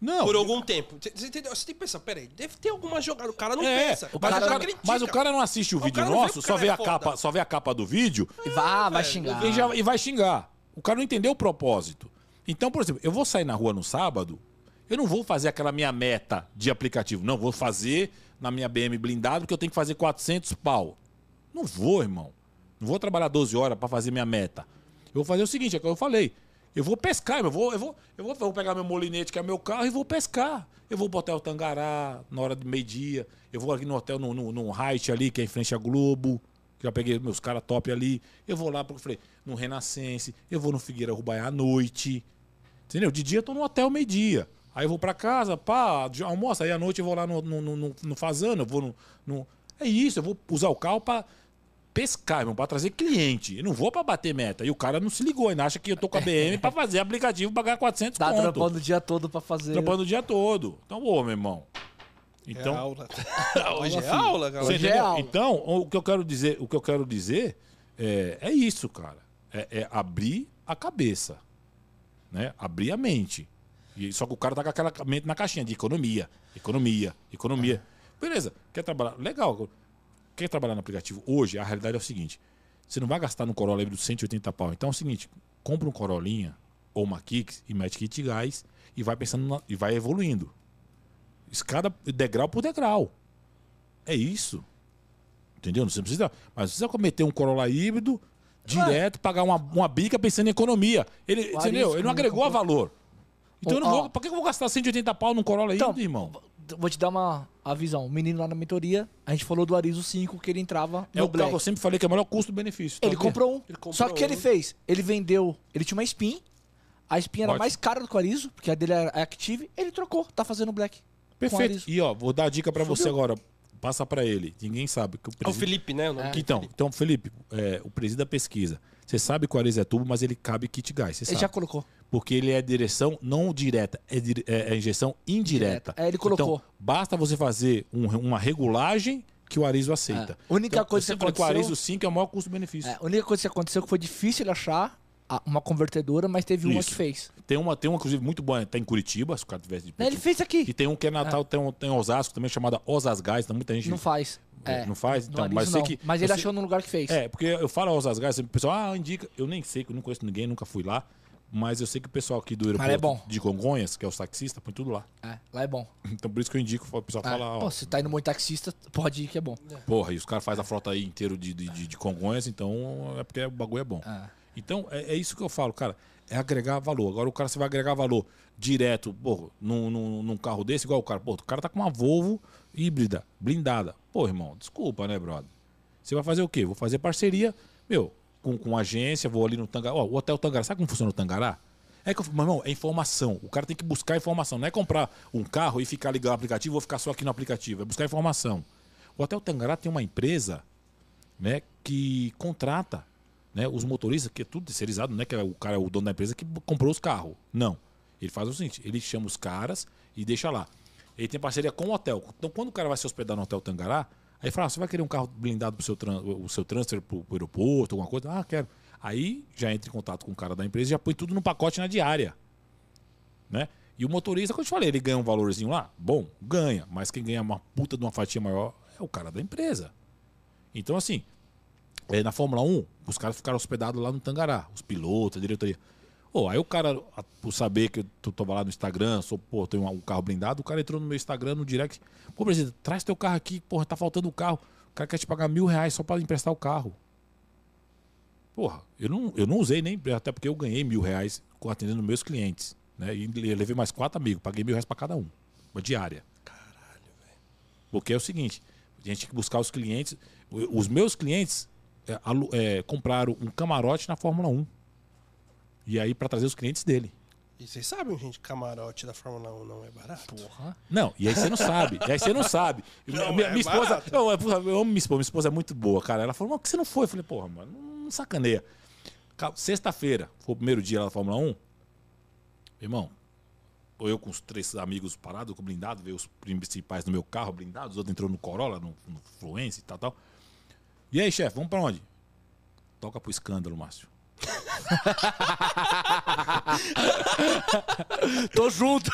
Não. Por algum tempo. Você- entendeu? Você tem que pensar, peraí, deve ter alguma jogada. O cara não É, pensa. mas, cara o já cara, mas o cara não assiste o O vídeo vê nosso, o só vê, é a foda. capa, só vê a capa do vídeo E vai, vai xingar. e, já- e vai xingar. O cara não entendeu o propósito. Então, por exemplo, eu vou sair na rua no sábado, eu não vou fazer aquela minha meta de aplicativo. Não, vou fazer na minha BM blindado que eu tenho que fazer 400 pau. Não vou, irmão. Não vou trabalhar 12 horas pra fazer minha meta. Eu vou fazer o seguinte, é o que eu falei. Eu vou pescar, eu vou, eu vou, eu vou, eu vou pegar meu molinete, que é meu carro, e vou pescar. Eu vou pro hotel Tangará, na hora de meio-dia. Eu vou aqui no hotel, no, no, no Height ali, que é em frente à Globo. Já peguei meus caras top ali. Eu vou lá, porque falei, no Renascense. Eu vou no Figueira Rubaiá à noite. Entendeu? De dia eu tô no hotel meio-dia. Aí eu vou pra casa, pá, de- almoço. Aí à noite eu vou lá no, no, no, no, no Fazano, eu vou no, no- É isso, eu vou usar o carro pra pescar, irmão, pra trazer cliente. Eu não vou pra bater meta. E o cara não se ligou, ainda acha que eu tô com a BM pra fazer aplicativo, pagar 400 Tá conto. trampando o dia todo pra fazer. Trampando o dia todo. Então, ô, meu irmão. Então, É aula. Hoje é filho. aula, galera. você Hoje é aula. Então, o que eu quero dizer, o que eu quero dizer é, é isso, cara. É, é abrir a cabeça, né? Abrir a mente. E, só que o cara tá com aquela mente na caixinha de economia, economia, economia. Beleza, quer trabalhar? Legal. Quer trabalhar no aplicativo? Hoje, a realidade é o seguinte: você não vai gastar no Corolla híbrido 180 pau. Então é o seguinte: compra um Corolinha ou uma Kicks e mete kit gás e vai pensando na- e vai evoluindo. Escada degrau por degrau. É isso. Entendeu? Não precisa. Mas você precisa cometer um Corolla híbrido direto, pagar uma, uma bica pensando em economia. Ele, entendeu? Ele não como agregou a valor. Então eu não vou. Pra que eu vou gastar 180 pau num Corolla Então, ainda, irmão? Vou te dar uma a visão. O menino lá na mentoria, a gente falou do Arizo 5 que ele entrava É no o carro Black. que eu sempre falei que é o melhor custo-benefício. Ele tá vendo? comprou um. Ele comprou Só que o que ele fez? Ele vendeu. Ele tinha uma Spin. A Spin era Ótimo. mais cara do que o Arizo, porque a dele era Active. Ele trocou. Tá fazendo Black. com o Perfeito. Arizo. E ó, vou dar a dica pra você agora. Passa pra ele. Ninguém sabe que o É o. Felipe, né? O nome dele. Então, então, Felipe, é, o presidente da pesquisa. Você sabe que o Arizo é tubo, mas ele cabe kit gás. Você Ele sabe. já colocou. Porque ele é direção não direta, é, dire- é- é injeção indireta. Direta. É, ele colocou. Então, basta você fazer um- uma regulagem que o Arizo aceita. É. A única Então, coisa que falei que o aconteceu- Arizo 5 é o maior custo-benefício. É, a única coisa que aconteceu que foi difícil ele achar uma convertedora, mas teve uma Isso. que fez. Tem uma, tem uma, inclusive, muito boa, tá em Curitiba, se o cara tivesse de Ele fez aqui. E tem um que é Natal, tem, um, tem Osasco também, chamada Osasgás, tem muita gente. Não faz. É, É, não faz? Então, mas sei não. que- Mas ele sei- achou no lugar que fez. É, porque eu falo Osasgás, o pessoal, ah, indica. Eu nem sei, que eu não conheço ninguém, nunca fui lá. Mas eu sei que o pessoal aqui do aeroporto é bom. de Congonhas, que é os taxistas, põe tudo lá. É, lá é bom. Então por isso que eu indico, o pessoal É. fala, ó, Pô, se tá indo muito taxista, pode ir que é bom. porra, e os caras fazem a frota aí inteiro de, de, de- de Congonhas, então é porque o bagulho é bom. É. Então é, é isso que eu falo, cara, é agregar valor. Agora o cara, você vai agregar valor direto, porra, num, num, num carro desse, igual o cara, pô, o cara tá com uma Volvo híbrida, blindada. Pô, irmão, desculpa, né, brother? Você vai fazer o quê? Vou fazer parceria, meu, com, com agência, vou ali no Tangará. Ó, o Hotel Tangará, sabe como funciona o Tangará? É que, eu- meu irmão, é informação. O cara tem que buscar informação. Não é comprar um carro e ficar ligando o aplicativo, vou ficar só aqui no aplicativo. É buscar informação. O Hotel Tangará tem uma empresa né, que contrata né, os motoristas, que é tudo terceirizado, não é que é o cara é o dono da empresa que comprou os carros. Não. Ele faz o seguinte, ele chama os caras e deixa lá. Ele tem parceria com o hotel. Então, quando o cara vai se hospedar no Hotel Tangará, aí fala, ah, você vai querer um carro blindado para o seu, transfer para o aeroporto, alguma coisa? Ah, quero. Aí já entra em contato com o cara da empresa e já põe tudo no pacote na diária. Né? E o motorista, como eu te falei, ele ganha um valorzinho lá? Bom, ganha. Mas quem ganha uma puta de uma fatia maior é o cara da empresa. Então, assim, é, na Fórmula 1, os caras ficaram hospedados lá no Tangará, os pilotos, a diretoria. Pô, aí o cara, por saber que eu tô, lá no Instagram, sou, pô, tenho um, carro blindado, o cara entrou no meu Instagram, no direct. Pô, presidente, traz teu carro aqui, porra, tá faltando o carro. O cara quer te pagar mil reais só pra emprestar o carro. Porra, eu não, eu não usei nem, até porque eu ganhei mil reais atendendo meus clientes. Né? E eu levei mais quatro amigos, paguei mil reais pra cada um. Uma diária. Caralho, velho. Porque é o seguinte, a gente tem que buscar os clientes. Os meus clientes é, é, compraram um camarote na Fórmula 1. E aí, para trazer os clientes dele. E vocês sabem, gente, camarote da Fórmula 1 não é barato. Porra. Não, e aí você não sabe. E aí você não sabe. Não, minha, é minha esposa. barato. Eu, eu, eu amo minha esposa, minha esposa é muito boa, cara. Ela falou, mas por que você não foi? Eu falei, porra, mano, não sacaneia. Ca- Sexta-feira, foi o primeiro dia lá da Fórmula 1. Irmão, tô eu com os três amigos parados, com blindado, veio os principais no meu carro blindado, os outros entrou no Corolla, no, no Fluence e tal, tal. E aí, chefe, vamos pra onde? Toca pro escândalo, Márcio. Tô junto.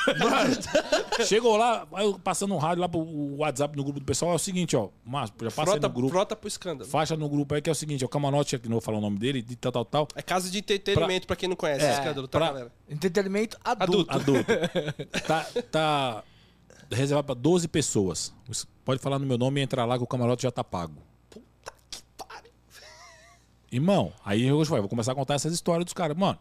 Chegou lá, eu passando um rádio lá pro WhatsApp no grupo do pessoal, é o seguinte, ó, Márcio, já passa aí Frota, no grupo. frota pro escândalo. Faixa no grupo aí que é o seguinte, o Camarote, que não vou falar o nome dele, de tal, tal, tal. É casa de entretenimento, pra, quem não conhece, É, escândalo, tá, pra- galera? Entretenimento adulto. Adulto. Adulto. tá, tá reservado pra 12 pessoas. Pode falar no meu nome e entrar lá que o camarote já tá pago. Irmão, aí vai, vou começar a contar essas histórias dos caras. Mano,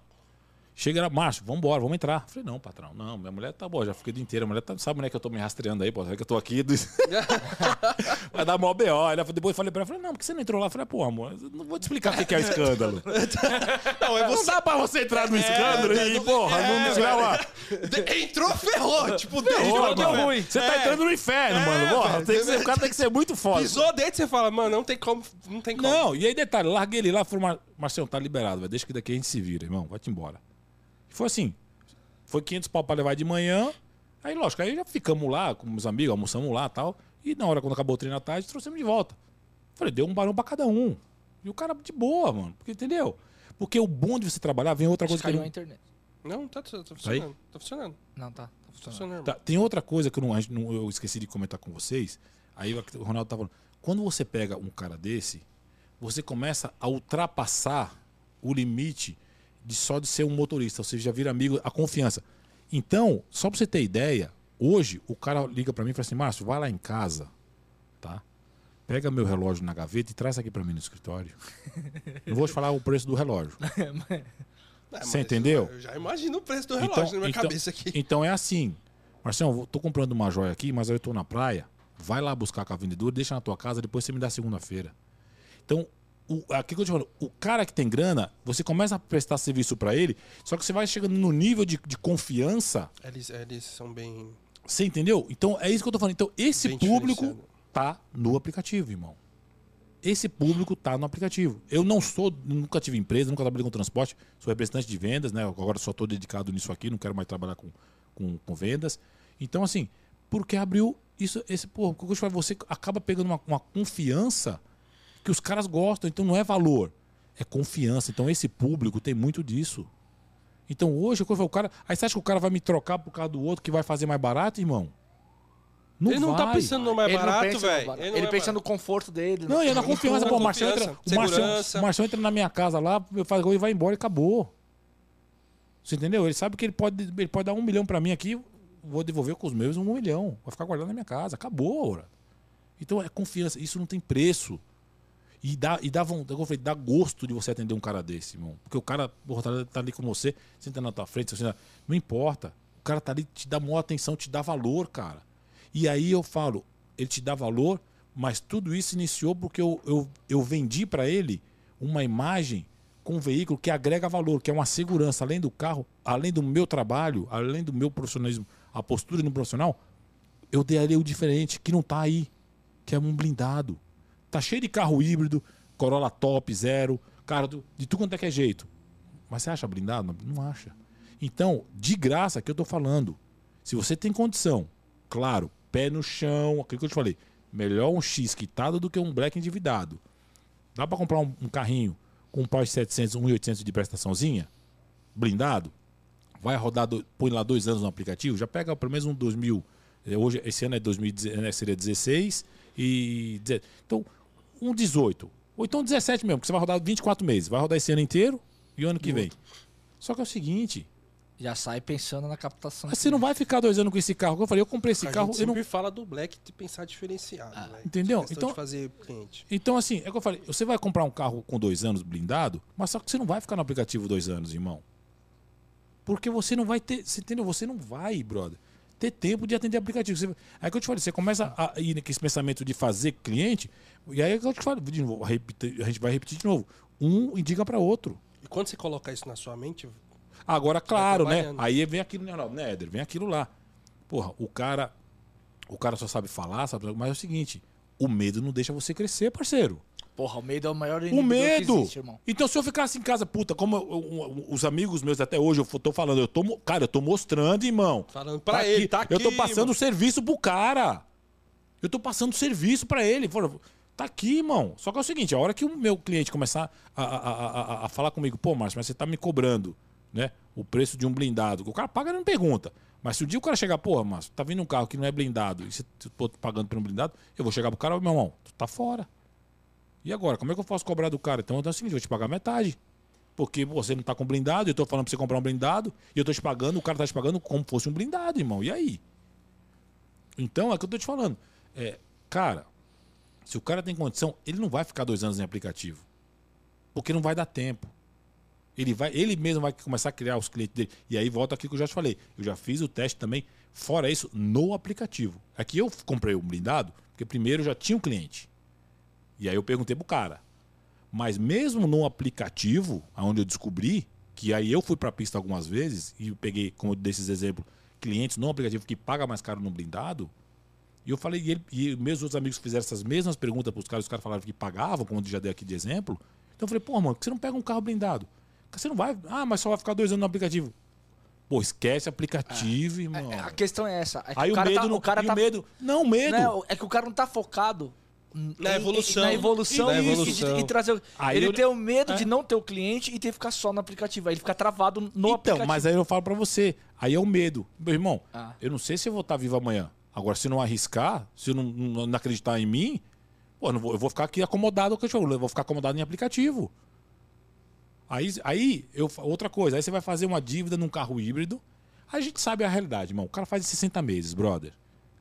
chega lá, Márcio, vambora, vamos entrar. Falei, não, patrão, não, minha mulher tá boa, já fiquei o dia inteiro. A mulher tá, sabe, mulher, que eu tô me rastreando aí, pô, sabe que eu tô aqui. do- vai dar mó BO. Ela, depois falei pra ela, falei, não, por que você não entrou lá? Eu falei, pô, amor, eu não vou te explicar o que é o escândalo. Não, é Não você. dá pra você entrar no escândalo e, não- porra, é, não tirar. De- Entrou, ferrou. Tipo, deu, Porra, deu ruim. Você tá É. entrando no inferno, É, mano. Porra, tem que ser- o cara tem que ser muito foda. Pisou dentro, você fala, mano, não tem como. Não tem como. Não, e aí detalhe, larguei ele lá, falei, Mar- Marcelo, tá liberado, velho. Deixa que daqui a gente se vira, irmão. Vai-te embora. Foi assim. Foi 500 pau pra levar de manhã. Aí, lógico, aí já ficamos lá com meus amigos, almoçamos lá e tal. E na hora, quando acabou o treino à tarde, trouxemos de volta. Falei, deu um barão pra cada um. E o cara de boa, mano. Porque, entendeu? Porque o bom de você trabalhar, vem outra Acho coisa que caiu a não... internet. Não, tá, tá, tá funcionando. Tá funcionando. Não, tá. Tá Tá funcionando. Tá, tem outra coisa que eu, não, eu esqueci de comentar com vocês. Aí o Ronaldo tá falando. Quando você pega um cara desse, você começa a ultrapassar o limite de só de ser um motorista, ou seja, já vira amigo, a confiança. Então, só pra você ter ideia, hoje o cara liga pra mim e fala assim: Márcio, vai lá em casa, tá? Pega meu relógio na gaveta e traz aqui pra mim no escritório. Não vou te falar o preço do relógio. É, mas Você entendeu? Eu já imagino o preço do relógio na minha cabeça aqui. então é assim. Marcelo, tô comprando uma joia aqui, mas eu tô na praia. Vai lá buscar com a vendedora, deixa na tua casa, depois você me dá segunda-feira. Então, o, aqui que eu te falo, o cara que tem grana, você começa a prestar serviço para ele, só que você vai chegando no nível de, de confiança, Eles, eles são bem. você entendeu? Então é isso que eu tô falando. Então, esse público tá no aplicativo, irmão. Esse público tá no aplicativo. Eu não sou, nunca tive empresa, nunca trabalhei com transporte, sou representante de vendas, né? Agora só tô dedicado nisso aqui, não quero mais trabalhar com, com, com vendas. Então, assim, porque abriu isso, esse, pô, o que eu te falo, você acaba pegando uma, uma confiança que os caras gostam. Então não é valor, é confiança. Então esse público tem muito disso. Então hoje, o cara. Aí você acha que o cara vai me trocar por causa do outro que vai fazer mais barato, irmão? Não ele não tá vai. pensando no mais Ele não barato, velho. não Ele é pensa barato. no conforto dele. Não, e é na confiança. Pô, o confiança, entra, o o entra na minha casa lá, eu faço gol e vai embora e acabou. Você entendeu? Ele sabe que ele pode, ele pode dar um milhão pra mim aqui, vou devolver com os meus um milhão. Vai ficar guardado na minha casa. Acabou, ora. Então é confiança. Isso não tem preço. E dá, e dá vontade, eu falei, dá gosto de você atender um cara desse, irmão. Porque o cara porra, tá, tá ali com você, senta na tua frente, você, não importa. O cara tá ali, te dá maior atenção, te dá valor, cara. E aí eu falo, ele te dá valor, mas tudo isso iniciou porque eu, eu, eu vendi para ele uma imagem com um veículo que agrega valor, que é uma segurança, além do carro, além do meu trabalho, além do meu profissionalismo, a postura no profissional, eu dei ali o diferente, que não tá aí, que é um blindado. Tá cheio de carro híbrido, Corolla top, zero, cara, do- de tudo quanto é que é jeito. Mas você acha blindado? Não acha. Então, de graça que eu tô falando. Se você tem condição, claro, pé no chão, aquilo que eu te falei, melhor um X quitado do que um black endividado. Dá pra comprar um, um carrinho com um de 700, 1.800 de prestaçãozinha, blindado, vai rodar, do- põe lá dois anos no aplicativo, já pega pelo menos um 2000, eh, hoje, esse ano é 2000, né, seria 16 e... 17. Então, um 18, ou então 17 mesmo, porque você vai rodar 24 meses, vai rodar esse ano inteiro e o ano que vem. Só que é o seguinte, Já sai pensando na captação. mas você não vai ficar dois anos com esse carro. Como Eu falei, eu comprei esse A carro, gente eu não, sempre fala do Black de pensar diferenciado, velho. entendeu? Questão Então- de fazer cliente. Então, assim, é o que eu falei. Você vai comprar um carro com dois anos blindado, mas só que você não vai ficar no aplicativo dois anos, irmão. Porque você não vai ter. Você entendeu? Você não vai, brother, ter tempo de atender aplicativo. Você, aí que eu te falei, você começa a ir nesse pensamento de fazer cliente, e aí é que eu te falo, de novo, a gente vai repetir de novo. Um indica para outro. E quando você coloca isso na sua mente, Agora, claro, né? trabalhando. Aí vem aquilo, né, né, Éder? Vem aquilo lá. Porra, o cara. O cara só sabe falar, sabe? Mas é o seguinte: o medo não deixa você crescer, parceiro. Porra, o medo é o maior O inibidor medo. que existe, irmão. então, se eu ficasse em casa, puta, como eu- eu- os amigos meus até hoje, eu tô falando, eu tô, cara, eu tô mostrando, irmão. falando pra ele, tá aqui. Eu tô passando mano. serviço pro cara. Eu tô passando serviço pra ele. Tá aqui, irmão. Só que é o seguinte, a hora que o meu cliente começar a, a, a, a- a falar comigo, pô, Márcio, mas você tá me cobrando, né? O preço de um blindado. O cara paga e não pergunta. Mas se o dia o cara chegar, porra, Márcio, tá vindo um carro que não é blindado e você tô pagando por um blindado, eu vou chegar pro cara, meu irmão, tu tá fora. E agora, como é que eu posso cobrar do cara? Então é o seguinte, eu vou te pagar metade. Porque você não tá com blindado, eu tô falando pra você comprar um blindado, e eu tô te pagando, o cara tá te pagando como fosse um blindado, irmão. E aí? Então, é o que eu tô te falando. É, cara, se o cara tem condição, ele não vai ficar dois anos em aplicativo. Porque não vai dar tempo. Ele, vai, ele mesmo vai começar a criar os clientes dele. E aí volta aqui que eu já te falei. Eu já fiz o teste também, fora isso, no aplicativo. Aqui eu comprei um blindado, porque primeiro eu já tinha um cliente. E aí eu perguntei pro cara. Mas mesmo no aplicativo, onde eu descobri, que aí eu fui pra pista algumas vezes, e peguei, como desses exemplos, clientes no aplicativo que paga mais caro no blindado, e eu falei, e, ele, e meus outros amigos fizeram essas mesmas perguntas pros caras, os caras falaram que pagavam, como eu já dei aqui de exemplo. Então eu falei, pô, mano, por que você não pega um carro blindado? Você não vai. Ah, mas só vai ficar dois anos no aplicativo. Pô, esquece aplicativo, irmão. É, A questão é essa. É Aí o o medo tá, não. o cara tá o medo. Não, medo. Não, é que o cara não tá focado Na evolução. na evolução, Na e- e- evolução. E, trazer. o- Aí ele eu- tem o medo é. de não ter o cliente e ter que ficar só no aplicativo. Aí ele fica travado no então, aplicativo. mas aí eu falo pra você. Aí é o medo. Meu irmão, Ah. eu não sei se eu vou estar vivo amanhã. Agora, se não arriscar, se não, não- acreditar em mim, pô, eu, vou, eu vou ficar aqui acomodado, que eu te falo, eu vou ficar acomodado em aplicativo. Aí, aí eu, outra coisa, aí você vai fazer uma dívida num carro híbrido. Aí a gente sabe a realidade, irmão. O cara faz em 60 meses, brother.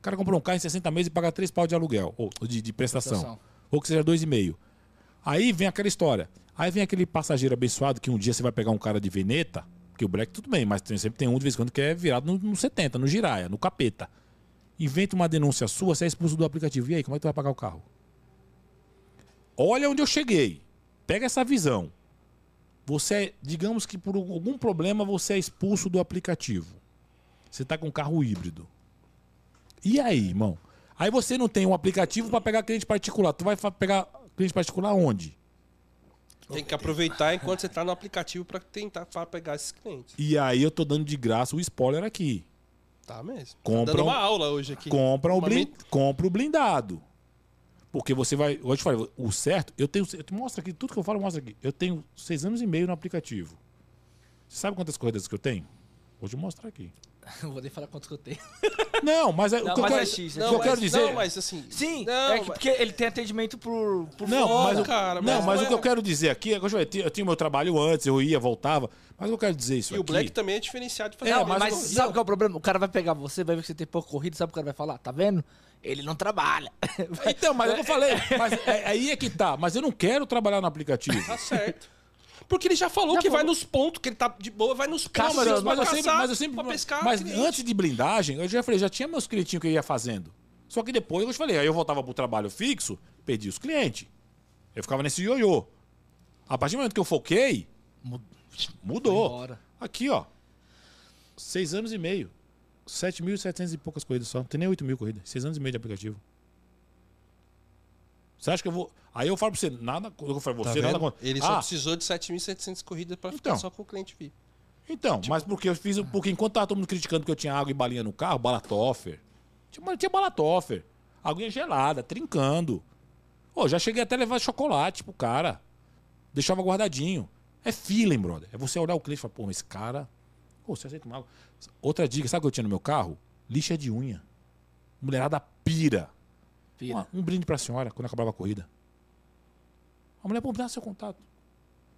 O cara comprou um carro em 60 meses e paga 3 pau de aluguel, ou de, de prestação. Prestação. Ou que seja 2,5. Aí vem aquela história. Aí vem aquele passageiro abençoado que um dia você vai pegar um cara de veneta, porque o black tudo bem, mas tem- sempre tem um de vez em quando que é virado no, no 70, no giraia, no capeta. Inventa uma denúncia sua, você é expulso do aplicativo. E aí, como é que tu vai pagar o carro? Olha onde eu cheguei. Pega essa visão. Você, é- digamos que por algum problema você é expulso do aplicativo. Você tá com um carro híbrido. E aí, irmão? Aí você não tem um aplicativo para pegar cliente particular. Tu vai pegar cliente particular onde? Tem que aproveitar enquanto você tá no aplicativo pra tentar pegar esses clientes. E aí eu tô dando de graça o spoiler aqui. Tá mesmo. Compra tá dando um- uma aula hoje aqui. Compra o, Uma blin... men- compra o blindado. Porque você vai. Eu te falei, o certo, eu tenho. Eu te mostro aqui, tudo que eu falo, mostra aqui. Eu tenho seis anos e meio no aplicativo. Você sabe quantas corridas que eu tenho? Vou te mostrar aqui. Não vou nem falar quantos que eu tenho. Não, mas, é, o Não, que eu mas quero, é X, é o que X. eu quero dizer. Não, mas assim... Sim, não, é que, mas- porque ele tem atendimento por, por Não, fora. mas, o, cara, não, mas mas não o que eu é- quero dizer aqui é que eu, eu tinha o meu trabalho antes, eu ia, voltava. Mas eu quero dizer isso E o aqui. Black também é diferenciado de fazer É, Não, mas mas, não- sabe qual é o problema? O cara vai pegar você, vai ver que você tem pouco corrida, sabe o que o cara vai falar? Tá vendo? Ele não trabalha. Então, mas é o que eu falei. Mas é- aí é que tá. Mas eu não quero trabalhar no aplicativo. Tá certo. Porque ele já falou Já que vai falou. nos pontos, que ele tá de boa, vai nos Calma, pontos. mas, mas eu sempre, mas eu sempre. pra pescar mas cliente. antes de blindagem, eu já falei, já tinha meus clientinhos que eu ia fazendo. Só que depois eu falei, aí eu voltava pro trabalho fixo, perdi os clientes. Eu ficava nesse ioiô. A partir do momento que eu foquei, mudou. Aqui, ó. Seis anos e meio. 7.700 e poucas corridas só. Não tem nem 8 mil corridas. Seis anos e meio de aplicativo. Você acha que eu vou. Aí eu falo pra você, nada. Eu falo, Tá você nada contra. Ele só Ah, precisou de 7.700 corridas pra ficar Então. só com o cliente VIP. Então, mas porque eu fiz. Porque enquanto tava todo mundo criticando que eu tinha água e balinha no carro, bala toffer. Tinha, tinha bala toffer. Aguinha gelada, trincando. Pô, já cheguei até a levar chocolate pro cara. Deixava guardadinho. É feeling, brother. É você olhar o cliente e falar, pô, esse cara. Pô, você aceita uma água. Outra dica, sabe o que eu tinha no meu carro? Lixa de unha. Mulherada pira. Uma- um brinde pra senhora quando acabava a corrida. A mulher, pô, dá seu contato.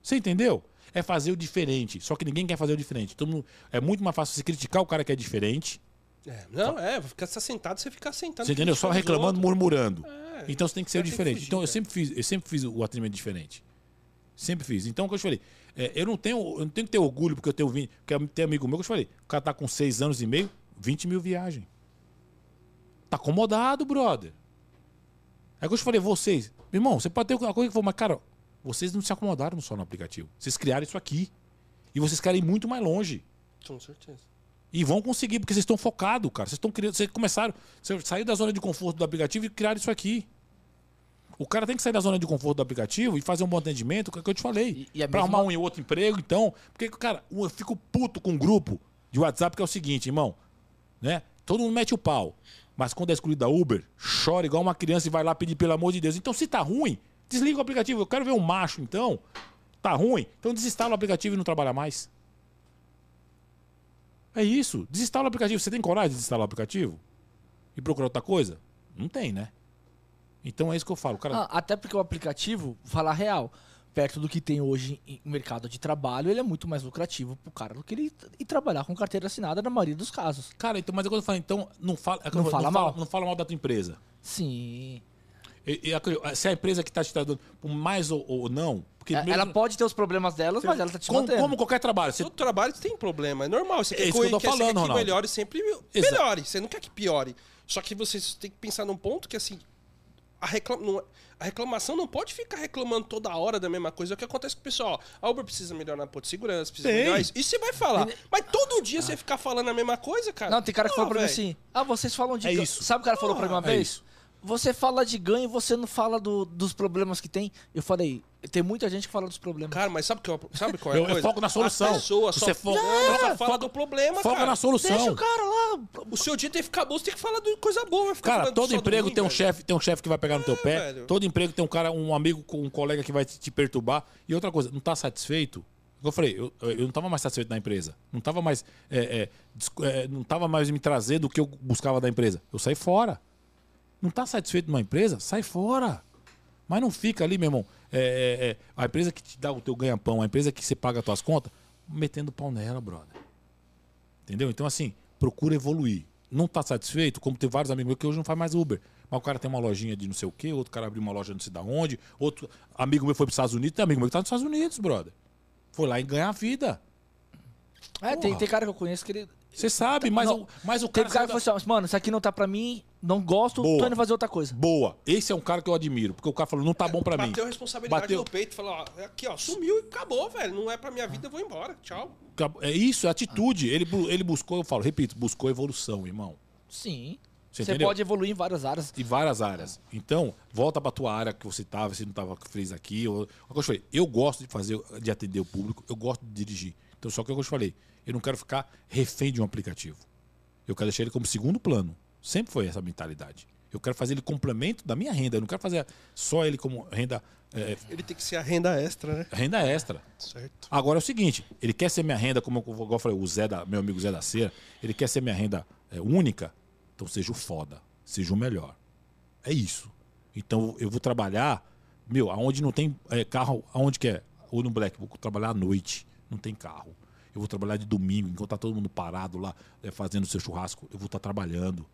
Você entendeu? É fazer o diferente. Só que ninguém quer fazer o diferente. Todo mundo- é muito mais fácil você criticar o cara que é diferente. É, não, é, vai ficar sentado, você fica sentado. Você entendeu? Só reclamando, murmurando. É, Então você tem que ser o diferente. fugir, então eu né? sempre fiz, eu sempre fiz o atendimento diferente. Sempre fiz. Então, o que eu te falei, é, eu não tenho, eu não tenho que ter orgulho porque eu tenho 20, porque tem amigo meu que eu te falei, o cara tá com 6 anos e meio, 20 mil viagens. Tá acomodado, brother. É que eu te falei, vocês, meu irmão, você pode ter uma coisa que for, mas, cara, vocês não se acomodaram só no aplicativo. Vocês criaram isso aqui. E vocês querem ir muito mais longe. Com certeza. E vão conseguir, porque vocês estão focados, cara. Vocês estão criando. Vocês começaram. Você saiu da zona de conforto do aplicativo e criaram isso aqui. O cara tem que sair da zona de conforto do aplicativo e fazer um bom atendimento, que é o que eu te falei. E- e a pra mesma- arrumar um e outro emprego, então. Porque, cara, eu fico puto com um grupo de WhatsApp que é o seguinte, irmão. Né? Todo mundo mete o pau. Mas quando é excluído da Uber, chora igual uma criança e vai lá pedir pelo amor de Deus. Então, se tá ruim, desliga o aplicativo. Eu quero ver um macho, então. Tá ruim? Então desinstala o aplicativo e não trabalha mais. É isso. Desinstala o aplicativo. Você tem coragem de desinstalar o aplicativo? E procurar outra coisa? Não tem, né? Então é isso que eu falo. Cara, Ah, até porque o aplicativo, falar real, perto do que tem hoje em mercado de trabalho, ele é muito mais lucrativo pro cara do que ele ir trabalhar com carteira assinada na maioria dos casos. cara, então, mas é quando eu falo, então, não fala, é Não fala mal. Não fala mal da tua empresa. Sim. E- e se a empresa que está te tratando por mais ou, ou não. Porque É, mesmo- Ela pode ter os problemas delas, mas ela tá te como, mantendo. como qualquer trabalho. Você, Todo trabalho tem problema, é normal. Você É quer, isso que eu tô quer- você falando, quer que melhore sempre Exa- melhore. Você não quer que piore. Só que você tem que pensar num ponto que assim. A, recla- não- a reclamação não pode ficar reclamando toda hora da mesma coisa. É o que acontece com o pessoal. A Uber precisa melhorar na ponto de segurança, precisa Tem. melhorar isso. Isso você vai falar. Mas todo dia você ficar falando a mesma coisa, cara. Não, tem cara que fala pra mim assim: ah, vocês falam de É isso. Sabe o cara falou pra mim uma É vez? isso. Você fala de ganho e você não fala do- dos problemas que tem. Eu falei, tem muita gente que fala dos problemas. Cara, mas sabe, que eu- sabe qual é a Eu- eu coisa? foco na solução. As pessoas só, Você fo- não, só É, fala foca- do problema, Foca cara. na solução. Deixa o cara lá. O seu dia tem que ficar bom, você tem que falar de coisa boa. Vai ficar Cara, todo emprego ruim, tem um velho. chefe, tem um chefe que vai pegar no teu pé. velho. Todo emprego tem um cara, um amigo, um colega que vai te, te perturbar. E outra coisa, não tá satisfeito? Eu falei, eu, eu não tava mais satisfeito na empresa. Não tava mais, é, é, é, não tava mais me trazer do que eu buscava da empresa. Eu saí fora. Não tá satisfeito numa empresa? Sai fora. Mas não fica ali, meu irmão. É, é, é, a empresa que te dá o teu ganha-pão, a empresa que você paga as tuas contas, metendo pau nela, brother. Entendeu? Então, assim, procura evoluir. Não tá satisfeito, como tem vários amigos meus que hoje não faz mais Uber. Mas o cara tem uma lojinha de não sei o quê, outro cara abriu uma loja não sei da onde, outro amigo meu foi para os Estados Unidos, tem amigo meu que tá nos Estados Unidos, brother. Foi lá e ganhar a vida. É, tem, Porra. tem cara que eu conheço que ele. Você sabe, mas, Não. o, mas o Teve cara. cara que falou assim: mano, isso aqui não tá pra mim, não gosto, Boa. tô indo fazer outra coisa. Boa. Esse é um cara que eu admiro, porque o cara falou, não tá bom pra mim. Bateu a responsabilidade Bateu. no peito. Falou, ó, aqui, ó, sumiu e acabou, velho. Não é pra minha vida, eu vou embora. Tchau. É isso, é atitude. Ele, ele buscou, eu falo, repito, buscou evolução, irmão. Sim. Você Você pode evoluir em várias áreas. em várias áreas. Então, volta pra tua área que você tava, você não tava feliz aqui. Eu, é o que eu te falei, eu gosto de fazer, de atender o público, eu gosto de dirigir. Então, só que é o que eu te falei, eu não quero ficar refém de um aplicativo. Eu quero deixar ele como segundo plano. Sempre foi essa mentalidade. Eu quero fazer ele complemento da minha renda. Eu não quero fazer só ele como renda, é, Ele tem que ser a renda extra, né? renda extra. Certo. Agora é o seguinte, ele quer ser minha renda, como eu, falei, o Zé da, meu amigo Zé da Cera, ele quer ser minha renda é, única, então seja o foda, seja o melhor. É isso. Então eu vou trabalhar, meu, aonde não tem é, carro, aonde que é? Ou no Black, vou trabalhar à noite, não tem carro. Eu vou trabalhar de domingo, enquanto tá todo mundo parado lá, é, fazendo seu churrasco, eu vou estar trabalhando.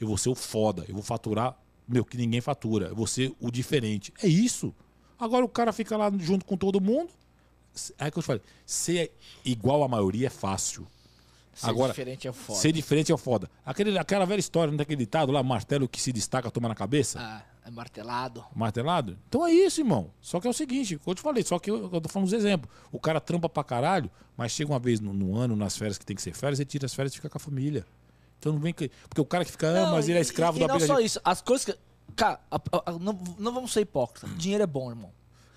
Eu vou ser o foda, eu vou faturar, meu, que ninguém fatura. Eu vou ser o diferente. É isso. Agora o cara fica lá junto com todo mundo. É que eu te falei, ser igual à maioria é fácil. Ser Agora, diferente é foda. Ser diferente é foda. Aquele, aquela velha história, não tem aquele ditado lá, martelo que se destaca toma na cabeça? Ah, é martelado. Martelado? Então é isso, irmão. Só que é o seguinte, como eu te falei, só que eu, eu tô falando uns exemplos. O cara trampa pra caralho, mas chega uma vez no, no ano, nas férias que tem que ser férias, ele tira as férias e fica com a família. Então não vem que. Porque o cara que fica, ah, Não, mas ele é escravo e, do e não só isso, as coisas que. Cara, a- a- a- não, não vamos ser hipócritas. Dinheiro é bom, irmão.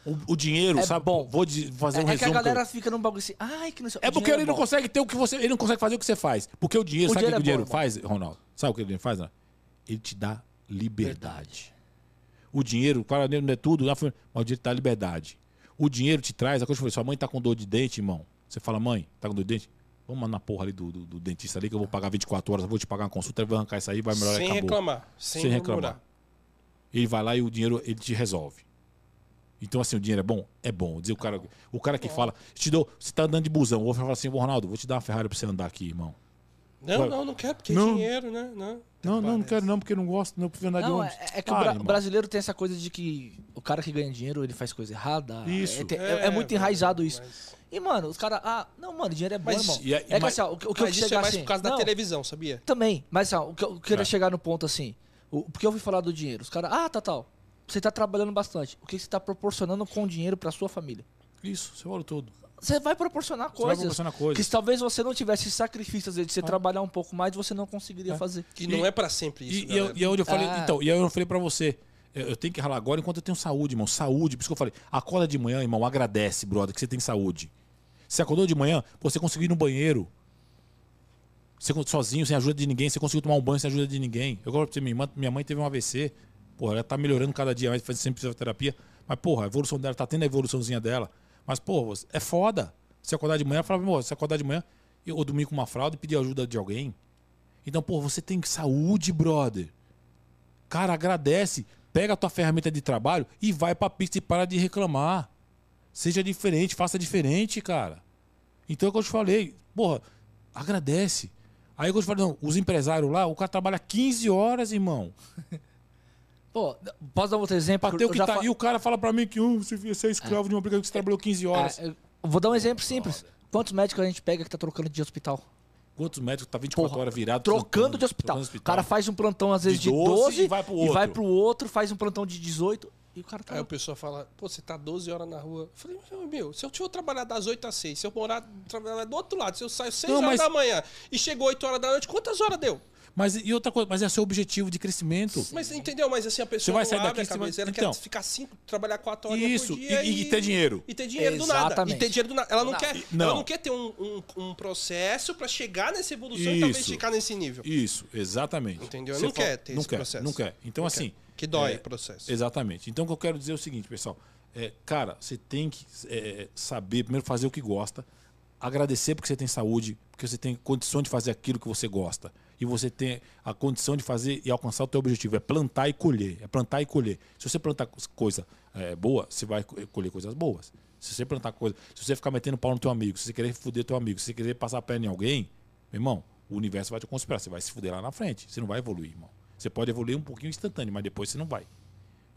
O, o dinheiro, É sabe? bom. Vou de- fazer É, um é que a resumo. que eu- galera fica num bagulho assim. Ai, que não sei É o porque ele não bom. consegue ter o que você. Ele não consegue fazer o que você faz. Porque o dinheiro, O sabe o que dinheiro o dinheiro é bom, faz, Ronaldo? Sabe o que ele faz, né? Ele te dá liberdade. O dinheiro, claro, não é tudo, mas o dinheiro te dá liberdade. O dinheiro te traz, a coisa falei, sua mãe tá com dor de dente, irmão. Você fala, mãe, tá com dor de dente? Vamos na porra ali do, do- do dentista ali que eu vou pagar 24 horas, vou te pagar uma consulta, vai arrancar isso aí, vai melhorar Sem acabou. reclamar. Sem, Sem reclamar. murmurar. Ele vai lá e o dinheiro ele te resolve. Então, assim, o dinheiro é bom? É bom. Dizer o cara, o cara que fala, te dou, você tá andando de busão, vou falar assim, "Ô, Ronaldo, vou te dar uma Ferrari pra você andar aqui, irmão. Não, não, não quero, porque Não. é dinheiro, né? Não, Não, não, não quero não, porque eu não gosto, não prefiro andar de Não, ônibus. é, é que Para, o, bra- brasileiro tem essa coisa de que o cara que ganha dinheiro, ele faz coisa errada. Isso. É, é- é muito enraizado isso. Mas, E, mano, os caras. Ah, não, mano, dinheiro é bom, Mas- irmão. e é que mas- assim, ó, o, que- o que eu isso é mais assim. por causa da não, televisão, sabia? Também, mas assim, ó, o que eu queria É. chegar no ponto assim. O, porque eu ouvi falar do dinheiro. Os caras, ah, tá, tal. Você tá trabalhando bastante. O que você tá proporcionando com dinheiro pra sua família? Isso, você falou tudo. Você vai proporcionar Você vai coisas. proporcionar coisas. Que se talvez você não tivesse sacrifício, às vezes, de você trabalhar um pouco mais, você não conseguiria É. fazer. E, E- não é pra sempre isso, E, e, e é onde eu falei, Ah. então, e aí eu falei pra você, eu, eu tenho que ralar agora enquanto eu tenho saúde, irmão. Saúde, por isso que eu falei, acorda de manhã, irmão, agradece, brother, que você tem saúde. Você acordou de manhã, você conseguiu ir no banheiro. Você sozinho, sem ajuda de ninguém, você conseguiu tomar um banho sem ajuda de ninguém. Eu gosto pra você, minha irmã, minha mãe teve um AVC. Porra, ela tá melhorando cada dia mais, faz sempre fisioterapia. Mas, porra, a evolução dela, tá tendo a evoluçãozinha dela. Mas, porra, é foda. Você acordar de manhã, fala, meu, você acordar de manhã, ou dormir com uma fralda e pedir ajuda de alguém. Então, pô, você tem saúde, brother. Cara, agradece. Pega a tua ferramenta de trabalho e vai pra pista e para de reclamar. Seja diferente, faça diferente, cara. Então é o que eu te falei. Porra, agradece. Aí é eu te falei, não, os empresários lá, o cara trabalha 15 horas, irmão. Pô, posso dar outro exemplo? Pra ter o Eu que já tá. fa- E o cara fala pra mim que uh, você você é escravo de um aplicativo que você trabalhou 15 horas. Ah, eu vou dar um exemplo simples. Quantos médicos a gente pega que tá trocando de hospital? Quantos médicos tá 24 Porra, horas virado? Trocando trampando, de hospital. trocando O cara faz um plantão, às vezes, De de 12 12, e vai pro e vai outro. pro outro, faz um plantão de 18 e o cara tá. Aí a pessoa fala, pô, você tá 12 horas na rua. Eu falei, meu, se eu tiver trabalhar das 8 às 6, se eu morar trabalhar do outro lado, se eu saio 6 Não, horas mas- da manhã e chegou 8 horas da noite, quantas horas deu? Mas e outra coisa, mas é seu objetivo de crescimento. Mas entendeu? Mas assim, a pessoa Você vai não sair abre daqui, a você vai- cabeça, ela Então. quer ficar 5, trabalhar 4 horas Isso, por dia e- e ter dinheiro. E ter dinheiro do nada. Exatamente. E ter dinheiro do nada. Ela não, Não. quer, Não. ela não quer ter um, um, um processo pra chegar nessa evolução e talvez Isso. chegar nesse nível. Isso, exatamente. Entendeu? Você Não quer ter não esse quer, processo. Não quer. Então, Não assim. quer. Que dói é, o processo. Exatamente. Então, o que eu quero dizer é o seguinte, pessoal. É, cara, você tem que é, saber, primeiro, fazer o que gosta, agradecer porque você tem saúde, porque você tem condição de fazer aquilo que você gosta. E você tem a condição de fazer e alcançar o teu objetivo. É plantar e colher. É plantar e colher. Se você plantar coisa é, boa, você vai co- colher coisas boas. Se você plantar coisa. Se você ficar metendo pau no teu amigo, se você querer fuder teu amigo, se você querer passar a perna em alguém, meu irmão, o universo vai te conspirar. Você vai se fuder lá na frente. Você não vai evoluir, irmão. Você pode evoluir um pouquinho instantâneo, mas depois você não vai.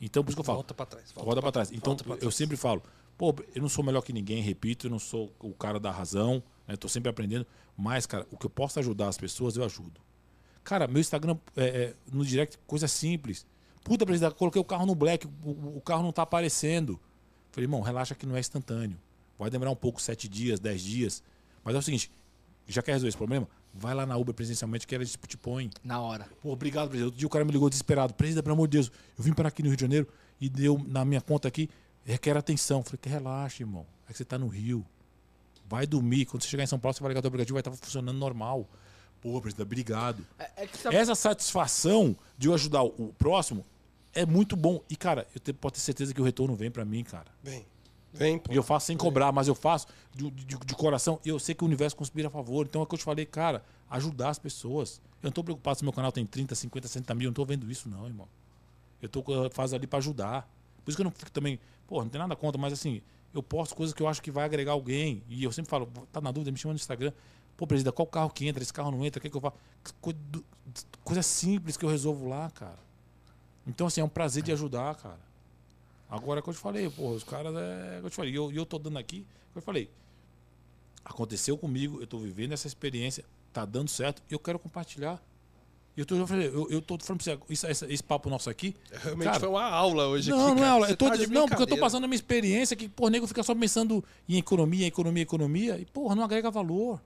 Então, por isso que eu falo. Volta pra trás. Roda pra trás. Então, volta eu trás. sempre falo, pô, eu não sou melhor que ninguém, repito, eu não sou o cara da razão, né? Tô sempre aprendendo. Mas, cara, o que eu posso ajudar as pessoas, eu ajudo. Cara, meu Instagram, é, é, no direct, coisa simples. Puta, presidente, coloquei o carro no black, o, o carro não tá aparecendo. Falei, irmão, relaxa que não é instantâneo. Vai demorar um pouco, sete dias, dez dias. Mas é o seguinte, já quer resolver esse problema? Vai lá na Uber presencialmente que ela te te põe. Na hora. Pô, obrigado, presidente. Outro dia o cara me ligou desesperado. Presidente, pelo amor de Deus, eu vim para aqui no Rio de Janeiro e deu na minha conta aqui, requer atenção. Falei, que relaxa, irmão. É que você tá no Rio. Vai dormir. Quando você chegar em São Paulo, você vai ligar o aplicativo, vai estar funcionando normal. Pô, presidente, obrigado. É, é sabe- Essa satisfação de eu ajudar o próximo é muito bom. E, cara, eu te- posso ter certeza que o retorno vem para mim, cara. Vem. Vem, pô. E eu faço sem cobrar, mas eu faço de, de- de coração. E eu sei que o universo conspira a favor. Então é o que eu te falei, cara, ajudar as pessoas. Eu não tô preocupado se meu canal tem 30, 50, 60 mil. Eu não tô vendo isso, não, irmão. Eu tô eh, fazendo ali pra ajudar. Por isso que eu não fico também. Pô, não tem nada contra, mas assim, eu posto coisas que eu acho que vai agregar alguém. E eu sempre falo, tá na dúvida, me chama no Instagram. Pô, presidente, qual carro que entra? Esse carro não entra, o que, que eu faço? Coisa, simples que eu resolvo lá, cara. Então, assim, é um prazer de ajudar, cara. Agora, que eu te falei, pô, os caras é. que Eu te falei, e eu, eu tô dando aqui, que eu falei. Aconteceu comigo, eu tô vivendo essa experiência, tá dando certo, e eu quero compartilhar. E eu tô, eu, falei, eu, tô falando pra você, esse, esse papo nosso aqui. Realmente cara, foi uma aula hoje não, aqui, não é cara. aula. Eu tô, tá não, porque eu tô passando a minha experiência que, pô, nego fica só pensando em economia, economia, economia, e, porra, não agrega valor.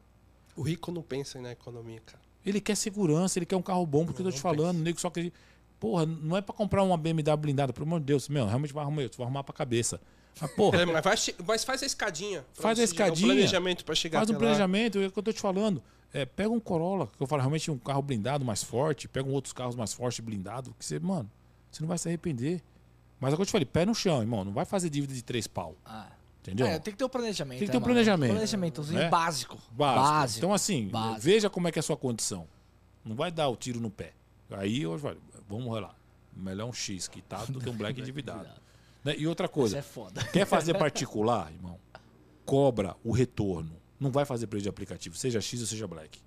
O rico não pensa na economia, cara. Ele quer segurança, ele quer um carro bom, porque eu tô te falando, o nego só que. Porra, não é pra comprar uma BMW blindada, pelo amor de Deus, meu, realmente vai arrumar, tu vai arrumar pra cabeça. Mas, porra, É, mas, vai mas faz a escadinha. Faz a escadinha. O planejamento pra chegar faz um lá. planejamento, é o que eu tô te falando. É, pega um Corolla, que eu falo realmente um carro blindado mais forte, pega um outros carros mais fortes blindado, que você, mano, você não vai se arrepender. Mas é o que eu te falei, pé no chão, irmão, não vai fazer dívida de três pau, Ah. Entendeu? É, tem que ter o planejamento. Tem que né, ter um mano? planejamento. Planejamentozinho É. básico. Básico. Básico. Então, assim, Básico. veja como é que é a sua condição. Não vai dar o tiro no pé. Aí eu falo, vamos lá. Melhor um X quitado do que um black endividado. Né? E outra Isso coisa, é foda. quer fazer particular, irmão? Cobra o retorno. Não vai fazer preço de aplicativo, seja X ou seja black.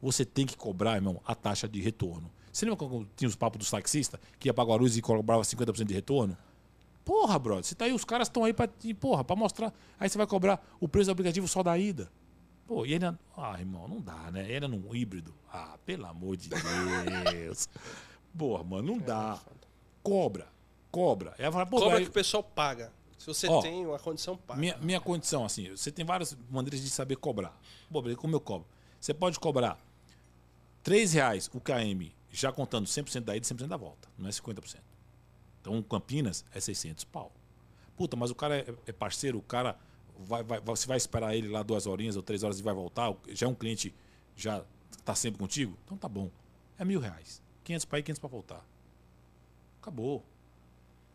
Você tem que cobrar, irmão, a taxa de retorno. Você lembra quando tinha os papos dos taxistas que ia pra Guarulhos e cobrava 50% de retorno? Porra, brother, você tá aí, os caras estão aí pra, porra, pra mostrar. Aí você vai cobrar o preço do aplicativo só da ida. Pô, e ainda. Ah, irmão, não dá, né? Era num híbrido. Ah, pelo amor de Deus. Porra, mano, não dá. Cobra, cobra. Aí ela fala, pô, Cobra aí- que o pessoal paga. Se você Ó, tem uma condição, paga. minha, minha condição, assim, você tem várias maneiras de saber cobrar. Pô, como eu cobro? Você pode cobrar 3 reais o KM, já contando 100% da ida e 100% da volta. Não é 50%. Então, Campinas é 600 pau. Puta, mas o cara é, é parceiro, o cara vai, vai, você vai esperar ele lá duas horinhas ou três horas e vai voltar. Já é um cliente, já tá sempre contigo? Então tá bom. É mil reais. 500 para ir, 500 para voltar. Acabou.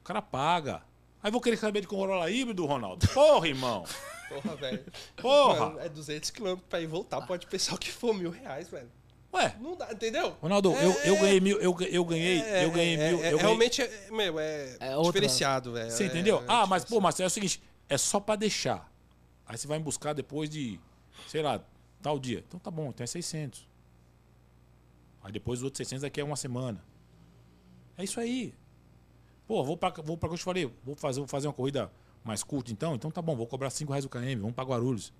O cara paga. Aí vou querer saber de Corolla híbrido, Ronaldo. Porra, irmão. Porra, velho. Porra. Mano, é 200 km pra ir voltar. Pode pensar o que for, mil reais, velho. Ué, Não dá, entendeu? Ronaldo, É, eu, eu é, ganhei mil, eu, eu ganhei, é, eu ganhei é, mil. é, eu ganhei- Realmente, é, meu, é, É diferenciado, velho. Você entendeu? é ah, mas, pô. Marcelo, é o seguinte, é só pra deixar. Aí você vai me buscar depois de, sei lá, tal dia. Então tá bom, então é 600. Aí depois os outros 600 daqui a uma semana. É isso aí. Pô, vou pra, vou pra que eu te falei, vou fazer, vou fazer uma corrida mais curta então? Então tá bom, vou cobrar 5 reais o KM, vamos pra Guarulhos.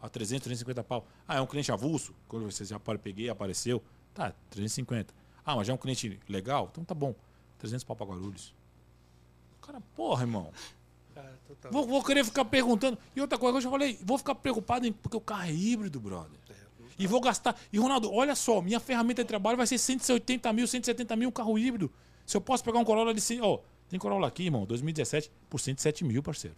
A 300, 350 pau. Ah, é um cliente avulso? Quando você já peguei, apareceu. Tá, 350. Ah, mas já é um cliente legal? Então tá bom. 300 pau pra Guarulhos. Cara, porra, irmão. Cara. Vou, vou querer ficar perguntando. E outra coisa que eu já falei, vou ficar preocupado em, porque o carro é híbrido, brother. E vou gastar. E, Ronaldo, olha só, minha ferramenta de trabalho vai ser 180 mil, 170 mil um carro híbrido. Se eu posso pegar um Corolla de 100. Ó, tem Corolla aqui, irmão, 2017, por 107 mil, parceiro.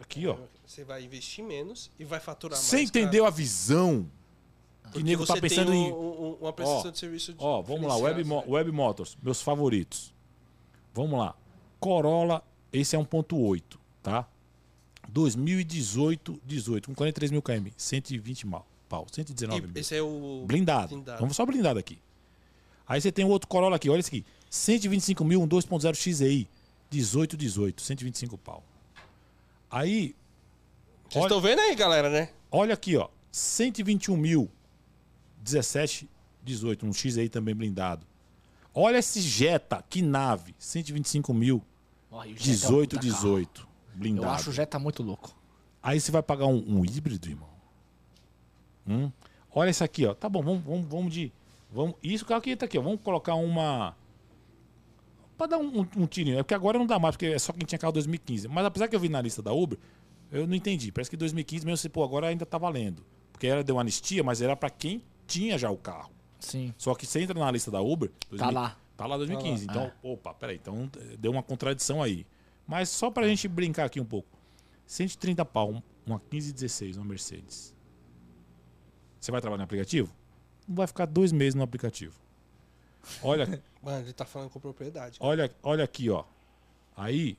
Aqui, ó. Você vai investir menos e vai faturar mais. Você entendeu a visão? Que nego tá pensando tem em. um- um- uma prestação Ó, de serviço Ó, vamos lá, Web, Mo- Web Motors, meus favoritos. Vamos lá. Corolla, esse é 1.8, tá? 2018, 18, com 43 mil km, 120 mal, pau, 119 E mil. esse é o. Blindado. blindado. Vamos só blindado aqui. Aí você tem o outro Corolla aqui, olha esse aqui. 125 mil, um 2.0 XEI, 18, 18, 125 pau. Aí, Vocês estão vendo aí, galera, né? Olha aqui, ó. 121 mil, 17, 18. Um X aí também blindado. Olha esse Jetta, que nave. 125 mil, Ó, e o Jetta é um 18, puta carro. 18. Eu Blindado. acho o Jetta muito louco. Aí você vai pagar um, um híbrido, irmão. Hum? Olha isso aqui, ó. Tá bom, vamos, vamos, vamos de. Vamos, isso, o carro aqui tá aqui, ó. Vamos colocar uma. Pra dar um, um, um tirinho. É porque agora não dá mais, porque é só quem tinha carro 2015. Mas apesar que eu vi na lista da Uber, eu não entendi. Parece que 2015 mesmo, você, pô, agora ainda tá valendo. Porque era deu uma anistia, mas era pra quem tinha já o carro. Sim. Só que você entra na lista da Uber. Tá lá. Tá lá 2015. Tá lá. Então, opa, peraí. Então deu uma contradição aí. Mas só pra gente brincar aqui um pouco. 130 pau, um- uma 1516, uma Mercedes. Você vai trabalhar no aplicativo? Não vai ficar dois meses no aplicativo. Olha, Mano, ele tá falando com propriedade. olha, olha aqui, ó. Aí,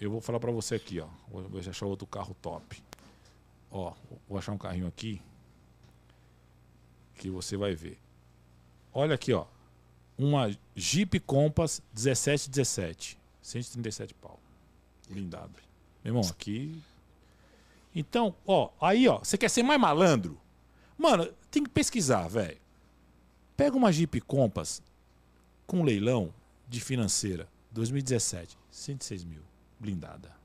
eu vou falar pra você aqui, ó. Vou, vou achar outro carro top. Ó, vou achar um carrinho aqui. Que você vai ver. Olha aqui, ó. Uma Jeep Compass 1717. 137 pau. Blindado. Meu irmão, aqui. Então, ó, aí, ó, você quer ser mais malandro? Mano, tem que pesquisar, velho. Pega uma Jeep Compass com leilão de financeira 2017, 106 mil, blindada.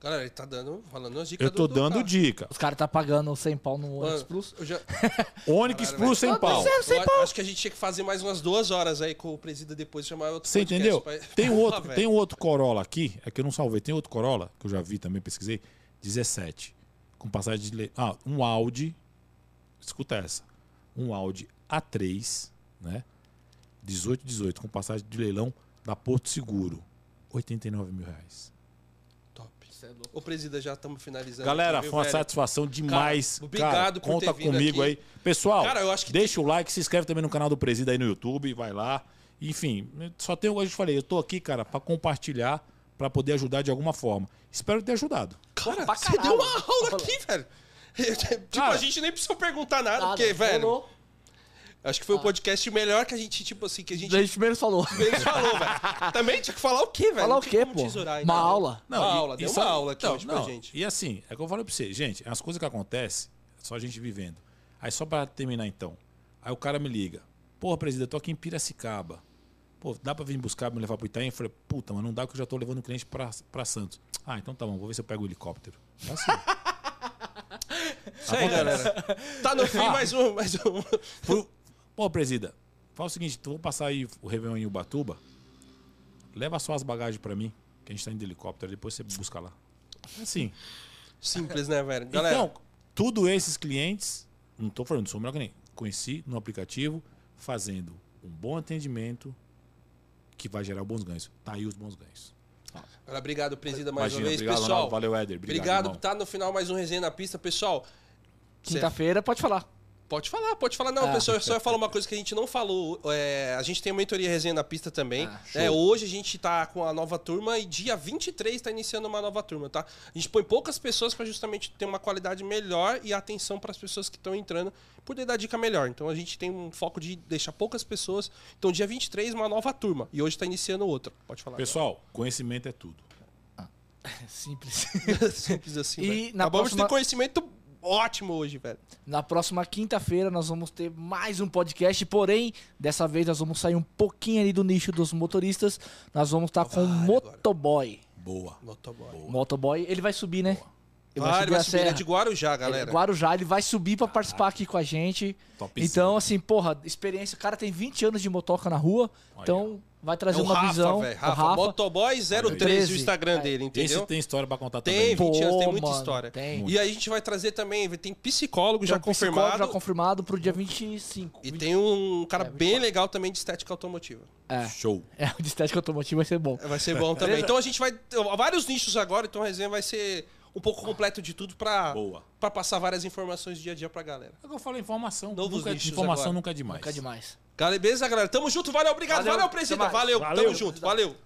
Galera, ele tá dando, falando as dicas Eu tô do- do dando carro. dica. Os caras tá pagando 100 pau no Onix Mano, Plus. já- Onix Galera, Plus sem vai- pau. Eu a- acho que a gente tinha que fazer mais umas duas horas aí com o presida depois chamar outro Você entendeu? pra- Tem um outro, velho. tem um outro Corolla aqui, é que eu não salvei. Tem outro Corolla que eu já vi também, pesquisei, 17, com passagem de le... ah, um Audi. Escuta essa. Um Audi A3, né? 18 18 com passagem de leilão da Porto Seguro. 89 mil reais. Top. Ô, presida, já estamos finalizando. Galera, aqui, viu, foi uma velho? satisfação demais. Cara, obrigado por conta ter vindo comigo aqui. aí. Pessoal, Cara, eu acho que deixa o like, se inscreve também no canal do Presida aí no YouTube, vai lá. Enfim, só tem o que eu falei, eu tô aqui, cara, pra compartilhar, pra poder ajudar de alguma forma. Espero ter ajudado. Cara, você deu uma aula aqui, velho. tipo, Cara, a gente nem precisou perguntar nada, Nada, porque, velho, falou. Acho que foi o podcast melhor que a gente, tipo assim, que a gente A gente primeiro falou. menos falou, velho. Também tinha que falar o quê, velho? Falar Não o quê, pô? tesourar, Uma aula. Uma aula, deu só- uma aula aqui não, hoje pra não, gente. E assim, é o que eu falei pra você, gente, as coisas que acontecem, é só a gente vivendo. Aí só pra terminar então. Aí o cara me liga. Porra, presidente, eu tô aqui em Piracicaba. Pô, dá pra vir buscar, me levar pro Itaim? Eu falei, puta, mas não dá que eu já tô levando o cliente pra, pra Santos. Ah, então tá bom, vou ver se eu pego o helicóptero. É assim. Isso aí, galera. Tá no fim, mais um, mais um. Fui- Pô, presida, fala o seguinte, tu vou passar aí o Réveillon em Ubatuba. Leva só as bagagens pra mim, que a gente tá indo de helicóptero, depois você busca lá. Assim. Simples, né, velho? Galera, Então, tudo esses clientes, não tô falando, sou melhor que nem, conheci no aplicativo, fazendo um bom atendimento que vai gerar bons ganhos. Tá aí os bons ganhos. obrigado, presida, mais Imagina, uma vez. obrigado, Pessoal, Ronaldo, valeu, Éder. Obrigado, obrigado. irmão. Tá no final mais um Resenha na Pista. Pessoal, Quinta-feira, pode falar. Pode falar, pode falar. Não, Ah. pessoal, eu só ia falar uma coisa que a gente não falou. É, a gente tem a mentoria resenha na pista também. Ah, É, hoje a gente tá com a nova turma e dia 23 tá iniciando uma nova turma, tá? A gente põe poucas pessoas para justamente ter uma qualidade melhor e atenção para as pessoas que estão entrando, poder dar dica melhor. Então a gente tem um foco de deixar poucas pessoas. Então dia 23 uma nova turma e hoje tá iniciando outra. Pode falar. Pessoal, conhecimento é tudo. Simples. Simples assim. E velho. na Acabamos próxima- de ter conhecimento ótimo hoje, velho. Na próxima quinta-feira nós vamos ter mais um podcast, porém, dessa vez nós vamos sair um pouquinho ali do nicho dos motoristas. Nós vamos estar com o Vai agora. motoboy. Boa. Motoboy. Motoboy, ele vai subir, né? Ele Vai, ele vai a subir, ele é serra. de Guarujá, Ele é galera. Guarujá, ele vai subir pra participar aqui com a gente. Então, assim, porra, experiência. O cara tem 20 anos de motoca na rua, então vai trazer É uma Rafa, visão. velho. o Rafa, Rafa. Motoboy013, o 13. Instagram É. dele, Esse entendeu? tem história pra contar Tem também. 20 anos, tem muita mano, história. tem. E aí a gente vai trazer também, tem psicólogo já Tem um psicólogo confirmado. Já confirmado pro dia 25. E tem um cara É, bem legal também de estética automotiva. É, Show. é, o de estética automotiva vai ser bom. Vai ser bom também. Então a gente vai. Vários nichos agora, então a resenha vai ser um pouco completo de tudo pra, Boa. pra passar várias informações dia a dia pra galera. É o que eu falei, informação. Novos nunca, nichos informação agora. nunca é demais. Nunca demais. Galera, beleza, galera? Tamo junto, valeu, obrigado, Valeu, valeu, presidente. Valeu, Valeu. tamo junto, valeu.